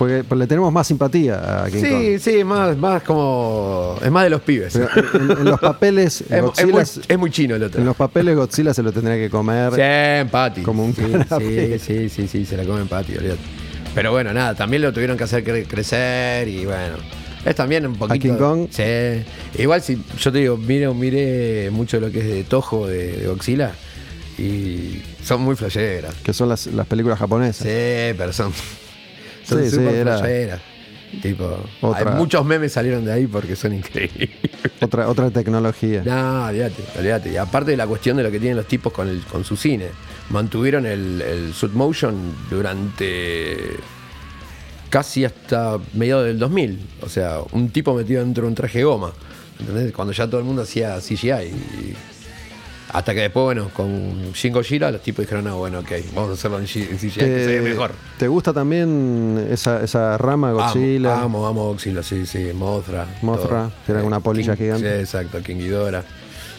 Porque, porque le tenemos más simpatía a King Kong. Sí, sí, más, más como. Es más de los pibes. Pero en, en los papeles <laughs> es, muy, es muy chino el otro. en los papeles Godzilla se lo tendría que comer. Sí, en. Como un sí, sí, sí, sí, sí, se la comen Patty, olvídate. Pero bueno, nada, también lo tuvieron que hacer cre- crecer y bueno. Es también un poquito. King Kong? Sí. Igual si yo te digo, mire, mire mucho de lo que es de Toho, de, de Godzilla. Y son muy flasheras. Que son las, las películas japonesas. Sí, pero son. Son Sí, sí, era-. Tipo, Otra- hay muchos memes salieron de ahí porque son increíbles. Otra, otra tecnología. No, olvídate, olvídate. Y aparte de la cuestión de lo que tienen los tipos con, el, con su cine, mantuvieron el, el Sud Motion durante casi hasta mediados del 2000. O sea, un tipo metido dentro de un traje goma. ¿Entendés? Cuando ya todo el mundo hacía CGI. Y hasta que después, bueno, con Shin Gojira los tipos dijeron, no, bueno, ok, vamos a hacerlo en CGI, que se ve mejor. ¿Te gusta también esa, esa rama Godzilla? Amo, amo, amo Godzilla, sí, sí, Mothra. Mothra, que era una polilla King- gigante. Sí, exacto, King Ghidorah.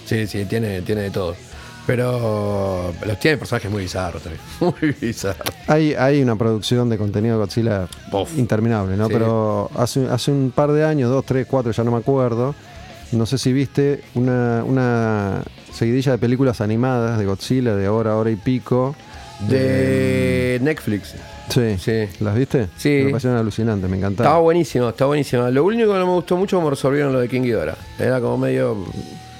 Sí, sí, tiene, tiene de todo. Pero los tiene personajes muy bizarros también. <laughs> Muy bizarros. Hay, hay una producción de contenido de Godzilla interminable, ¿no? Sí. Pero hace, hace un par de años, dos, tres, cuatro, ya no me acuerdo. No sé si viste una, una seguidilla de películas animadas de Godzilla de hora, hora y pico. De Netflix. Sí. Sí. ¿Las viste? Sí. Me parecieron alucinantes, me Estaba encantaron. buenísimo, estaba buenísimo. Lo único que no me gustó mucho como resolvieron lo de King Ghidorah. Era como medio...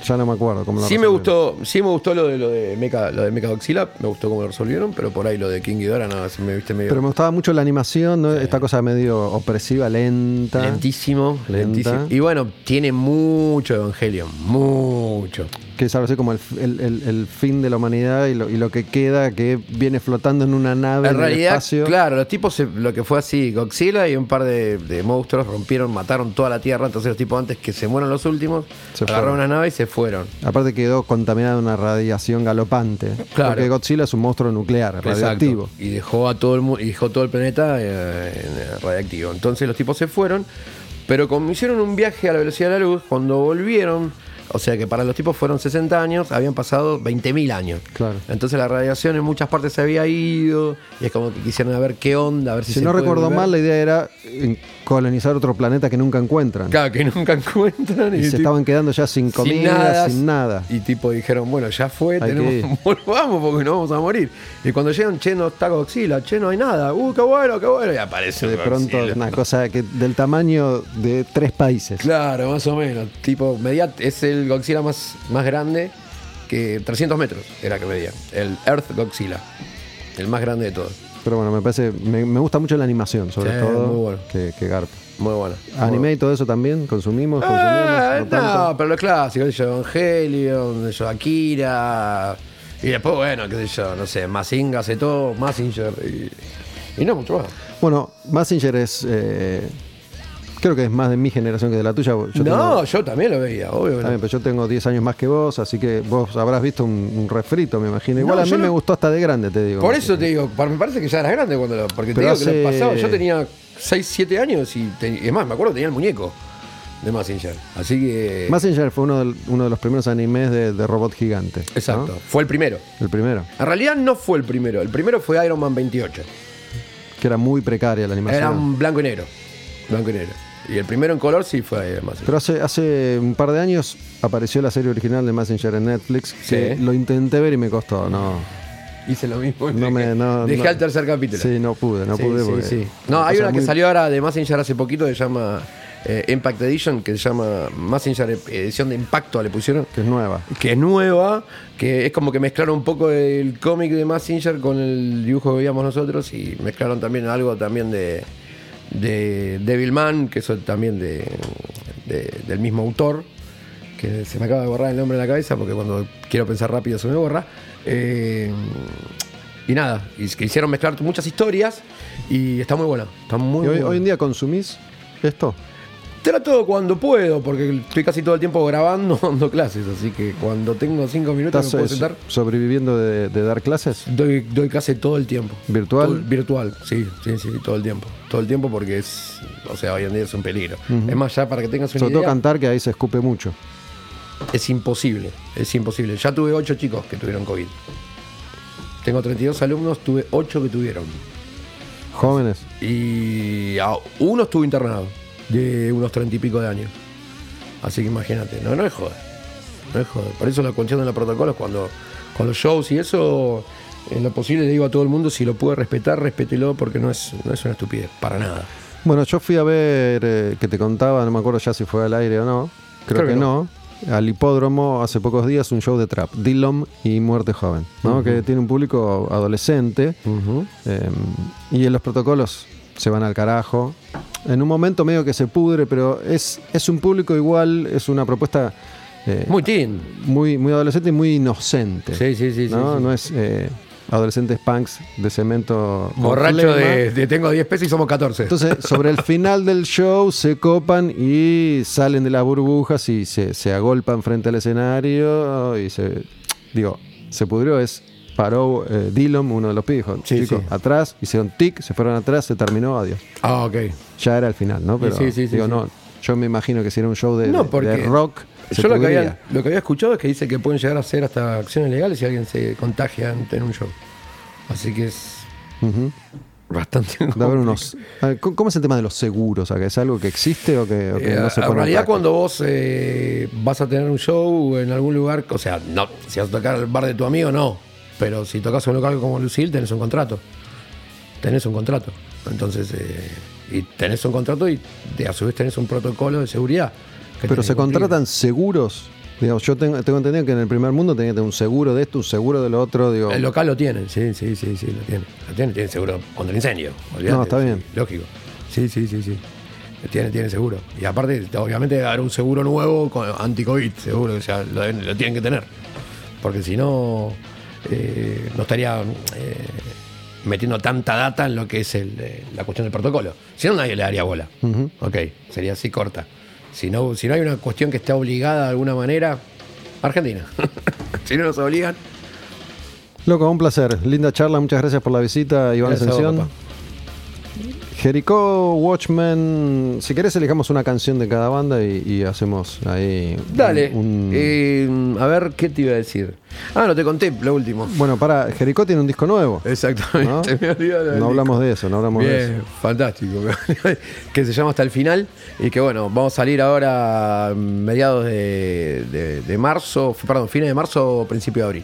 Ya no me acuerdo cómo lo Sí me gustó, sí me gustó lo de lo de Mecha, lo de Mecha Godzilla, me gustó cómo lo resolvieron, pero por ahí lo de King Ghidorah no, me viste medio Pero me gustaba mucho la animación, ¿no? esta cosa medio opresiva, lenta. lentísimo, Lenta. lentísimo. Y bueno, tiene mucho Evangelion, mucho. Que es algo así como el, el- el- el fin de la humanidad y lo, y lo que queda que viene flotando en una nave en, En el realidad, espacio. claro, los tipos, se- lo que fue así, Godzilla y un par de, de monstruos rompieron, mataron toda la Tierra, entonces los tipos antes que se mueran los últimos, Se agarraron fueron. una nave y se fueron. Aparte quedó contaminada una radiación galopante. Claro. Porque Godzilla es un monstruo nuclear, radioactivo. Exacto. Y dejó a todo el y dejó todo el planeta eh, eh, radiactivo. Entonces los tipos se fueron, pero como hicieron un viaje a la velocidad de la luz, cuando volvieron, o sea que para los tipos fueron 60 años, habían pasado 20.000 años. Claro. Entonces la radiación en muchas partes se había ido y es como que quisieron a ver qué onda, a ver si, Si se no puede recuerdo volver. mal, la idea era eh, colonizar otro planeta que nunca encuentran. Claro, que nunca <laughs> encuentran. y se tipo- estaban quedando ya sin comida, sin nada. Y tipo dijeron, bueno, ya fue, tenemos, <laughs> volvamos porque nos vamos a morir. Y cuando llegan, che, no está Godzilla, che, no hay nada. Uh, qué bueno, qué bueno. Y aparece de pronto Godzilla. una <laughs> cosa que del tamaño de tres países. Claro, más o menos. Tipo, es el Godzilla más, más grande que 300 metros era que medía. El Earth Godzilla. El más grande de todos. Pero bueno, me parece, me, me gusta mucho la animación, sobre Sí, todo. muy bueno. Que, que garpa. Muy bueno. Anime y todo eso también, consumimos, consumimos. Eh, no tanto. no, pero qué sé yo, Evangelion, qué sé yo, Akira. Y después, bueno, qué sé yo, no sé, Mazinga hace todo, Mazinger y, y no mucho más. Bueno, Massinger es eh, Creo que es más de mi generación que de la tuya. Yo no, tengo- yo también lo veía, obvio. pero yo tengo 10 años más que vos, así que vos habrás visto un, un refrito, me imagino. Igual No, a mí me gustó hasta de grande, te digo. Por eso te digo, me parece que ya eras grande cuando lo. Porque te digo que lo hace- pasaba. Yo tenía 6, 7 años y, te- y es más, me acuerdo que tenía el muñeco de Massinger. Así que. Massinger fue uno, de los primeros animes de, de robot gigante. ¿no? Exacto, fue el primero. El primero. En realidad no fue el primero. El primero fue Iron Man 28. Que era muy precaria la animación. Era un blanco y negro. Blanco y negro. Y el primero en color sí fue Massinger. Pero hace, hace un par de años apareció la serie original de Messenger en Netflix. Que Sí. lo intenté ver y me costó. No, Hice lo mismo. no me. No, Dejé no- al tercer capítulo. Sí, no pude, no Sí, pude. sí, porque- sí. No, hay una que salió ahora de Messenger hace poquito que se llama eh, Impact Edition, que se llama Messenger Edición de Impacto, le pusieron. Que es nueva. Que es nueva, que es como que mezclaron un poco el cómic de Messenger con el dibujo que veíamos nosotros y mezclaron también algo también de, de Devilman, que eso también de, de- del mismo autor, que se me acaba de borrar el nombre en la cabeza porque cuando quiero pensar rápido se me borra. Eh, y nada, y que hicieron mezclar muchas historias y está muy buena. Está muy ¿Y hoy, buena. hoy en día consumís esto? Trato cuando puedo, porque estoy casi todo el tiempo grabando, <laughs> dando clases, así que cuando tengo cinco minutos ¿Estás me puedo sentar. sobreviviendo de, de dar clases? Doy, doy clase todo el tiempo. ¿Virtual? Todo- virtual, sí, sí, sí, todo el tiempo. Todo el tiempo porque es, o sea, hoy en día es un peligro. Es más, ya para que tengas una Sobre todo idea, cantar, que ahí se escupe mucho. es imposible, es imposible. Ya tuve ocho chicos que tuvieron COVID. Tengo 32 alumnos, tuve ocho que tuvieron. Jóvenes. Y a- uno estuvo internado, de unos treinta y pico de años. Así que imagínate, no, no es joder. No es joder. Por eso la cuestión de los protocolos, cuando con los shows y eso, en lo posible le digo a todo el mundo, si lo puede respetar, respételo, porque no es, no es una estupidez, para nada. Bueno, yo fui a ver, eh, que te contaba, no me acuerdo ya si fue al aire o no. Creo, Creo que, que no. Al hipódromo hace pocos días un show de trap, Dillom y Muerte Joven, ¿no? que tiene un público adolescente eh, y en los protocolos se van al carajo. En un momento medio que se pudre, pero es, es un público igual, es una propuesta eh, Muy teen. muy, muy adolescente y muy inocente. Sí, sí, sí, ¿no? sí. No es eh, adolescentes punks de cemento. Borracho de tengo 10 pesos y somos 14. Entonces, sobre el final del show se copan y salen de las burbujas y se, se agolpan frente al escenario y se. Digo, se pudrió, es. Paró eh, Dillon, uno de los pibes, dijo, Sí, chicos, sí. atrás, hicieron tic, se fueron atrás, se terminó, adiós. ah, ok. Ya era el final, ¿no? Pero, sí, digo, no, yo me imagino que si era un show de, No, de- porque de rock, Yo lo que, había, lo que había escuchado es que dice que pueden llegar a hacer hasta acciones legales si alguien se contagia en, un show. Así que es Ujú. bastante. De haber unos, ver, ¿Cómo es el tema de los seguros? ¿Es algo que existe o que, o que Eh, no se en realidad, cuando vos eh, vas a tener un show en algún lugar, o sea, no, si vas a tocar al bar de tu amigo, no. Pero si tocas en un local como Lucille, tenés un contrato. Tenés un contrato. Entonces, eh, y tenés un contrato y a su vez tenés un protocolo de seguridad. Pero se contratan seguros. Digamos, yo tengo, tengo entendido que en el primer mundo tenía un seguro de esto, un seguro de lo otro. Digo, El local lo tiene, sí, sí, sí, sí, lo tiene. Lo tiene, tiene seguro contra el incendio. No, está sí, bien. Lógico. Sí, sí, sí, sí. Tiene, tiene seguro. Y aparte, obviamente, haber un seguro nuevo anti-COVID, seguro lo, deben- lo tienen que tener. Porque si no, eh, no estaría eh, metiendo tanta data en lo que es el, eh, la cuestión del protocolo. Si no, nadie le daría bola. Ok, sería así corta. Si no, si no hay una cuestión que esté obligada de alguna manera, Argentina. <laughs> si no nos obligan, Loco, un placer. Linda charla, muchas gracias por la visita, Iván Ascensión. Jericó, Watchmen. Si querés, elijamos una canción de cada banda y, y hacemos ahí. Dale. un- Eh, a ver, ¿qué te iba a decir? Ah, no te conté lo último. Bueno, para, Jericó tiene un disco nuevo. Exactamente. ¿no? Me hablamos disco. de eso, no hablamos de eso. Fantástico. <laughs> que se llama Hasta el Final. Y que bueno, vamos a salir ahora mediados de, de- de marzo, perdón, fines de marzo o principio de abril.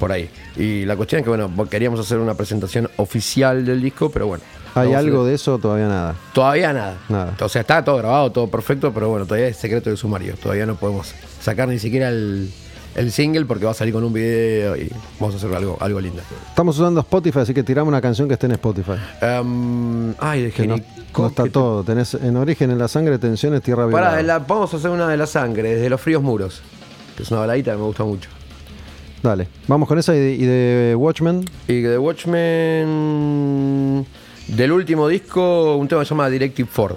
Por ahí. Y la cuestión es que bueno, queríamos hacer una presentación oficial del disco, pero bueno. ¿Hay algo de eso? Todavía nada. Todavía nada. Nada. O sea, está todo grabado, todo perfecto, pero bueno, todavía es secreto de sumario. Todavía no podemos sacar ni siquiera el, el single porque va a salir con un video y vamos a hacer algo, algo lindo. Estamos usando Spotify, así que tiramos una canción que esté en Spotify. Em, ay, de Que no, no está que te- todo. Tenés en origen en la sangre, tensiones, tierra la- vamos a hacer una de la sangre, desde los fríos muros. Que es una baladita que me gusta mucho. Dale, vamos con esa y de, y de Watchmen. Y de Watchmen. Del último disco, un tema que se llama Directive Ford.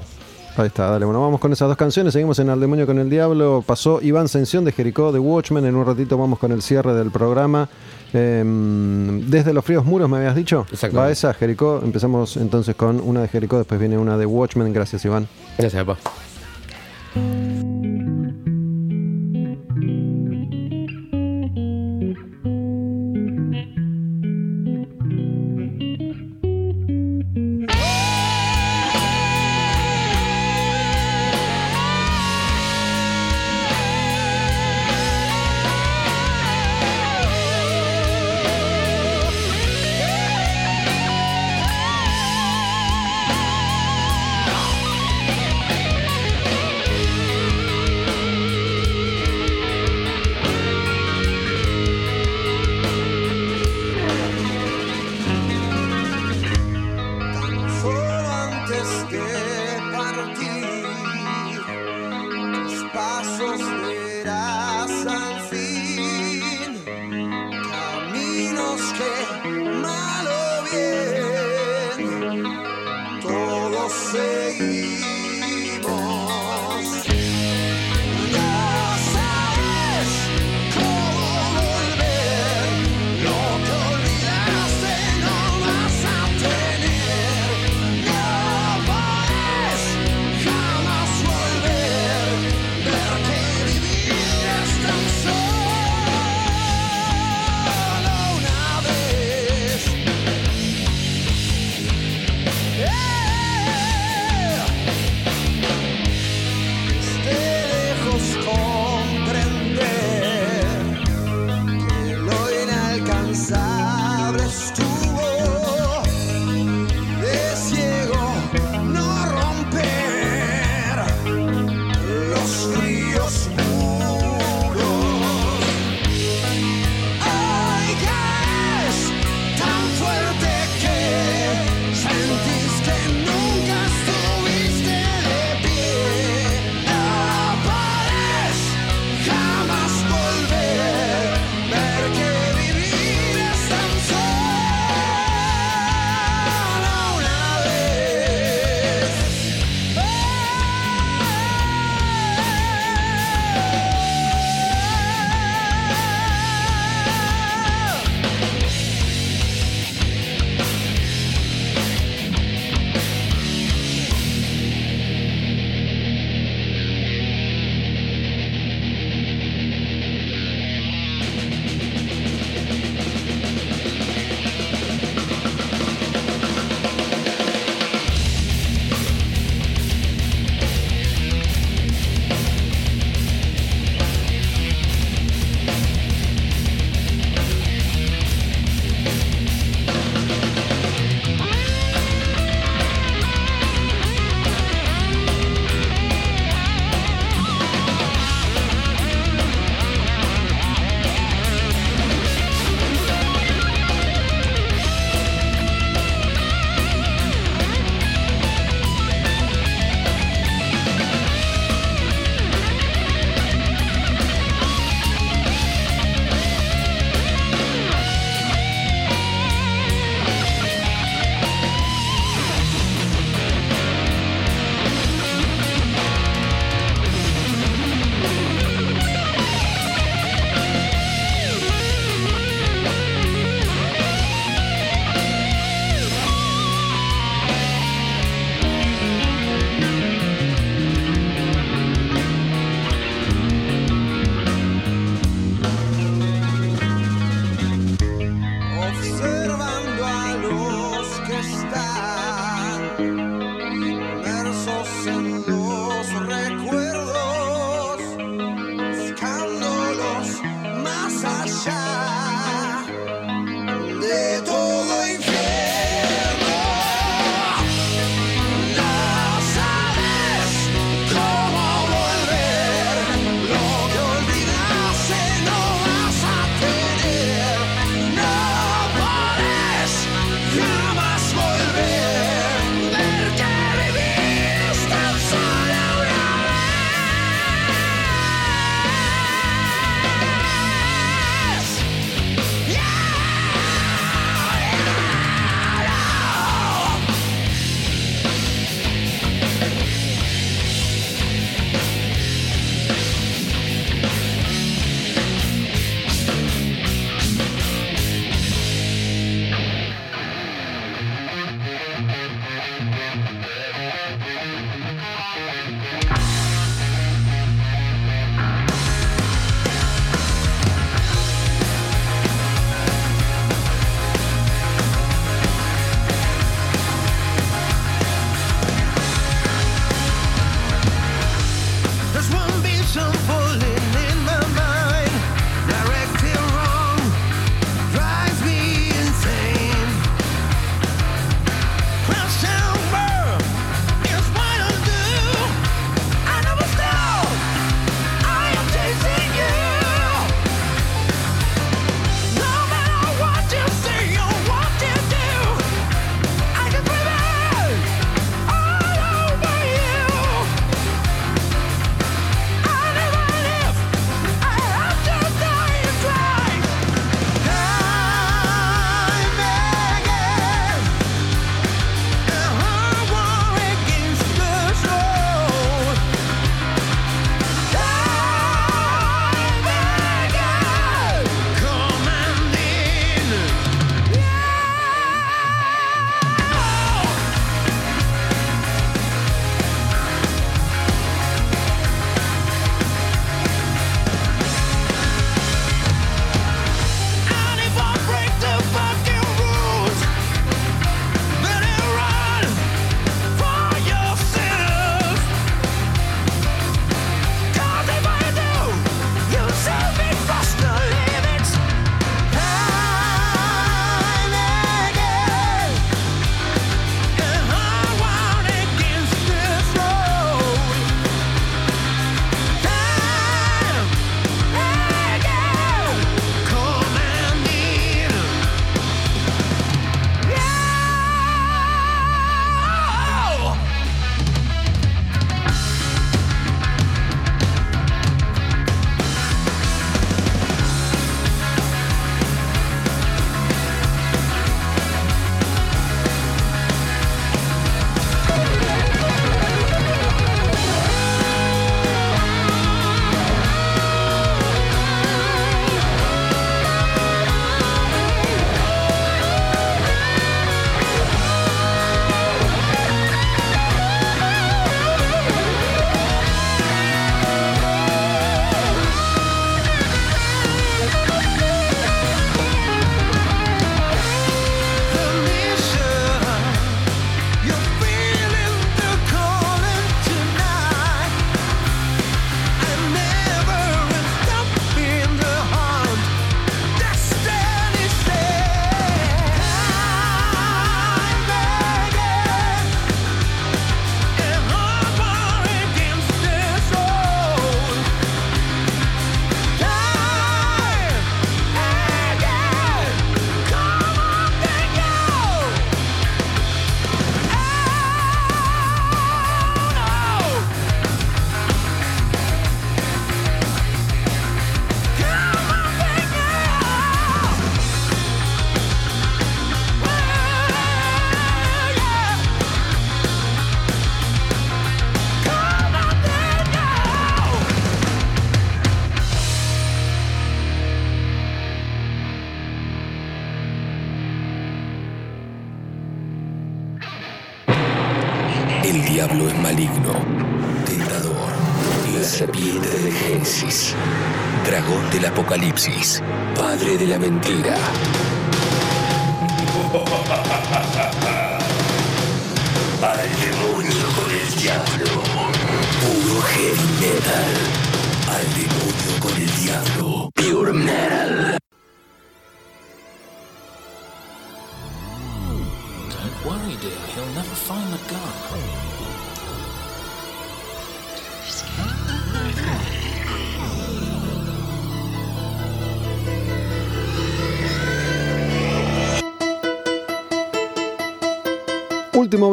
Ahí está, dale. Bueno, vamos con esas dos canciones. Seguimos en Al Demonio con el Diablo. Pasó Iván Sención de Jericó, de Watchmen. En un ratito vamos con el cierre del programa. Em, desde los fríos muros, me habías dicho. Exactamente. Va esa, Jericó. Empezamos entonces con una de Jericó, después viene una de Watchmen. Gracias, Iván. Gracias, papá.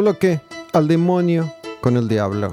Último bloque, al demonio con el diablo.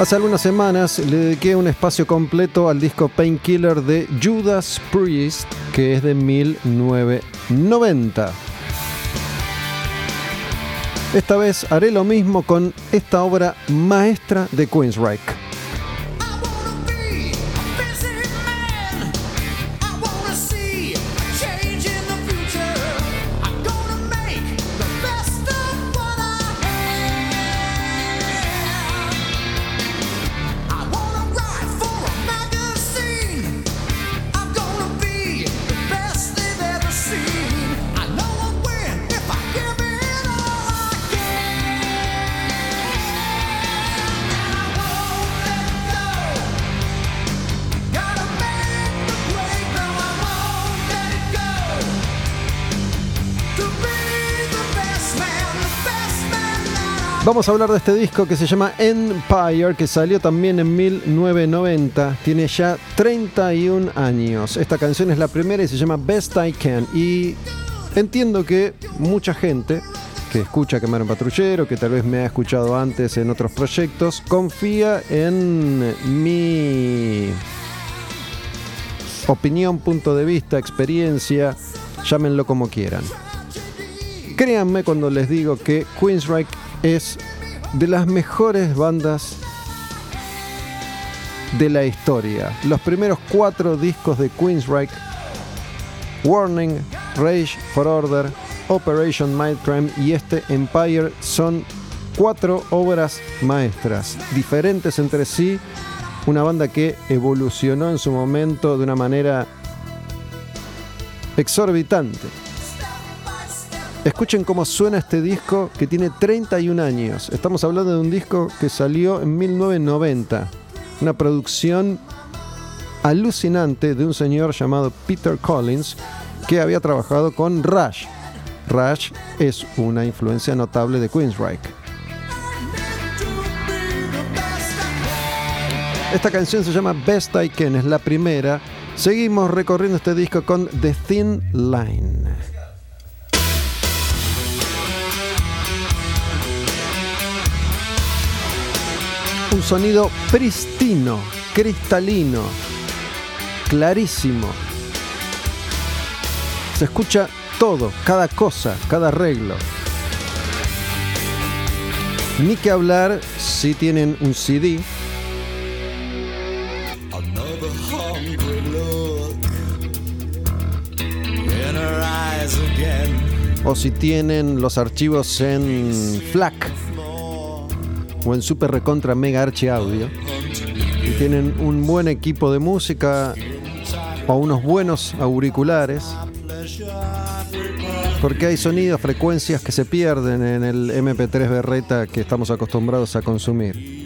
Hace algunas semanas le dediqué un espacio completo al disco Painkiller de Judas Priest, que es de 1990. Esta vez haré lo mismo con esta obra maestra de Queensryche. Vamos a hablar de este disco que se llama Empire, que salió también en 1990. Tiene ya 31 años. Esta canción es la primera y se llama Best I Can. Y entiendo que mucha gente que escucha Quemar un Patrullero, que tal vez me ha escuchado antes en otros proyectos, confía en mi opinión, punto de vista, experiencia, llámenlo como quieran. Créanme cuando les digo que Queensryche es de las mejores bandas de la historia. Los primeros cuatro discos de Queensryche, Warning, Rage for Order, Operation Mindcrime y este Empire son cuatro obras maestras, diferentes entre sí, una banda que evolucionó en su momento de una manera exorbitante. Escuchen cómo suena este disco que tiene 31 años. Estamos hablando de un disco que salió en 1990. Una producción alucinante de un señor llamado Peter Collins que había trabajado con Rush. Rush es una influencia notable de Queensryche. Esta canción se llama Best I Can, es la primera. Seguimos recorriendo este disco con The Thin Line. Un sonido pristino, cristalino, clarísimo. Se escucha todo, cada cosa, cada arreglo. Ni que hablar si tienen un CD. O si tienen los archivos en FLAC o en Super Recontra Mega Archi Audio y tienen un buen equipo de música o unos buenos auriculares porque hay sonidos, frecuencias que se pierden en el MP3 berreta que estamos acostumbrados a consumir.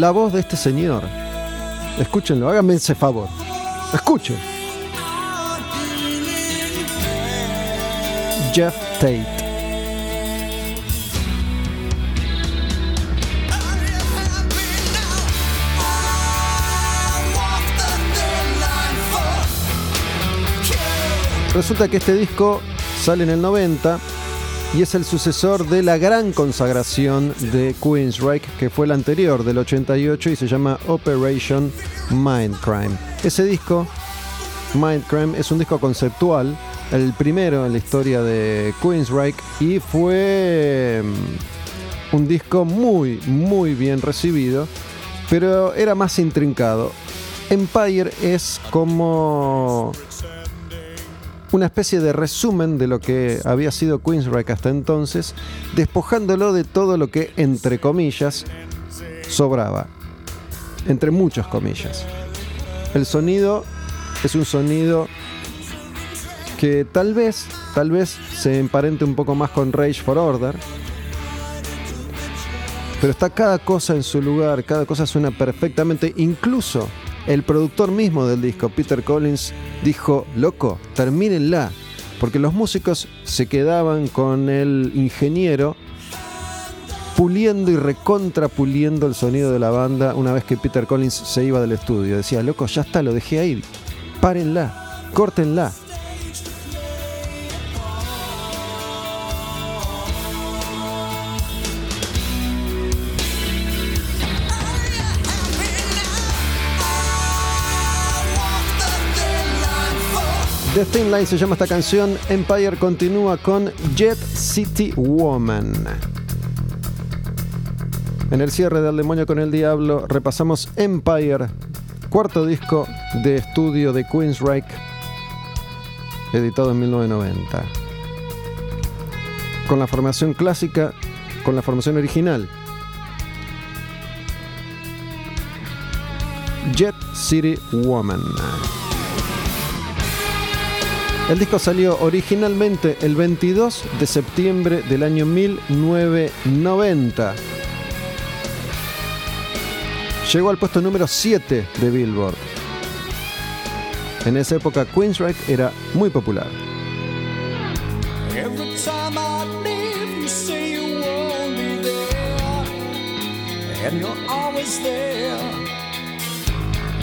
la voz de este señor. Escúchenlo, háganme ese favor. Escuchen. Jeff Tate. Resulta que este disco sale en el 90 y es el sucesor de la gran consagración de Queensryche, que fue el anterior, del 88, y se llama Operation Mindcrime. Ese disco, Mindcrime, es un disco conceptual, el primero en la historia de Queensryche, y fue mm, un disco muy, muy bien recibido, pero era más intrincado. Empire es como una especie de resumen de lo que había sido Queensryche hasta entonces, despojándolo de todo lo que, entre comillas, sobraba. Entre muchas comillas. El sonido es un sonido que tal vez, tal vez se emparente un poco más con Rage for Order. Pero está cada cosa en su lugar, cada cosa suena perfectamente, incluso el productor mismo del disco, Peter Collins, dijo, loco, termínenla, porque los músicos se quedaban con el ingeniero puliendo y recontrapuliendo el sonido de la banda una vez que Peter Collins se iba del estudio. Decía, loco, ya está, lo dejé ahí, párenla, córtenla. The Thin Line se llama esta canción. Empire continúa con Jet City Woman. En el cierre del Demonio con el Diablo repasamos Empire, cuarto disco de estudio de Queensryche, editado en 1990. Con la formación clásica, con la formación original. Jet City Woman. El disco salió originalmente el 22 de septiembre del año 1990. Llegó al puesto número 7 de Billboard. En esa época Queensryche era muy popular.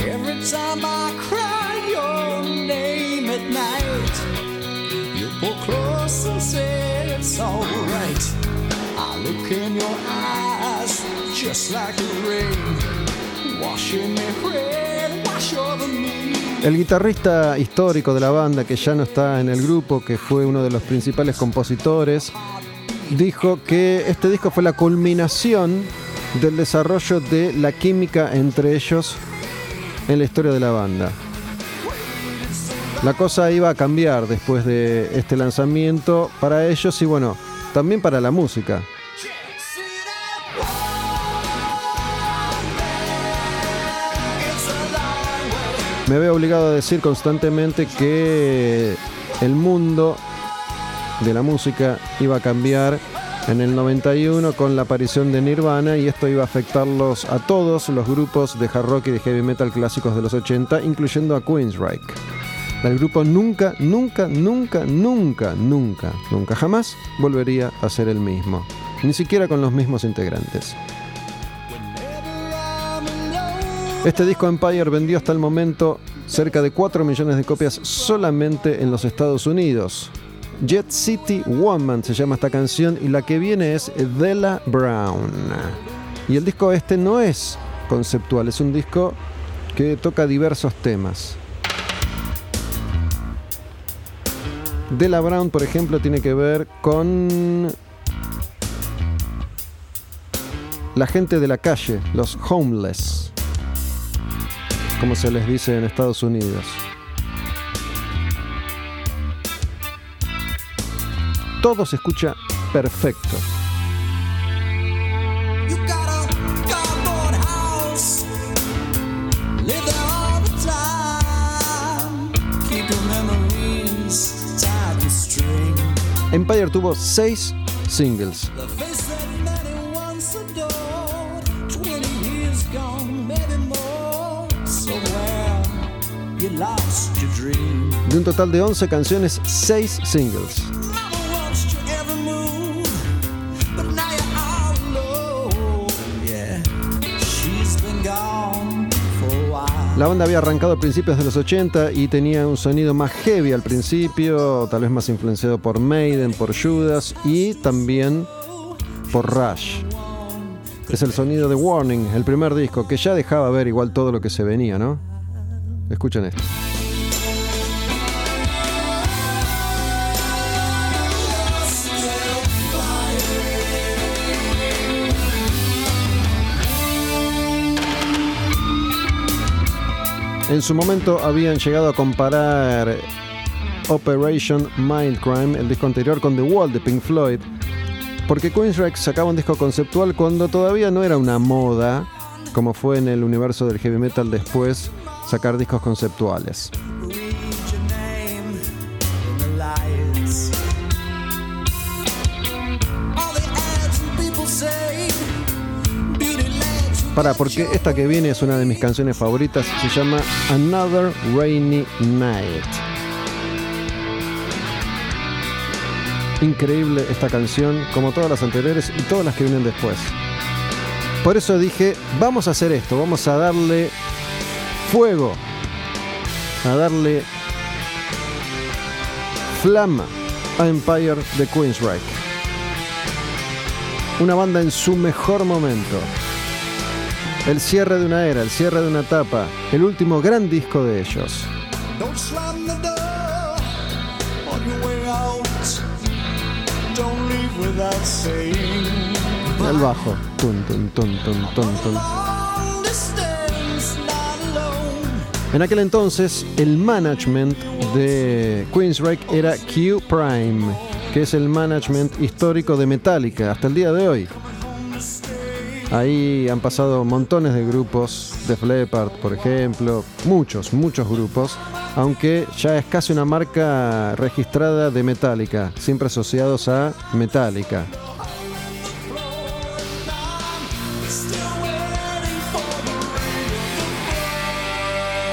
Every time I cry your name at night, you pull close and say it's alright. I look in your eyes just like the rain, washing me red, wash over me. El guitarrista histórico de la banda, que ya no está en el grupo, que fue uno de los principales compositores, dijo que este disco fue la culminación del desarrollo de la química entre ellos en la historia de la banda. La cosa iba a cambiar después de este lanzamiento para ellos y bueno, también para la música. Me veo obligado a decir constantemente que el mundo de la música iba a cambiar en el 91 con la aparición de Nirvana y esto iba a afectarlos a todos los grupos de hard rock y de heavy metal clásicos de los 80, incluyendo a Queensryche. El grupo nunca, nunca, nunca, nunca, nunca, nunca jamás volvería a ser el mismo. Ni siquiera con los mismos integrantes. Este disco Empire vendió hasta el momento cerca de 4 millones de copias solamente en los Estados Unidos. Jet City Woman se llama esta canción y la que viene es Della Brown. Y el disco este no es conceptual, es un disco que toca diversos temas. Della Brown, por ejemplo, tiene que ver con la gente de la calle, los homeless, como se les dice en Estados Unidos. Gone, maybe more. Somewhere you lost your dream. De un total de 11 canciones, 6 singles. La banda había arrancado a principios de los 80 y tenía un sonido más heavy al principio, tal vez más influenciado por Maiden, por Judas y también por Rush. Es el sonido de Warning, el primer disco, que ya dejaba ver igual todo lo que se venía, ¿no? Escuchen esto. En su momento habían llegado a comparar Operation Mindcrime, el disco anterior, con The Wall de Pink Floyd, porque Queensrÿche sacaba un disco conceptual cuando todavía no era una moda, como fue en el universo del heavy metal después, sacar discos conceptuales. Para, porque esta que viene es una de mis canciones favoritas, se llama Another Rainy Night. Increíble esta canción, como todas las anteriores y todas las que vienen después. Por eso dije, vamos a hacer esto, vamos a darle fuego, a darle flama a Empire de Queensryche. Una banda en su mejor momento. El cierre de una era, el cierre de una etapa, el último gran disco de ellos. El bajo. Tun, tun, tun. En aquel entonces, el management de Queensryche era Q Prime, que es el management histórico de Metallica hasta el día de hoy. Ahí han pasado montones de grupos, de Leppard, por ejemplo, muchos, muchos grupos, aunque ya es casi una marca registrada de Metallica, siempre asociados a Metallica.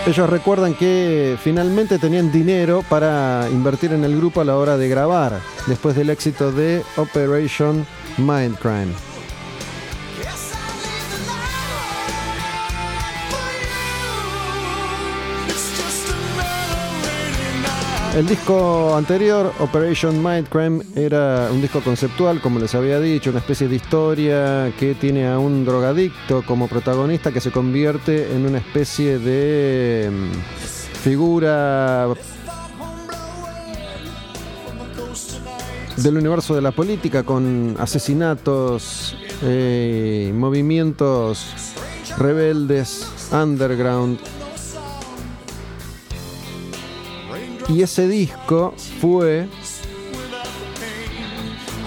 Ellos recuerdan que finalmente tenían dinero para invertir en el grupo a la hora de grabar, después del éxito de Operation Mindcrime. El disco anterior, Operation Mindcrime, era un disco conceptual, como les había dicho, una especie de historia que tiene a un drogadicto como protagonista que se convierte en una especie de mm, figura del universo de la política con asesinatos, eh, movimientos rebeldes, underground. Y ese disco fue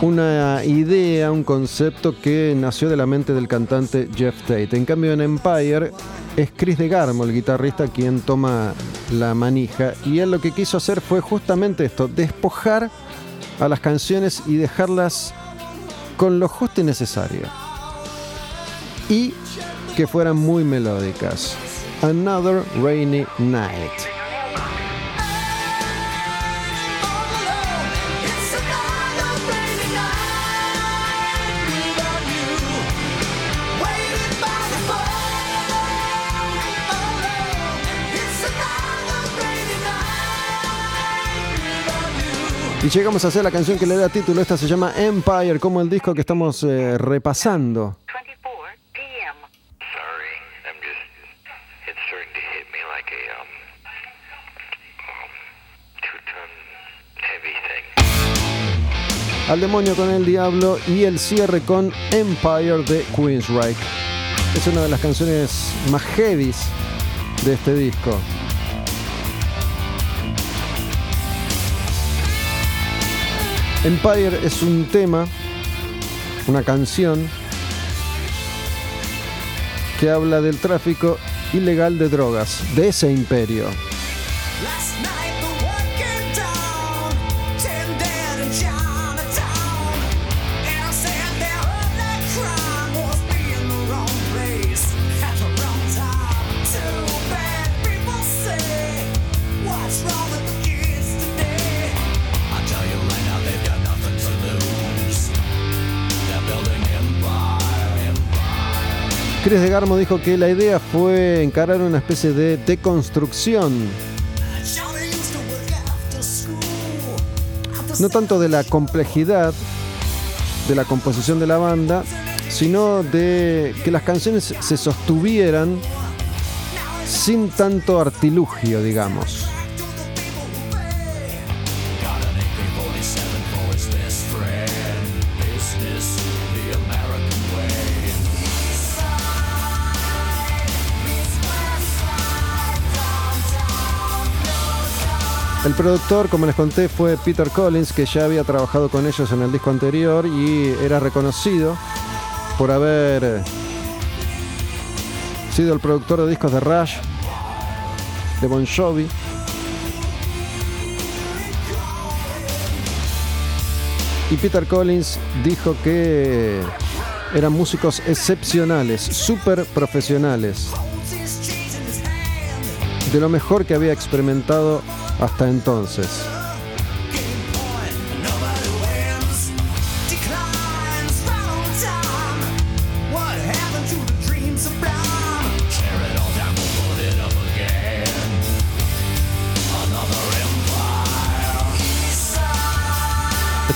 una idea, un concepto que nació de la mente del cantante Jeff Tate. En cambio, en Empire es Chris DeGarmo, el guitarrista, quien toma la manija. Y él lo que quiso hacer fue justamente esto, despojar a las canciones y dejarlas con lo justo y necesario. Y que fueran muy melódicas. Another Rainy Night. Y llegamos a hacer la canción que le da título. Esta se llama Empire, como el disco que estamos eh, repasando. 24 p.m. Sorry, I'm just. It's starting to hit me like a two-ton heavy thing. Al demonio con el diablo y el cierre con Empire de Queensryche. Es una de las canciones más heavies de este disco. Empire es un tema, una canción que habla del tráfico ilegal de drogas, de ese imperio. Chris de Garmo dijo que la idea fue encarar una especie de deconstrucción, no tanto de la complejidad de la composición de la banda, sino de que las canciones se sostuvieran sin tanto artilugio, digamos. El productor, como les conté, fue Peter Collins, que ya había trabajado con ellos en el disco anterior y era reconocido por haber eh, sido el productor de discos de Rush, de Bon Jovi. Y Peter Collins dijo que eran músicos excepcionales, súper profesionales, de lo mejor que había experimentado hasta entonces.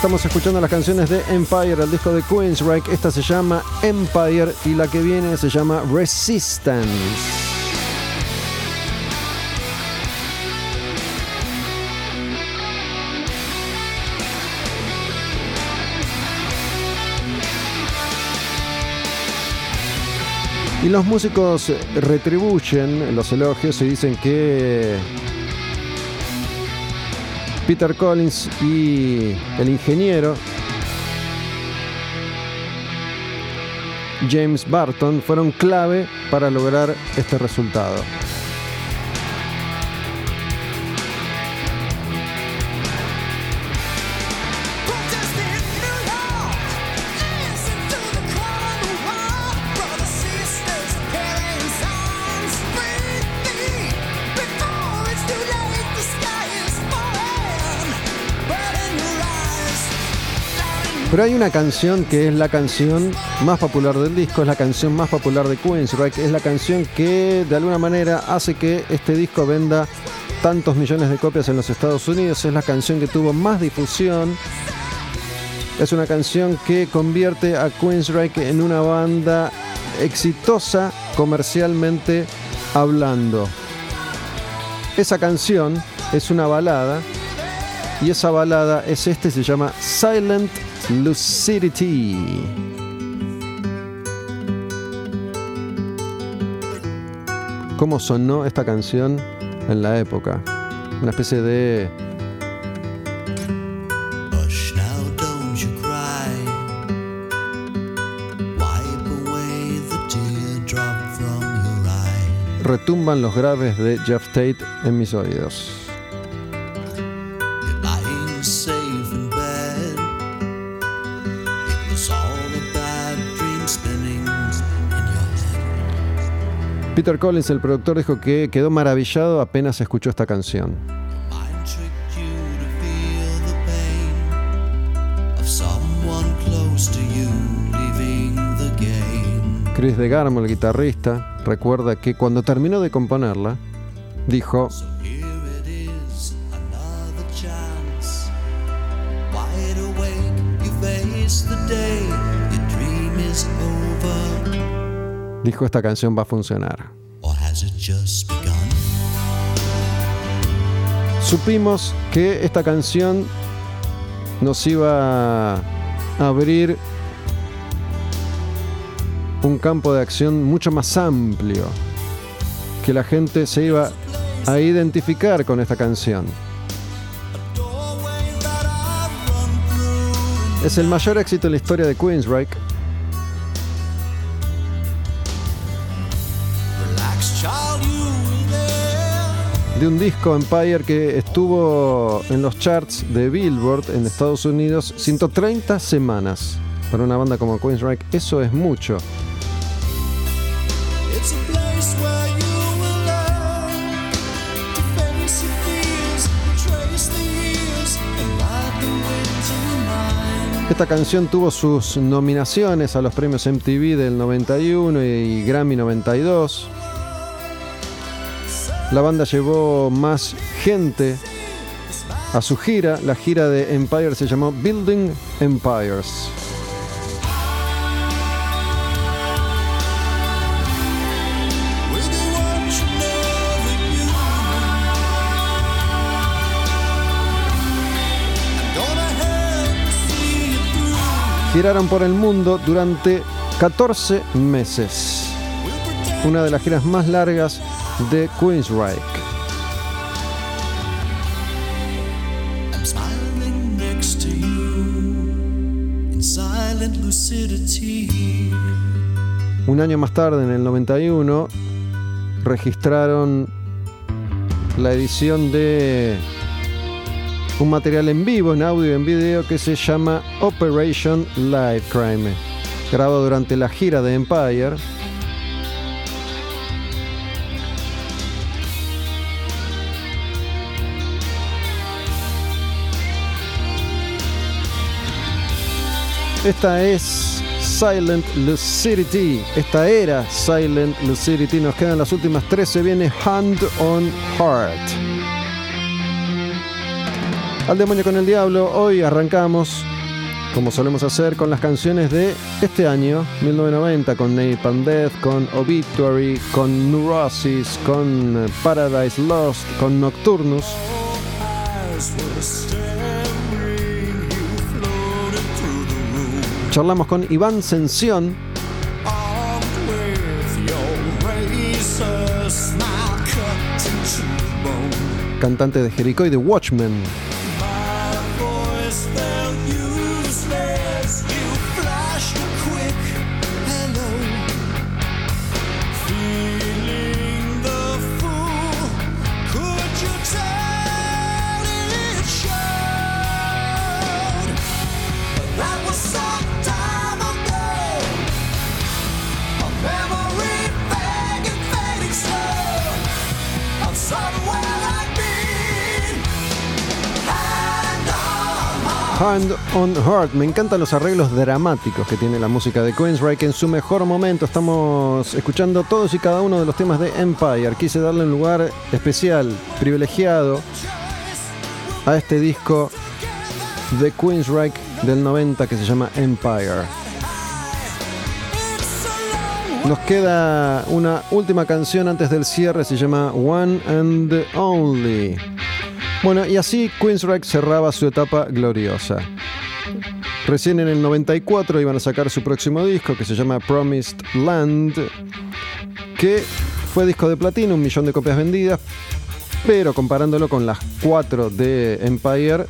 Estamos escuchando las canciones de Empire, el disco de Queensryche. Esta se llama Empire y la que viene se llama Resistance. Y los músicos retribuyen los elogios y dicen que Peter Collins y el ingeniero James Barton fueron clave para lograr este resultado. Pero hay una canción que es la canción más popular del disco, es la canción más popular de Queensryche, es la canción que de alguna manera hace que este disco venda tantos millones de copias en los Estados Unidos, es la canción que tuvo más difusión, es una canción que convierte a Queensryche en una banda exitosa comercialmente hablando. Esa canción es una balada y esa balada es este, se llama Silent Lucidity. ¿Cómo sonó esta canción en la época? Una especie de retumban los graves de Jeff Tate en mis oídos. Peter Collins, el productor, dijo que quedó maravillado apenas escuchó esta canción. Chris DeGarmo, el guitarrista, recuerda que cuando terminó de componerla, dijo, dijo esta canción va a funcionar. Supimos que esta canción nos iba a abrir un campo de acción mucho más amplio, que la gente se iba a identificar con esta canción. Es el mayor éxito en la historia de Queensryche de un disco Empire que estuvo en los charts de Billboard en Estados Unidos 130 semanas. Para una banda como Queensryche eso es mucho. Esta canción tuvo sus nominaciones a los premios MTV del 91 y Grammy 92. La banda llevó más gente a su gira. La gira de Empire se llamó Building Empires. Giraron por el mundo durante 14 meses. Una de las giras más largas de Queensryche. Un año más tarde, en el 91, registraron la edición de un material en vivo, en audio y en video, que se llama Operation Live Crime, grabado durante la gira de Empire. Esta es Silent Lucidity. Esta era Silent Lucidity. Nos quedan las últimas 13. Viene Hand on Heart. Al demonio con el diablo. Hoy arrancamos, como solemos hacer, con las canciones de este año, 1990, con Napalm Death, con Obituary, con Neurosis, con Paradise Lost, con Nocturnus. Charlamos con Iván Sensión, cantante de Jericho y de Watchmen. Hand on Heart. Me encantan los arreglos dramáticos que tiene la música de Queensryche. En su mejor momento estamos escuchando todos y cada uno de los temas de Empire. Quise darle un lugar especial, privilegiado a este disco de Queensryche del 90 que se llama Empire. Nos queda una última canción antes del cierre, se llama One and Only. Bueno, y así Queensryche cerraba su etapa gloriosa. Recién en el 94 iban a sacar su próximo disco que se llama Promised Land, que fue disco de platino, un millón de copias vendidas, pero comparándolo con las cuatro de Empire,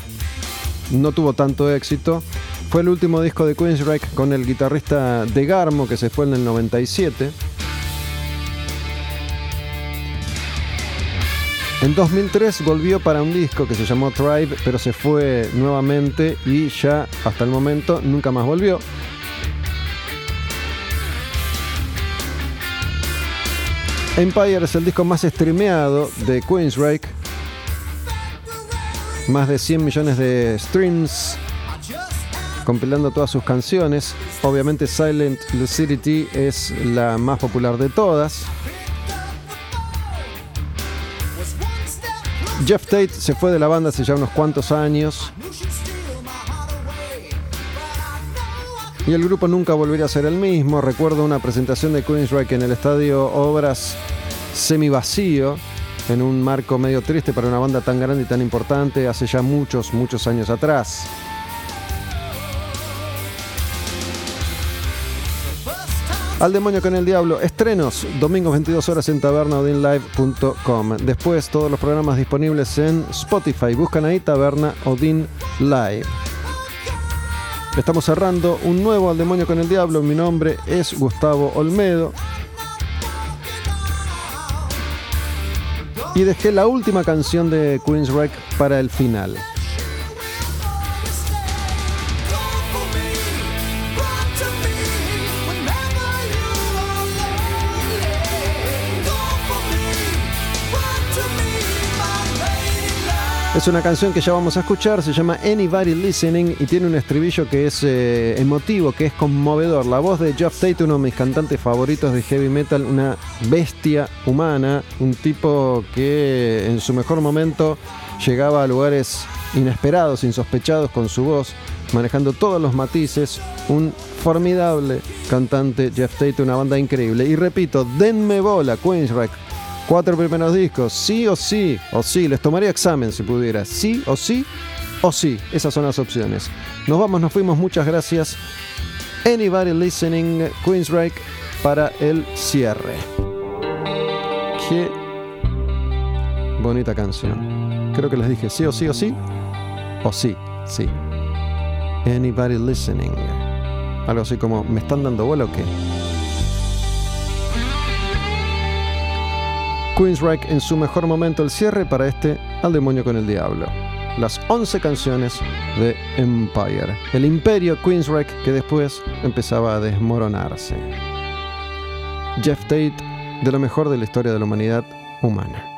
no tuvo tanto éxito. Fue el último disco de Queensryche con el guitarrista de Garmo, que se fue en el 97. En 2003 volvió para un disco que se llamó Tribe, pero se fue nuevamente y ya hasta el momento nunca más volvió. Empire es el disco más streameado de Queensryche. Más de 100 millones de streams compilando todas sus canciones. Obviamente Silent Lucidity es la más popular de todas. Jeff Tate se fue de la banda hace ya unos cuantos años y el grupo nunca volvería a ser el mismo. Recuerdo una presentación de Queensryche en el estadio Obras semi vacío, en un marco medio triste para una banda tan grande y tan importante hace ya muchos, muchos años atrás. Al demonio con el diablo, estrenos, domingos 22 horas en tabernaodinlive.com. Después todos los programas disponibles en Spotify. Buscan ahí Taberna Odin Live. Estamos cerrando un nuevo Al demonio con el diablo. Mi nombre es Gustavo Olmedo. Y dejé la última canción de Queensryche para el final. Es una canción que ya vamos a escuchar, se llama Anybody Listening y tiene un estribillo que es eh, emotivo, que es conmovedor. La voz de Jeff Tate, uno de mis cantantes favoritos de heavy metal, una bestia humana, un tipo que en su mejor momento llegaba a lugares inesperados, insospechados con su voz, manejando todos los matices, un formidable cantante Jeff Tate, una banda increíble. Y repito, denme bola, Queensrÿche. Cuatro primeros discos, sí o sí, o sí, les tomaría examen si pudiera, sí o sí, o sí, esas son las opciones. Nos vamos, nos fuimos, muchas gracias. Anybody Listening, Queensryche, para el cierre. Qué bonita canción. Creo que les dije sí o sí o sí, o sí, sí. Anybody Listening. Algo así como, ¿me están dando bola o qué? Queensryche en su mejor momento el cierre para este Al demonio con el diablo. Las 11 canciones de Empire. El imperio Queensryche que después empezaba a desmoronarse. Jeff Tate de lo mejor de la historia de la humanidad humana.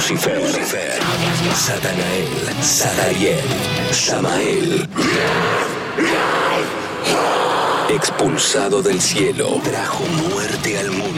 Lucifer, Satanael, Sadariel, Samael. Expulsado del cielo, trajo muerte al mundo.